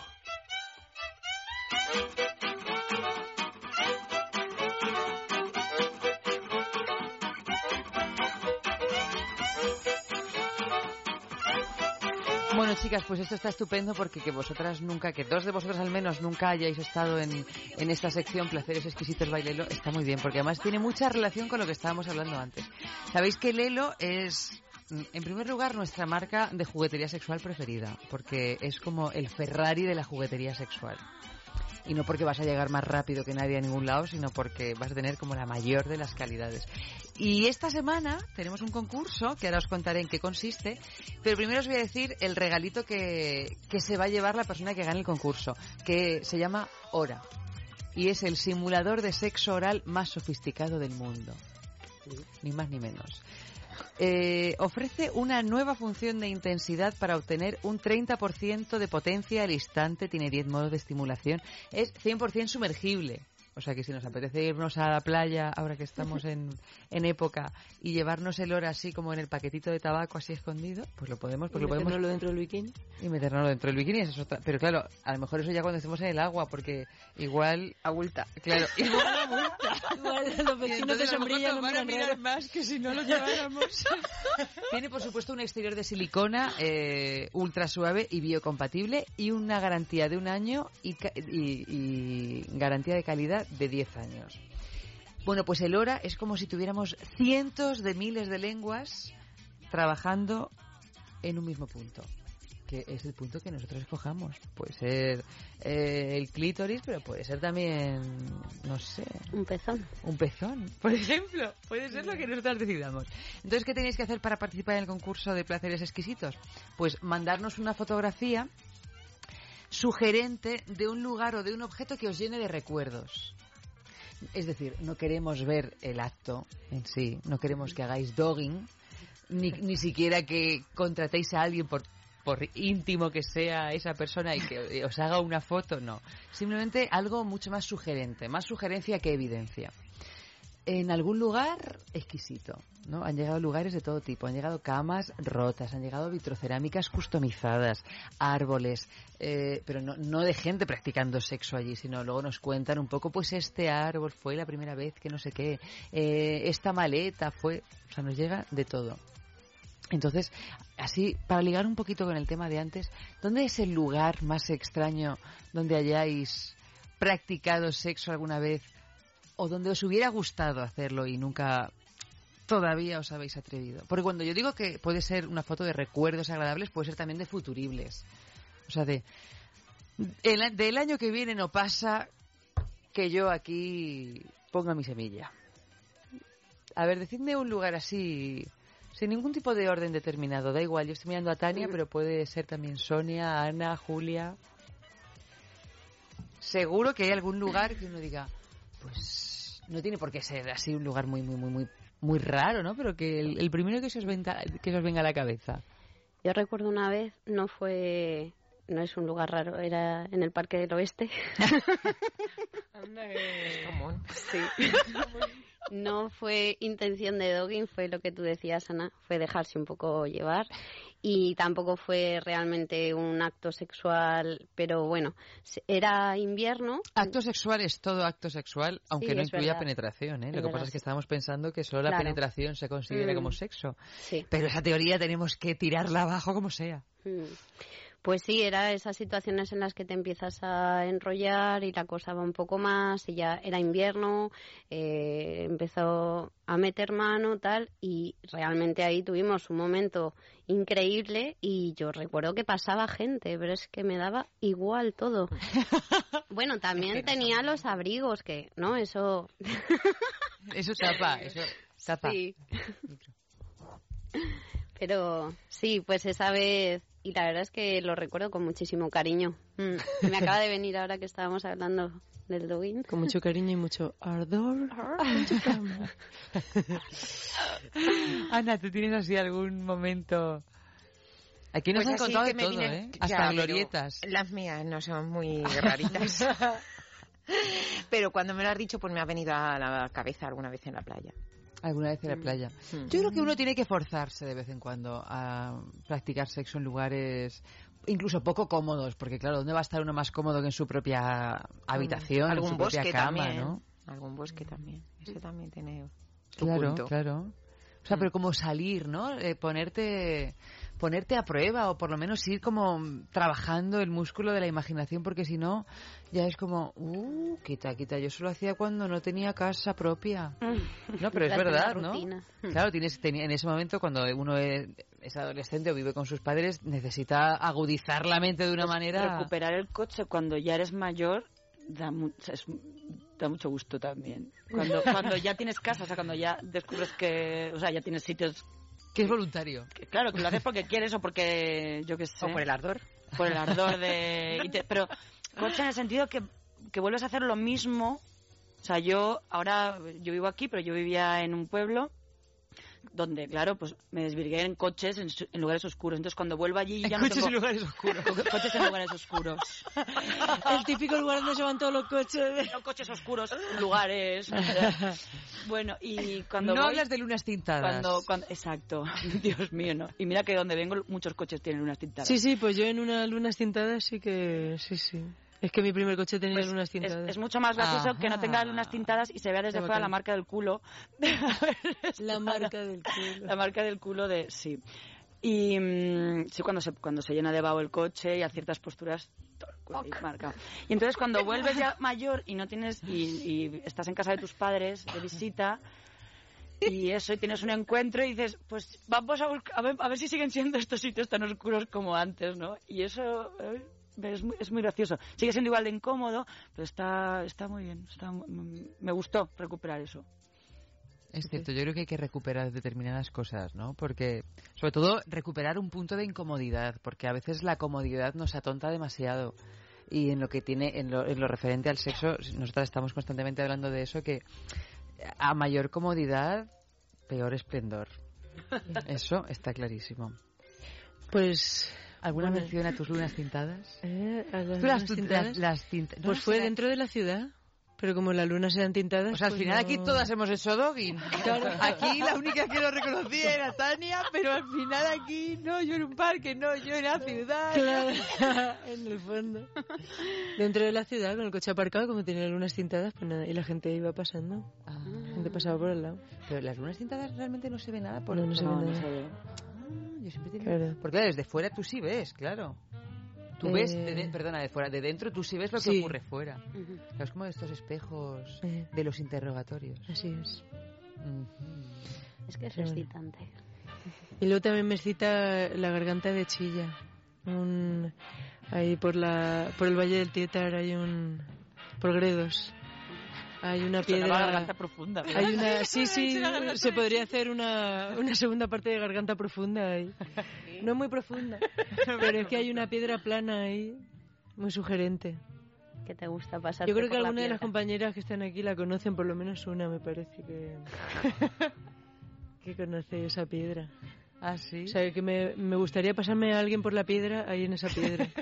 Chicas, pues esto está estupendo porque que vosotras nunca, que dos de vosotras al menos nunca hayáis estado en, en esta sección Placeres Exquisitos Bailelo, está muy bien, porque además tiene mucha relación con lo que estábamos hablando antes. Sabéis que Lelo es, mm, en primer lugar, nuestra marca de juguetería sexual preferida, porque es como el Ferrari de la juguetería sexual. Y no porque vas a llegar más rápido que nadie a ningún lado, sino porque vas a tener como la mayor de las calidades. Y esta semana tenemos un concurso, que ahora os contaré en qué consiste, pero primero os voy a decir el regalito que, que se va a llevar la persona que gane el concurso, que se llama Hora. Y es el simulador de sexo oral más sofisticado del mundo. Ni más ni menos. Eh, ofrece una nueva función de intensidad para obtener un 30% de potencia al instante, tiene 10 modos de estimulación, es 100% sumergible. O sea que si nos apetece irnos a la playa, ahora que estamos en, en época, y llevarnos el hora así como en el paquetito de tabaco así escondido, pues lo podemos, pues ¿Y lo podemos metérnoslo dentro del bikini? y meternoslo dentro del bikini. esa es otra- Pero claro, a lo mejor eso ya cuando estemos en el agua, porque igual... Abulta. Claro, igual abulta. Igual los vecinos de entonces a lo mejor sombrilla nos van a miran mirar raro. más que si no lo lleváramos. Tiene, por supuesto, un exterior de silicona eh, ultra suave y biocompatible y una garantía de un año y, ca- y- y garantía de calidad de 10 años. Bueno, pues el hora es como si tuviéramos cientos de miles de lenguas trabajando en un mismo punto que es el punto que nosotros escojamos. Puede ser eh, el clítoris, pero puede ser también, no sé, Un pezón. un pezón, por ejemplo. Puede ser lo que nosotros decidamos. Entonces, ¿qué tenéis que hacer para participar en el concurso de placeres exquisitos? Pues mandarnos una fotografía sugerente de un lugar o de un objeto que os llene de recuerdos. Es decir, no queremos ver el acto en sí, no queremos que hagáis dogging, ni, ni siquiera que contratéis a alguien por, por íntimo que sea esa persona y que os haga una foto, no. Simplemente algo mucho más sugerente, más sugerencia que evidencia. En algún lugar exquisito, ¿no? Han llegado lugares de todo tipo, han llegado camas rotas, han llegado vitrocerámicas customizadas, árboles, eh, pero no, de gente practicando sexo allí, sino luego nos cuentan un poco, pues este árbol fue la primera vez que no sé qué, eh, esta maleta fue, o sea, nos llega de todo. Entonces, así, para ligar un poquito con el tema de antes, ¿dónde es el lugar más extraño donde hayáis practicado sexo alguna vez o donde os hubiera gustado hacerlo y nunca todavía os habéis atrevido? Porque cuando yo digo que puede ser una foto de recuerdos agradables, puede ser también de futuribles. O sea, de el, del año que viene no pasa que yo aquí ponga mi semilla. A ver, decidme un lugar así, sin ningún tipo de orden determinado. Da igual, yo estoy mirando a Tania, pero puede ser también Sonia, Ana, Julia. Seguro que hay algún lugar que uno diga, pues no tiene por qué ser así un lugar muy, muy, muy, muy, muy raro, ¿no? Pero que el, el primero que se, os venga, que se os venga a la cabeza. Yo recuerdo una vez, no fue, no es un lugar raro, era en el Parque del Oeste. Sí. No fue intención de dogging, fue lo que tú decías, Ana, fue dejarse un poco llevar. Y tampoco fue realmente un acto sexual, pero bueno, era invierno. Acto sexual es todo acto sexual, aunque Sí, no incluya verdad. penetración. ¿eh? Es Lo que pasa es que estábamos pensando que solo la Claro. penetración se considera Mm. como sexo. Sí. Pero esa teoría tenemos que tirarla abajo como sea. Mm. Pues sí, era esas situaciones en las que te empiezas a enrollar y la cosa va un poco más, y ya era invierno, eh, empezó a meter mano, tal, y realmente ahí tuvimos un momento increíble y yo recuerdo que pasaba gente, pero es que me daba igual todo. Bueno, también tenía los abrigos, que, ¿no? Eso... Eso tapa, eso tapa. Sí. Pero sí, pues esa vez, y la verdad es que lo recuerdo con muchísimo cariño. Mm, Me acaba de venir ahora que estábamos hablando del dogging. Con mucho cariño y mucho ardor. Ana, ¿tú tienes así algún momento? Aquí nos Pues han contado que de me todo, vienen- ¿eh? Ya, Hasta glorietas. Las mías no son muy raritas. pero cuando me lo has dicho, pues me ha venido a la cabeza alguna vez en la playa. Alguna vez en la Mm. playa. Mm. Yo creo que uno tiene que forzarse de vez en cuando a practicar sexo en lugares incluso poco cómodos, porque claro, ¿dónde va a estar uno más cómodo que en su propia habitación, en Algún su propia bosque cama, también. ¿no? Algún bosque también. Ese también tiene Claro, punto. claro. O sea, pero como salir, ¿no? Eh, ponerte, ponerte a prueba o por lo menos ir como trabajando el músculo de la imaginación, porque si no, ya es como, uh, quita, quita. Yo eso lo hacía cuando no tenía casa propia. No, pero es verdad, ¿no? Claro, tienes, tenía- en ese momento cuando uno es, es adolescente o vive con sus padres, necesita agudizar la mente de una Pues manera. Recuperar el coche cuando ya eres mayor da, mu- o sea, es- da mucho gusto también. Cuando, cuando ya tienes casa, o sea, cuando ya descubres que, o sea, ya tienes sitios Que es voluntario. que, claro, que lo haces porque quieres o porque, yo qué sé. O por el ardor. Por el ardor de... y te- pero coche en el sentido que, que vuelves a hacer lo mismo. O sea, yo ahora, yo vivo aquí, pero yo vivía en un pueblo donde, claro, pues me desvirgué en coches en, su- en lugares oscuros. Entonces, cuando vuelvo allí ya En no coches tengo- en lugares oscuros. Co- Coches en lugares oscuros. El típico lugar donde se van todos los coches. No coches oscuros, lugares. bueno, y cuando no voy- hablas de lunas tintadas. Cuando, cuando, exacto, Dios mío, ¿no? Y mira que donde vengo muchos coches tienen unas tintadas. Sí, sí, pues yo en unas lunas tintadas sí que... Sí, sí. Es que mi primer coche tenía Pues lunas tintadas. es mucho más gracioso que no tenga lunas tintadas y se vea desde fuera la marca del culo. La marca del culo. La marca del culo de... Sí. Y mm, sí, cuando se, cuando se llena de vaho el coche y a ciertas posturas marcado. Y entonces cuando vuelves ya mayor y no tienes... Y, y estás en casa de tus padres de visita... Y eso, y tienes un encuentro y dices, pues vamos a, buscar, a, ver, a ver si siguen siendo estos sitios tan oscuros como antes, ¿no? Y eso eh, es, muy, es muy gracioso. Sigue siendo igual de incómodo, pero está, está muy bien. Está, me gustó recuperar eso. Es cierto, yo creo que hay que recuperar determinadas cosas, ¿no? Porque, sobre todo, recuperar un punto de incomodidad, porque a veces la comodidad nos atonta demasiado. Y en lo que tiene, en lo, en lo referente al sexo, nosotras estamos constantemente hablando de eso, que a mayor comodidad, peor esplendor. Eso está clarísimo. Pues... ¿Alguna bueno. mención a tus lunas tintadas? Eh, a las Tú las tintadas. las- las tinta- no Pues fue dentro de la ciudad. Pero como las lunas eran tintadas... O sea, al pues final no- aquí todas hemos hecho dogging. Aquí la única que lo reconocía era Tania, pero al final aquí no, yo en un parque, no, yo en la ciudad. Claro, en el fondo. Dentro de la ciudad, con el coche aparcado, como tenía las lunas tintadas, pues nada, y la gente iba pasando. La gente pasaba por el lado. Pero las lunas tintadas realmente no se ve nada por No, no se ve nada. Yo siempre tenía- Claro. Porque claro, desde fuera tú sí ves, claro. Tú Eh, ves, de de- perdona, de fuera, de dentro tú sí ves lo que Sí. ocurre fuera. Claro, es como estos espejos Eh. de los interrogatorios. Así es. Es que es Qué bueno. excitante. Y luego también me excita la garganta de Chilla. Un, ahí por la por el Valle del Tietar hay un... Por Gredos. Hay una piedra... garganta profunda. Hay una, sí, sí, se podría hacer una, una segunda parte de garganta profunda ahí. No muy profunda, pero es que hay una piedra plana ahí, muy sugerente. Que te gusta pasar. Yo creo que alguna de las compañeras que están aquí la conocen, por lo menos una me parece que, que conoce esa piedra. Ah, sí. O sea, que me, me gustaría pasarme a alguien por la piedra ahí en esa piedra.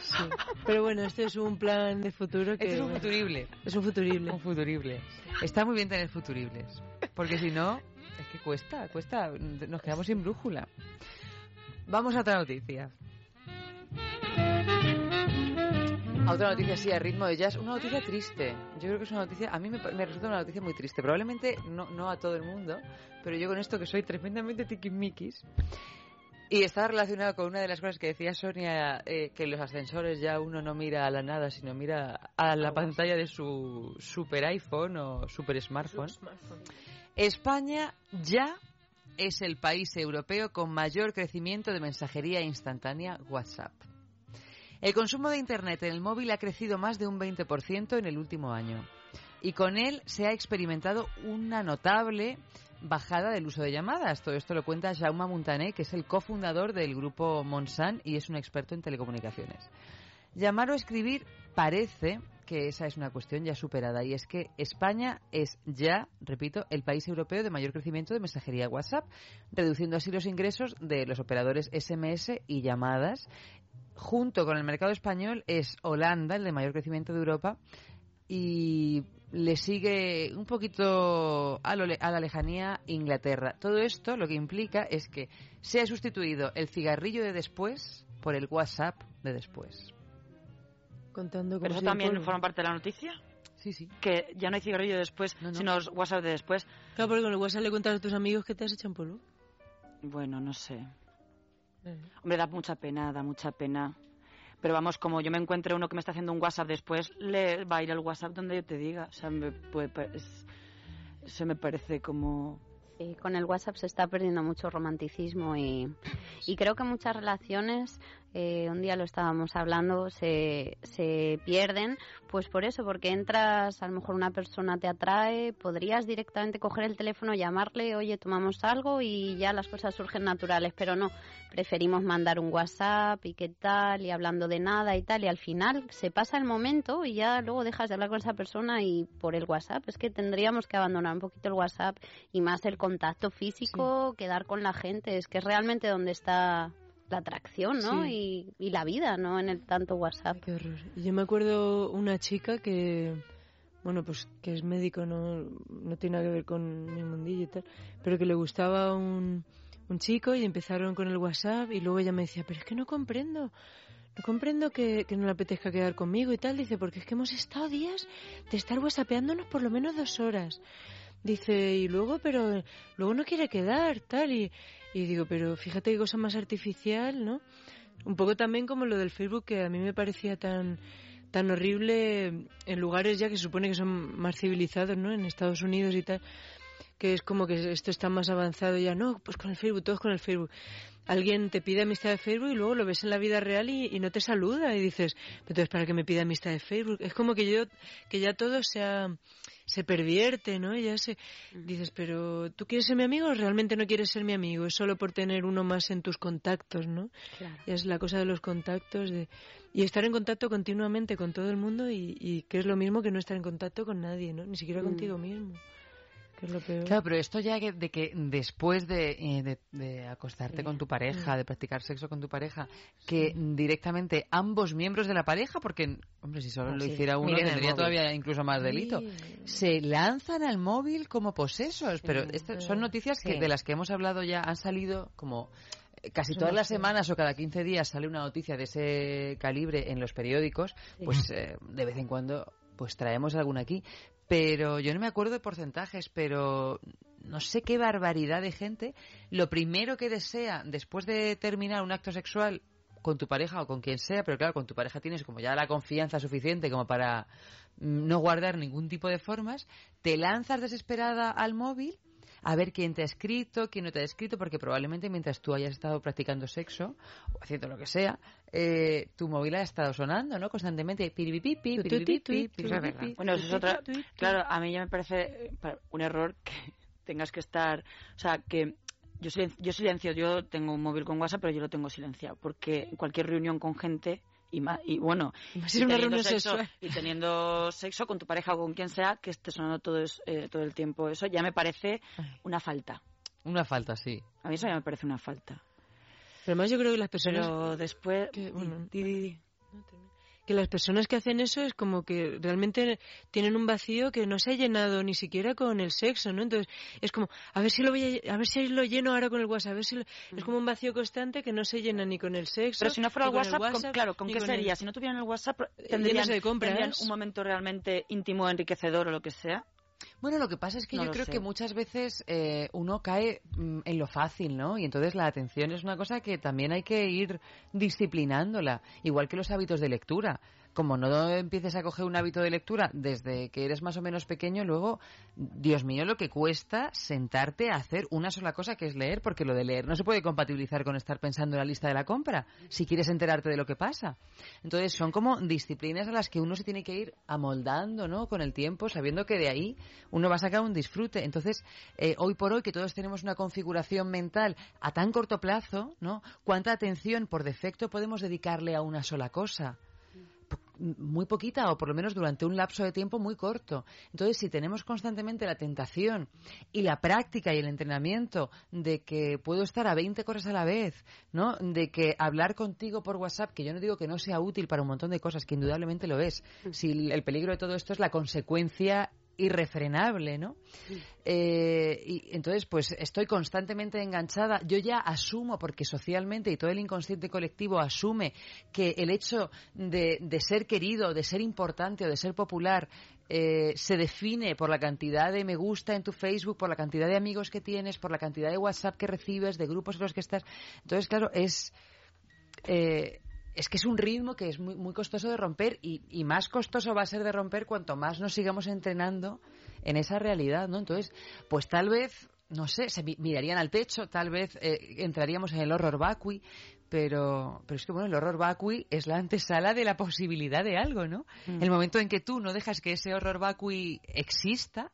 Sí. Pero bueno, este es un plan de futuro que... Este es un futurible. Es un futurible. Un futurible. Está muy bien tener futuribles. Porque si no, es que cuesta, cuesta. Nos quedamos sin brújula. Vamos a otra noticia. A otra noticia así a ritmo de jazz, una noticia triste. Yo creo que es una noticia, a mí me, me resulta una noticia muy triste. Probablemente no, no a todo el mundo, pero yo con esto que soy tremendamente tiquismiquis. Y está relacionado con una de las cosas que decía Sonia, eh, que en los ascensores ya uno no mira a la nada, sino mira a la pantalla de su super iPhone o super smartphone. España ya es el país europeo con mayor crecimiento de mensajería instantánea WhatsApp. El consumo de Internet en el móvil ha crecido más de un 20% en el último año. Y con él se ha experimentado una notable bajada del uso de llamadas. Todo esto lo cuenta Jaume Montané, que es el cofundador del grupo Monsan y es un experto en telecomunicaciones. Llamar o escribir parece que esa es una cuestión ya superada y es que España es ya, repito, el país europeo de mayor crecimiento de mensajería WhatsApp, reduciendo así los ingresos de los operadores SMS y llamadas. Junto con el mercado español es Holanda, el de mayor crecimiento de Europa, y le sigue un poquito a, lo le- a la lejanía Inglaterra. Todo esto lo que implica es que se ha sustituido el cigarrillo de después por el WhatsApp de después. Contando Pero eso también polvo. forma parte de la noticia. Sí, sí. Que ya no hay cigarrillo después, sino WhatsApp de después. Claro, porque con el WhatsApp le cuentas a tus amigos que te has hecho en polvo. Bueno, no sé. Hombre, da mucha pena, da mucha pena. Pero vamos, como yo me encuentre uno que me está haciendo un WhatsApp después, le va a ir al WhatsApp donde yo te diga. O sea, me puede, pa- es- eso me parece como... Sí, con el WhatsApp se está perdiendo mucho romanticismo y, y creo que muchas relaciones eh, un día lo estábamos hablando, se, se pierden, pues por eso, porque entras, a lo mejor una persona te atrae, podrías directamente coger el teléfono, llamarle, oye, tomamos algo y ya las cosas surgen naturales, pero no, preferimos mandar un WhatsApp y qué tal, y hablando de nada y tal, y al final se pasa el momento y ya luego dejas de hablar con esa persona y por el WhatsApp, es que tendríamos que abandonar un poquito el WhatsApp y más el contacto físico, quedar con la gente, es que es realmente donde está la atracción, ¿no? Sí. Y, y la vida, ¿no? En el tanto WhatsApp. Qué horror. Yo me acuerdo una chica que, bueno, pues que es médico, no, no tiene nada que ver con mi mundillo y tal, pero que le gustaba un, un chico y empezaron con el WhatsApp y luego ella me decía, pero es que no comprendo. No comprendo que, que no le apetezca quedar conmigo y tal. Dice, porque es que hemos estado días de estar whatsappeándonos por lo menos dos horas. Dice, y luego, pero luego no quiere quedar, tal. Y, y digo, pero fíjate qué cosa más artificial, ¿no? Un poco también como lo del Facebook, que a mí me parecía tan tan horrible en lugares ya que se supone que son más civilizados, ¿no? En Estados Unidos y tal, que es como que esto está más avanzado ya. No, pues con el Facebook, todos con el Facebook. Alguien te pide amistad de Facebook y luego lo ves en la vida real y, y no te saluda y dices, entonces para que me pida amistad de Facebook. Es como que yo, que ya todo se ha- se pervierte, ¿no? Y ya se dices, pero tú quieres ser mi amigo o realmente no quieres ser mi amigo, es solo por tener uno más en tus contactos, ¿no? Claro. Y es la cosa de los contactos de y estar en contacto continuamente con todo el mundo y, y que es lo mismo que no estar en contacto con nadie, ¿no? Ni siquiera Mm. contigo mismo. Que es lo peor. Claro, pero esto ya que- de que después de, eh, de- de acostarte con tu pareja, de practicar sexo con tu pareja, que directamente ambos miembros de la pareja, porque, hombre, si solo Ah, lo sí. hiciera uno, Miren tendría todavía incluso más delito, se lanzan al móvil como posesos. Pero estas son noticias que de las que hemos hablado ya han salido como eh, casi todas las semanas o cada 15 días sale una noticia de ese calibre en los periódicos, pues eh, de vez en cuando pues traemos alguna aquí. Pero yo no me acuerdo de porcentajes, pero no sé qué barbaridad de gente. Lo primero que desea después de terminar un acto sexual con tu pareja o con quien sea, pero claro, con tu pareja tienes como ya la confianza suficiente como para mm, no guardar ningún tipo de formas, te lanzas desesperada al móvil a ver quién te ha escrito, quién no te ha escrito, porque probablemente mientras tú hayas estado practicando sexo o haciendo lo que sea, eh, tu móvil ha estado sonando, ¿no? Constantemente. Piripipipi, piripipipi. Bueno, eso es otra. Claro, a mí ya me parece eh, un error que tengas que estar. O sea, que yo, silen- yo silencio, yo tengo un móvil con WhatsApp, pero yo lo tengo silenciado. Porque en cualquier reunión con gente. Y, ma- y bueno, Y más y teniendo reunión sexo, sexual. y teniendo sexo con tu pareja o con quien sea, que esté sonando todo, es- eh, todo el tiempo, eso ya me parece una falta. Una falta, sí. A mí eso ya me parece una falta. Pero además yo creo que las personas Pero después. que, di- bueno, di- di- di. Que las personas que hacen eso es como que realmente tienen un vacío que no se ha llenado ni siquiera con el sexo, ¿no? Entonces es como a ver si lo voy a, a ver si lo lleno ahora con el WhatsApp, a ver si lo- es como un vacío constante que no se llena ni con el sexo. Pero si no fuera el WhatsApp, ¿con- claro, ¿con qué sería? Si no tuvieran el WhatsApp, tendrían, de compras. tendrían un momento realmente íntimo, enriquecedor o lo que sea. Bueno, lo que pasa es que No yo creo sé. que muchas veces eh, uno cae mm, en lo fácil, ¿no? Y entonces la atención es una cosa que también hay que ir disciplinándola, igual que los hábitos de lectura. Como no empieces a coger un hábito de lectura desde que eres más o menos pequeño, luego, Dios mío, lo que cuesta sentarte a hacer una sola cosa que es leer, porque lo de leer no se puede compatibilizar con estar pensando en la lista de la compra, si quieres enterarte de lo que pasa. Entonces son como disciplinas a las que uno se tiene que ir amoldando, ¿no? Con el tiempo, sabiendo que de ahí uno va a sacar un disfrute. Entonces, eh, hoy por hoy que todos tenemos una configuración mental a tan corto plazo, ¿no? ¿Cuánta atención por defecto podemos dedicarle a una sola cosa? Muy poquita o por lo menos durante un lapso de tiempo muy corto. Entonces, si tenemos constantemente la tentación y la práctica y el entrenamiento de que puedo estar a 20 cosas a la vez, ¿no? De que hablar contigo por WhatsApp, que yo no digo que no sea útil para un montón de cosas, que indudablemente lo es. Si el el peligro de todo esto es la consecuencia irrefrenable, ¿no? Eh, y entonces, pues estoy constantemente enganchada. Yo ya asumo, porque socialmente y todo el inconsciente colectivo asume que el hecho de, de ser querido, de ser importante o de ser popular eh, se define por la cantidad de me gusta en tu Facebook, por la cantidad de amigos que tienes, por la cantidad de WhatsApp que recibes, de grupos en los que estás. Entonces, claro, es. eh, es que es un ritmo que es muy, muy costoso de romper y, y más costoso va a ser de romper cuanto más nos sigamos entrenando en esa realidad, ¿no? Entonces, pues tal vez, no sé, se mi- mirarían al techo, tal vez eh, entraríamos en el horror vacui, Pero, pero es que bueno, el horror vacui es la antesala de la posibilidad de algo, ¿no? El momento en que tú no dejas que ese horror vacui exista,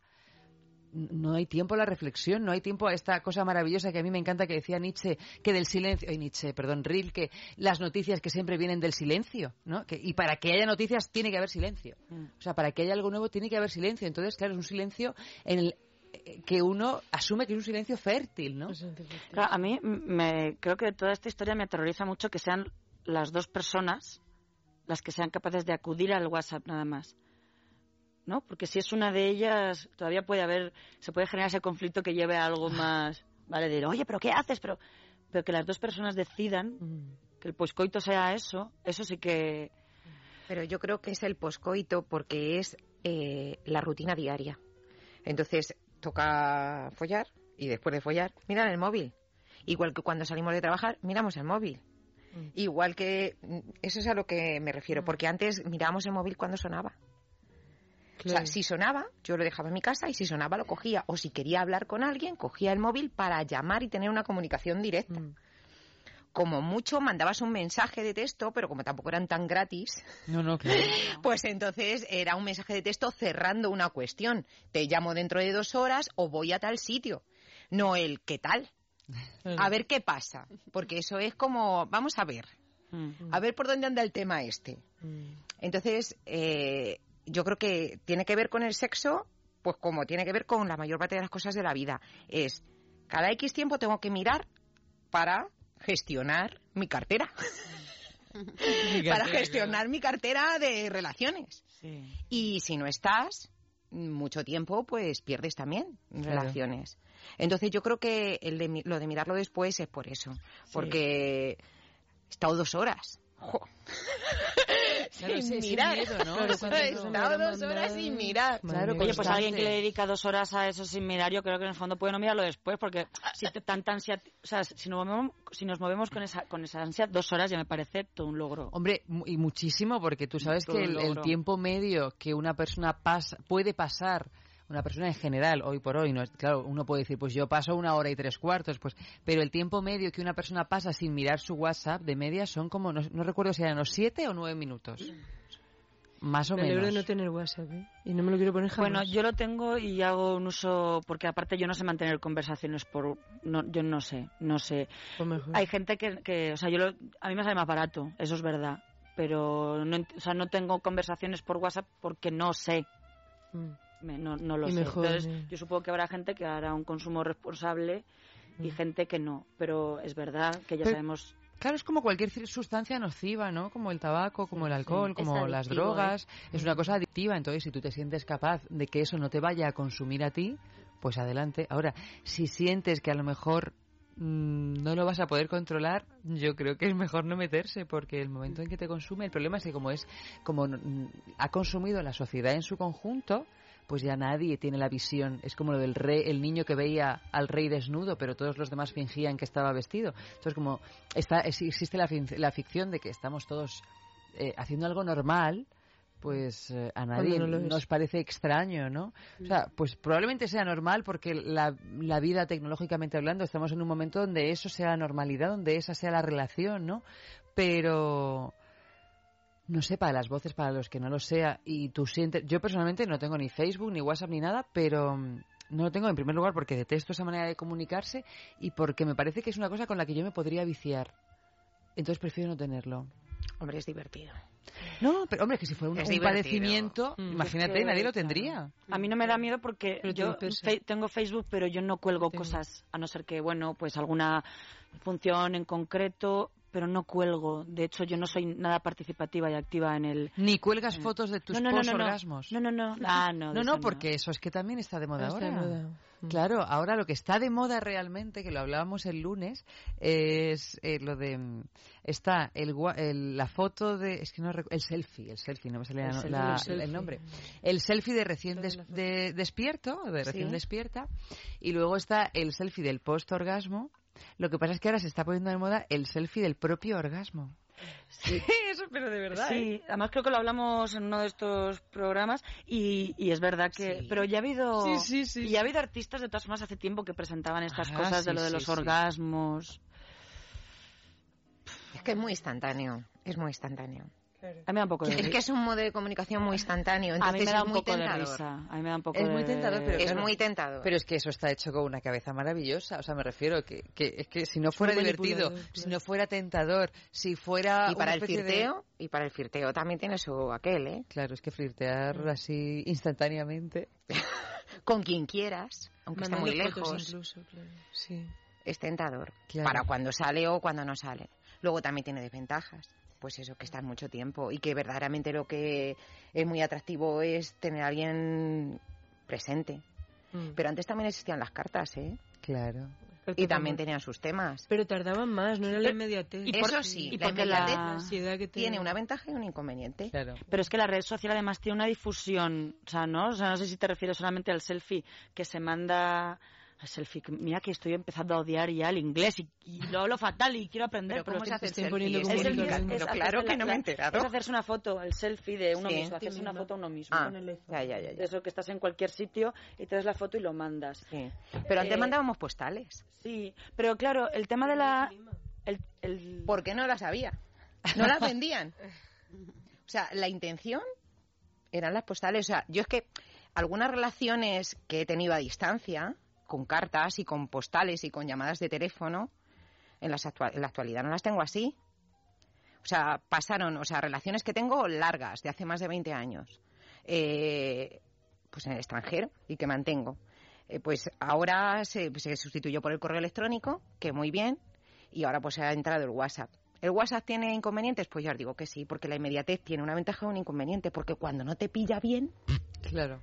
no hay tiempo a la reflexión, no hay tiempo a esta cosa maravillosa que a mí me encanta que decía Nietzsche, que del silencio, ay Nietzsche, perdón, Rilke, las noticias que siempre vienen del silencio, ¿no? Que, y para que haya noticias tiene que haber silencio. O sea, para que haya algo nuevo tiene que haber silencio. Entonces, claro, es un silencio en el eh, que uno asume que es un silencio fértil, ¿no? Claro, a mí me, creo que toda esta historia me aterroriza mucho que sean las dos personas las que sean capaces de acudir al WhatsApp nada más. ¿No? Porque si es una de ellas, todavía puede haber, se puede generar ese conflicto que lleve a algo más, ¿vale? De, oye, ¿pero qué haces? Pero, pero que las dos personas decidan que el poscoito sea eso, eso sí que... Pero yo creo que es el poscoito porque es eh, la rutina diaria. Entonces toca follar y después de follar mirar el móvil. Igual que cuando salimos de trabajar miramos el móvil. Igual que mm, eso es a lo que me refiero, porque antes mirábamos el móvil cuando sonaba. O sea, si sonaba, yo lo dejaba en mi casa y si sonaba lo cogía. O si quería hablar con alguien, cogía el móvil para llamar y tener una comunicación directa. Como mucho mandabas un mensaje de texto, pero como tampoco eran tan gratis, No, no, claro. pues entonces era un mensaje de texto cerrando una cuestión. Te llamo dentro de dos horas o voy a tal sitio. No el qué tal. A ver qué pasa. Porque eso es como, vamos a ver. A ver por dónde anda el tema este. Entonces, eh, yo creo que tiene que ver con el sexo, pues como tiene que ver con la mayor parte de las cosas de la vida. Es, cada X tiempo tengo que mirar para gestionar mi cartera. para gestionar mi cartera de relaciones. Y si no estás mucho tiempo, pues pierdes también Claro. relaciones. Entonces yo creo que el de mi- lo de mirarlo después es por eso. Porque he estado dos horas. Jo. Claro, sin mirar. miedo, ¿no? Claro, he estado dos horas sin mirar. Claro, Oye, pues alguien que le dedica dos horas a eso sin mirar, yo creo que en el fondo puede no mirarlo después, porque si te, tanta ansia, o sea, si nos movemos, si nos movemos con esa, con esa ansia, dos horas ya me parece todo un logro. Hombre, mu- y muchísimo, porque tú sabes Todo que el, tiempo medio que una persona pasa, puede pasar, una persona en general, hoy por hoy, no es, claro, uno puede decir, pues yo paso una hora y tres cuartos, pues, pero el tiempo medio que una persona pasa sin mirar su WhatsApp de media son como, no, no recuerdo si eran los siete o nueve minutos. Más o Me alegro de menos. no tener WhatsApp, ¿eh? Y no me lo quiero poner jamás. Bueno, yo lo tengo y hago un uso, porque aparte yo no sé mantener conversaciones por, no, yo no sé, no sé. Pues mejor. Hay gente que, que o sea, yo lo- a mí me sale más barato, eso es verdad, pero no, o sea, no tengo conversaciones por WhatsApp porque no sé. Me- no, no lo Mm. Y sé. mejor, Entonces, yo supongo que habrá gente que hará un consumo responsable y gente que no, pero es verdad que ya Pero- sabemos Claro, es como cualquier ci- sustancia nociva, ¿no? Como el tabaco, como el alcohol, como las drogas. ¿eh? Es una cosa adictiva. Entonces, si tú te sientes capaz de que eso no te vaya a consumir a ti, pues adelante. Ahora, si sientes que a lo mejor mm, no lo vas a poder controlar, yo creo que es mejor no meterse, porque el momento en que te consume, el problema es que como es, como mm, ha consumido la sociedad en su conjunto, pues ya nadie tiene la visión. Es como lo del rey, el niño que veía al rey desnudo, pero todos los demás fingían que estaba vestido. Entonces, como está, es- existe la, la ficción de que estamos todos eh, haciendo algo normal, pues eh, a nadie no nos parece extraño, ¿no? O sea, pues probablemente sea normal porque la, la vida tecnológicamente hablando estamos en un momento donde eso sea la normalidad, donde esa sea la relación, ¿no? Pero no sé, para las voces, para los que no lo sea, y tú sientes... Yo personalmente no tengo ni Facebook, ni WhatsApp, ni nada, pero mm, no lo tengo en primer lugar porque detesto esa manera de comunicarse y porque me parece que es una cosa con la que yo me podría viciar. Entonces prefiero no tenerlo. Hombre, es divertido. No, pero hombre, que si fuera un, padecimiento, Mm, imagínate, es que, nadie lo tendría. A mí no me da miedo porque Pero yo fe- tengo Facebook, pero yo no cuelgo cosas, a no ser que, bueno, pues alguna función en concreto, pero no cuelgo. De hecho, yo no soy nada participativa y activa en el... Ni cuelgas fotos de tus No, no, no, no, no. No, no, no. Ah, no, No, no, porque eso es que también está de moda Ah, ahora. moda. Mm. Claro, ahora lo que está de moda realmente, que lo hablábamos el lunes, es eh, lo de mm, está el, el- la foto de es que no el selfie, el selfie, no me sale El la- selfie. nombre, el selfie de recién des- de- despierto, de recién Sí. despierta, y luego está el selfie del post orgasmo. Lo que pasa es que ahora se está poniendo de moda el selfie del propio orgasmo. Sí. Eso, pero de verdad. Sí, ¿eh? además creo que lo hablamos en uno de estos programas y, y es verdad que... Pero ya ha habido... Sí, sí, sí, Y ha habido artistas de todas formas hace tiempo que presentaban estas Ah, cosas de lo de sí, los sí. orgasmos. Es que es muy instantáneo, es muy instantáneo. A mí me da un poco de Es que es un modo de comunicación muy instantáneo, A entonces mí me da es un muy poco de tentador. risa. A mí me da un poco Es muy de- tentador, pero Es claro, muy tentador. Pero es que eso está hecho con una cabeza maravillosa. O sea, me refiero que, que es que si no fuera divertido, si no fuera tentador, si fuera Y para el de- flirteo, y para el flirteo también tiene su aquel, ¿eh? Claro, es que flirtear así instantáneamente. Con quien quieras, aunque esté muy lejos. incluso, claro. Sí. Es tentador. Claro. Para cuando sale o cuando no sale. Luego también tiene desventajas. Pues eso, que estás mucho tiempo y que verdaderamente lo que es muy atractivo es tener a alguien presente. Mm. Pero antes también existían las cartas, ¿eh? Claro. Y también tenían sus temas. Pero tardaban más, no era la inmediatez. y por- Eso sí, y la porque la- ansiedad que tiene una ventaja y un inconveniente. Claro. Pero es que la red social además tiene una difusión, o sea, ¿no? O sea, no sé si te refieres solamente al selfie que se manda selfie. que- Mira que estoy empezando a odiar ya el inglés y, y lo hablo fatal y quiero aprender. Pero ¿cómo se hace el selfie? poniendo Es como El el selfie es- indicador. es claro que no me he enterado. Es hacerse una foto, el selfie de uno Sí. mismo, hacerse una foto a uno mismo. Ah, ya, ya, ya, ya. Eso que estás en cualquier sitio y te das la foto y lo mandas. Sí. Pero antes Eh, mandábamos postales. Sí, pero claro, el tema de la... El, el- ¿Por qué no las había? No las vendían. O sea, la intención eran las postales. O sea, yo es que algunas relaciones que he tenido a distancia, con cartas y con postales y con llamadas de teléfono, en, las en la actualidad no las tengo así. O sea, pasaron, o sea, relaciones que tengo largas, de hace más de 20 años, eh, pues en el extranjero y que mantengo. Eh, pues ahora se, sustituyó por el correo electrónico, que muy bien, y ahora pues ha entrado el WhatsApp. ¿El WhatsApp tiene inconvenientes? Pues ya os digo que sí, porque la inmediatez tiene una ventaja y un inconveniente, porque cuando no te pilla bien, Claro.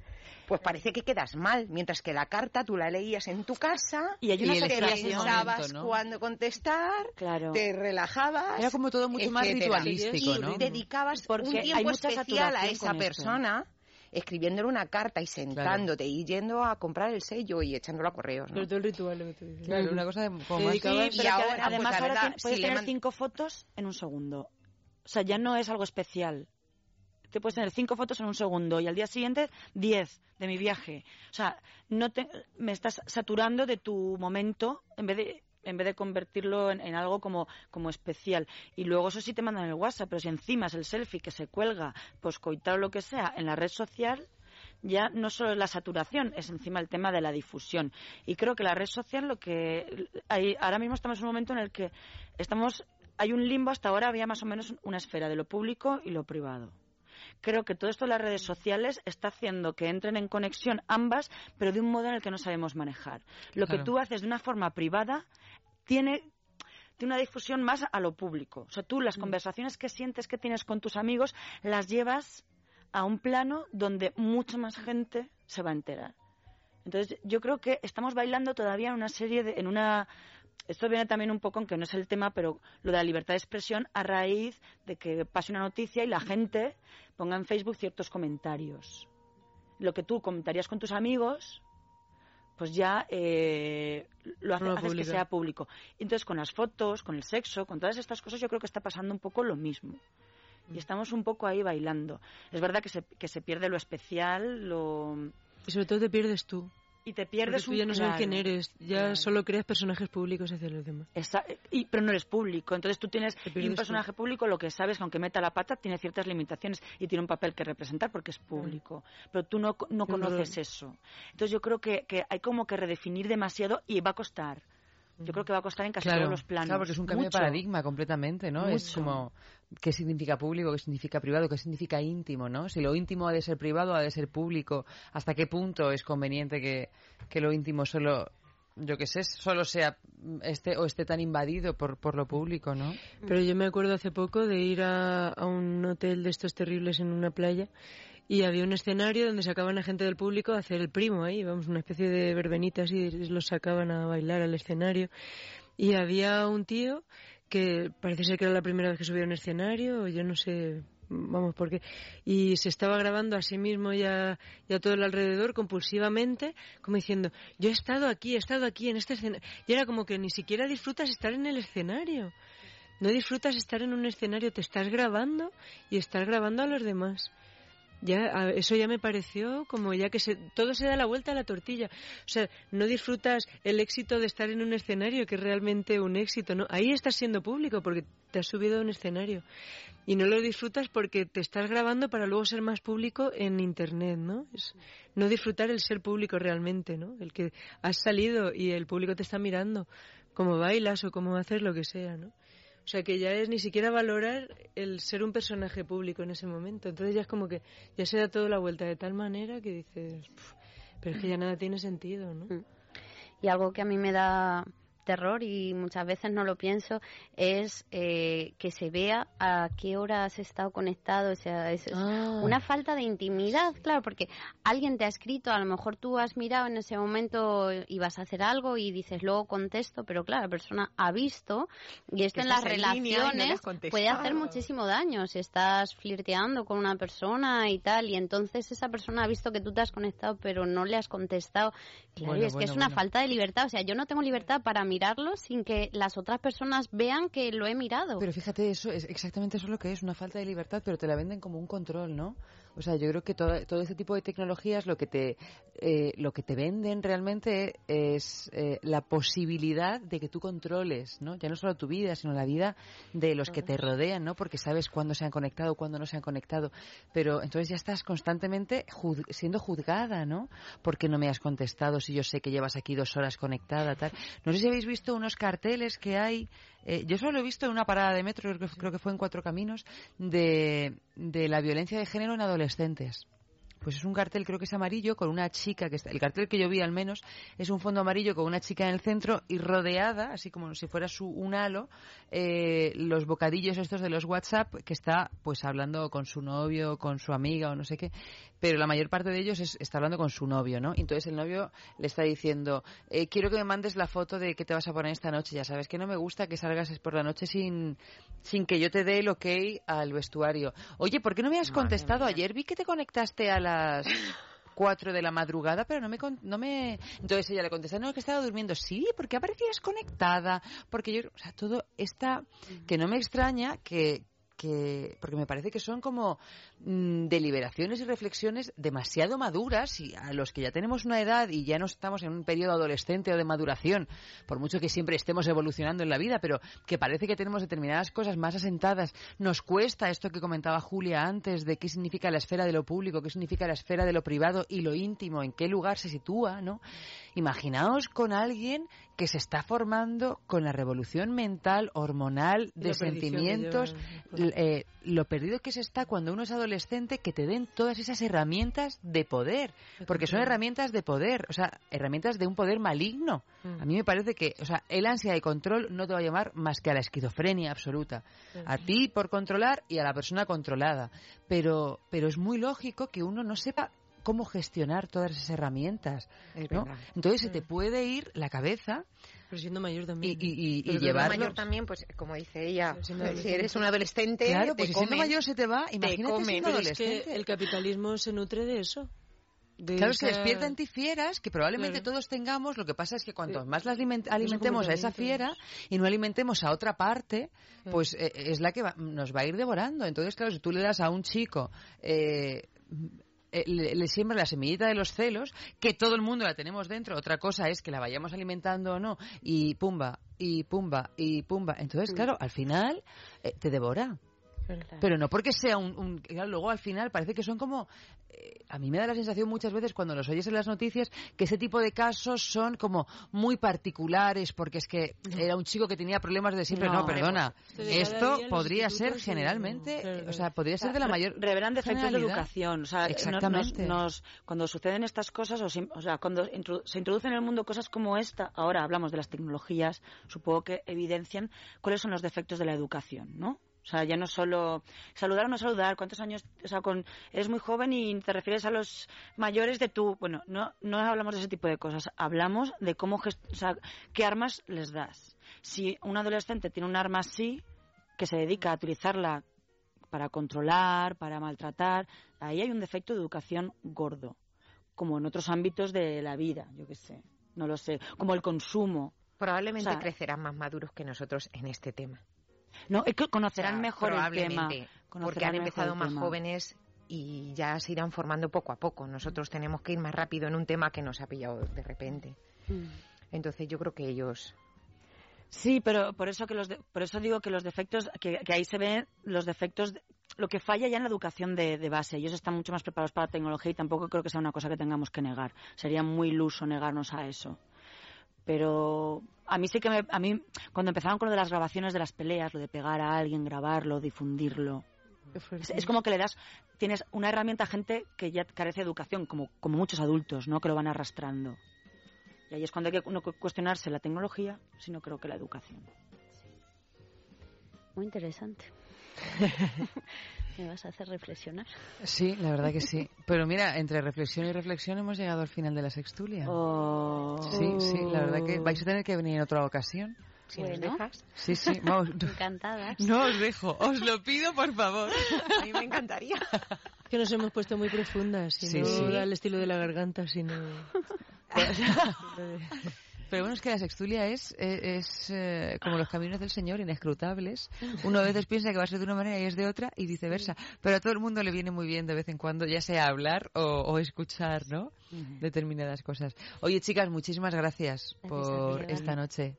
pues parece que quedas mal, mientras que la carta tú la leías en tu casa Y hay una te saturación. pensabas ¿no? cuándo contestar, Claro. te relajabas. Era como todo mucho más ritualístico, y ¿no? dedicabas Porque un tiempo especial a esa persona escribiéndole una carta y sentándote y yendo a comprar el sello y echándolo a correos. ¿no? Pero todo el ritual. Claro, una cosa de, como Te más- Sí, Y ahora, pues, además la ahora verdad, puedes si tener man- cinco fotos en un segundo. O sea, ya no es algo especial. Te puedes tener cinco fotos en un segundo y al día siguiente diez de mi viaje. O sea, no te, me estás saturando de tu momento en vez de en vez de convertirlo en, algo como, como especial. Y luego eso sí te mandan el WhatsApp, pero si encima es el selfie que se cuelga, pues coitar o lo que sea, en la red social, ya no solo es la saturación, es encima el tema de la difusión. Y creo que la red social lo que hay, ahora mismo estamos en un momento en el que estamos hay un limbo hasta ahora había más o menos una esfera de lo público y lo privado. Creo que todo esto de las redes sociales está haciendo que entren en conexión ambas, pero de un modo en el que no sabemos manejar. Lo Claro. que tú haces de una forma privada tiene tiene una difusión más a lo público. O sea, tú las conversaciones que sientes que tienes con tus amigos las llevas a un plano donde mucha más gente se va a enterar. Entonces, yo creo que estamos bailando todavía en una serie de, en una esto viene también un poco, aunque no es el tema, pero lo de la libertad de expresión a raíz de que pase una noticia y la gente ponga en Facebook ciertos comentarios. Lo que tú comentarías con tus amigos, pues ya eh, lo hace- haces que sea público. Entonces, con las fotos, con el sexo, con todas estas cosas, yo creo que está pasando un poco lo mismo. Y estamos un poco ahí bailando. Es verdad que se, que se pierde lo especial, lo... Y sobre todo te pierdes tú. Y te pierdes Porque tú ya un no sabes quién eres, ya solo creas personajes públicos hacia los demás. Esa- y, pero no eres público. Entonces tú tienes y un personaje público, lo que sabes que aunque meta la pata, tiene ciertas limitaciones y tiene un papel que representar porque es público. Pero tú no, no conoces eso. Entonces yo creo que, que hay como que redefinir demasiado y va a costar. Yo creo que va a costar en casi Claro, todos los planos. claro, porque es un cambio Mucho. de paradigma completamente, ¿no? Es como qué significa público, qué significa privado, qué significa íntimo, ¿no? Si lo íntimo ha de ser privado, ha de ser público, hasta qué punto es conveniente que, que lo íntimo solo, yo qué sé, solo sea este o esté tan invadido por, por lo público, ¿no? Pero yo me acuerdo hace poco de ir a, a un hotel de estos terribles en una playa y había un escenario donde sacaban a gente del público a hacer el primo ahí, vamos, una especie de verbenitas y los sacaban a bailar al escenario. Y había un tío que parece ser que era la primera vez que subía a un escenario, yo no sé, vamos, por qué. Y se estaba grabando a sí mismo y a, y a todo el alrededor compulsivamente, como diciendo, yo he estado aquí, he estado aquí en este escenario. Y era como que ni siquiera disfrutas estar en el escenario. No disfrutas estar en un escenario, te estás grabando y estás grabando a los demás. Ya eso ya me pareció como ya que se, todo se da la vuelta a la tortilla. O sea, no disfrutas el éxito de estar en un escenario, que es realmente un éxito, ¿no? Ahí estás siendo público porque te has subido a un escenario. Y no lo disfrutas porque te estás grabando para luego ser más público en Internet, ¿no? No disfrutar el ser público realmente, ¿no? El que has salido y el público te está mirando, cómo bailas o cómo haces lo que sea, ¿no? O sea, que ya es ni siquiera valorar el ser un personaje público en ese momento. Entonces ya es como que ya se da toda la vuelta de tal manera que dices, "Puf, pero es que ya nada tiene sentido, ¿no? Y algo que a mí me da terror y muchas veces no lo pienso es eh, que se vea a qué hora has estado conectado. O sea, es, Ah. una falta de intimidad, claro, porque alguien te ha escrito, a lo mejor tú has mirado en ese momento y vas a hacer algo y dices luego contesto, pero claro, la persona ha visto y esto Que en las en no relaciones contestado. puede hacer muchísimo daño si estás flirteando con una persona y tal y entonces esa persona ha visto que tú te has conectado pero no le has contestado. Claro, Bueno, es que bueno, es una falta de libertad, o sea, yo no tengo libertad para mirarlo sin que las otras personas vean que lo he mirado. Pero fíjate, eso es exactamente eso es lo que es, una falta de libertad, pero te la venden como un control, ¿no? O sea, yo creo que todo, todo este tipo de tecnologías lo que te, eh, lo que te venden realmente es eh, la posibilidad de que tú controles, ¿no? Ya no solo tu vida, sino la vida de los que te rodean, ¿no? Porque sabes cuándo se han conectado, cuándo no se han conectado. Pero entonces ya estás constantemente juz- siendo juzgada, ¿no? Porque no me has contestado si yo sé que llevas aquí dos horas conectada, tal. No sé si habéis visto unos carteles que hay eh, yo solo he visto en una parada de metro, creo creo que fue en Cuatro Caminos, de, de la violencia de género en adolescentes. Pues es un cartel, creo que es amarillo, con una chica, que está, el cartel que yo vi al menos, es un fondo amarillo con una chica en el centro y rodeada, así como si fuera su, un halo, eh, los bocadillos estos de los WhatsApp, que está pues hablando con su novio, con su amiga o no sé qué, pero la mayor parte de ellos es- está hablando con su novio, ¿no? Entonces el novio le está diciendo, eh, quiero que me mandes la foto de qué te vas a poner esta noche, ya sabes que no me gusta que salgas por la noche sin, sin que yo te dé el ok al vestuario. Oye, ¿por qué no me has contestado ayer? Vi que te conectaste a las 4 de la madrugada, pero no me, no me... Entonces ella le contesta, no, que estaba durmiendo. Sí, porque aparecías conectada, porque yo... O sea, todo está... Que no me extraña que que porque me parece que son como mm, deliberaciones y reflexiones demasiado maduras y a los que ya tenemos una edad y ya no estamos en un periodo adolescente o de maduración, por mucho que siempre estemos evolucionando en la vida, pero que parece que tenemos determinadas cosas más asentadas, nos cuesta esto que comentaba Julia antes de qué significa la esfera de lo público, qué significa la esfera de lo privado y lo íntimo, en qué lugar se sitúa, ¿no? Imaginaos con alguien que se está formando con la revolución mental, hormonal, de sentimientos, l- eh, lo perdido que se está cuando uno es adolescente, que te den todas esas herramientas de poder, porque son herramientas de poder, o sea, herramientas de un poder maligno. Mm. A mí me parece que, o sea, el ansia de control no te va a llamar más que a la esquizofrenia absoluta. A ti por controlar y a la persona controlada. Pero, pero es muy lógico que uno no sepa cómo gestionar todas esas herramientas. Es ¿no? verdad. Entonces se te puede ir la cabeza Pero siendo mayor también. y, y, mayor también, pues como dice ella, siendo si adolescente. eres un adolescente, Claro, te pues si siendo mayor se te va, te imagínate siendo es que adolescente. el capitalismo se nutre de eso. De Claro, es que esa- despierta en ti fieras que probablemente Claro. todos tengamos. Lo que pasa es que cuanto Sí. más las aliment- alimentemos a esa fiera y no alimentemos a otra parte, Claro. pues eh, es la que va- nos va a ir devorando. Entonces, claro, si tú le das a un chico. eh, eh, le, le siembra la semillita de los celos, que todo el mundo la tenemos dentro. Otra cosa es que la vayamos alimentando o no, y pumba, y pumba, y pumba. Entonces, claro, al final eh, te devora. Pero no porque sea un... un- luego al final parece que son como... eh, a mí me da la sensación muchas veces cuando los oyes en las noticias que ese tipo de casos son como muy particulares porque es que era un chico que tenía problemas de siempre. No, No, perdona. esto podría ser generalmente... O sea, podría ser de la mayor... revelan defectos de educación. O sea, Exactamente. nos- nos- cuando suceden estas cosas, o, o sea, cuando introdu- se introducen en el mundo cosas como esta, ahora hablamos de las tecnologías, supongo que evidencian cuáles son los defectos de la educación, ¿no? O sea, ya no solo saludar o no saludar, cuántos años, o sea, con, eres muy joven y te refieres a los mayores de tú. Bueno, no, no hablamos de ese tipo de cosas, hablamos de cómo, gest- o sea, qué armas les das. Si un adolescente tiene un arma así, que se dedica a utilizarla para controlar, para maltratar, ahí hay un defecto de educación gordo, como en otros ámbitos de la vida, yo qué sé, no lo sé, como el consumo. Probablemente O sea, crecerán más maduros que nosotros en este tema. No, es que conocerán O sea, mejor el tema. porque han empezado más tema. jóvenes y ya se irán formando poco a poco. Nosotros tenemos que ir más rápido en un tema que nos ha pillado de repente. Entonces yo creo que ellos Sí, pero por eso que los de- por eso digo que los defectos que, que ahí se ven los defectos de- lo que falla ya en la educación de, de base. Ellos están mucho más preparados para la tecnología y tampoco creo que sea una cosa que tengamos que negar. Sería muy iluso negarnos a eso. Pero a mí sí que me, a mí cuando empezaron con lo de las grabaciones de las peleas, lo de pegar a alguien, grabarlo, difundirlo. Es, es como que le das, tienes una herramienta a gente que ya carece de educación, como, como muchos adultos, ¿no? Que lo van arrastrando. Y ahí es cuando hay que no cuestionarse la tecnología, sino creo que la educación. Muy interesante. Me vas a hacer reflexionar. Sí, la verdad que sí. Pero mira, entre reflexión y reflexión hemos llegado al final de la sextulia. Sí, sí, la verdad que vais a tener que venir en otra ocasión. Si nos Bueno. dejas. Sí, sí, vamos. Encantadas. No os dejo, os lo pido por favor. A mí me encantaría. Que nos hemos puesto muy profundas, y Sí, no sí. al estilo de la garganta, sino... Pero bueno, es que la sextulia es, eh, es eh, como los caminos del Señor, inescrutables. Uno a veces piensa que va a ser de una manera y es de otra y viceversa. Pero a todo el mundo le viene muy bien de vez en cuando, ya sea hablar o, o escuchar, ¿no? Determinadas cosas. Oye, chicas, muchísimas gracias, por esta noche.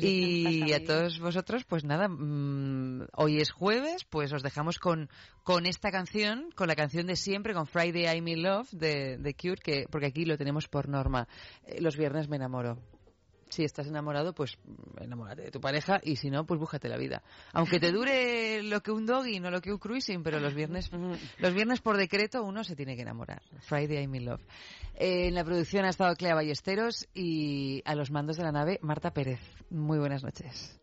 Y a todos vosotros, pues nada, mm, hoy es jueves, pues os dejamos con, con esta canción, con la canción de siempre, con Friday I'm in Love de, de Cure, que, porque aquí lo tenemos por norma. Eh, los viernes me enamoro. Si estás enamorado, pues mm, enamórate de tu pareja y si no, pues búscate la vida. Aunque te dure lo que un doggy, no lo que un cruising, pero los viernes, los viernes por decreto uno se tiene que enamorar. Friday I'm in Love. Eh, en la producción ha estado Clea Ballesteros y a los mandos de la nave Marta Pérez. Muy buenas noches.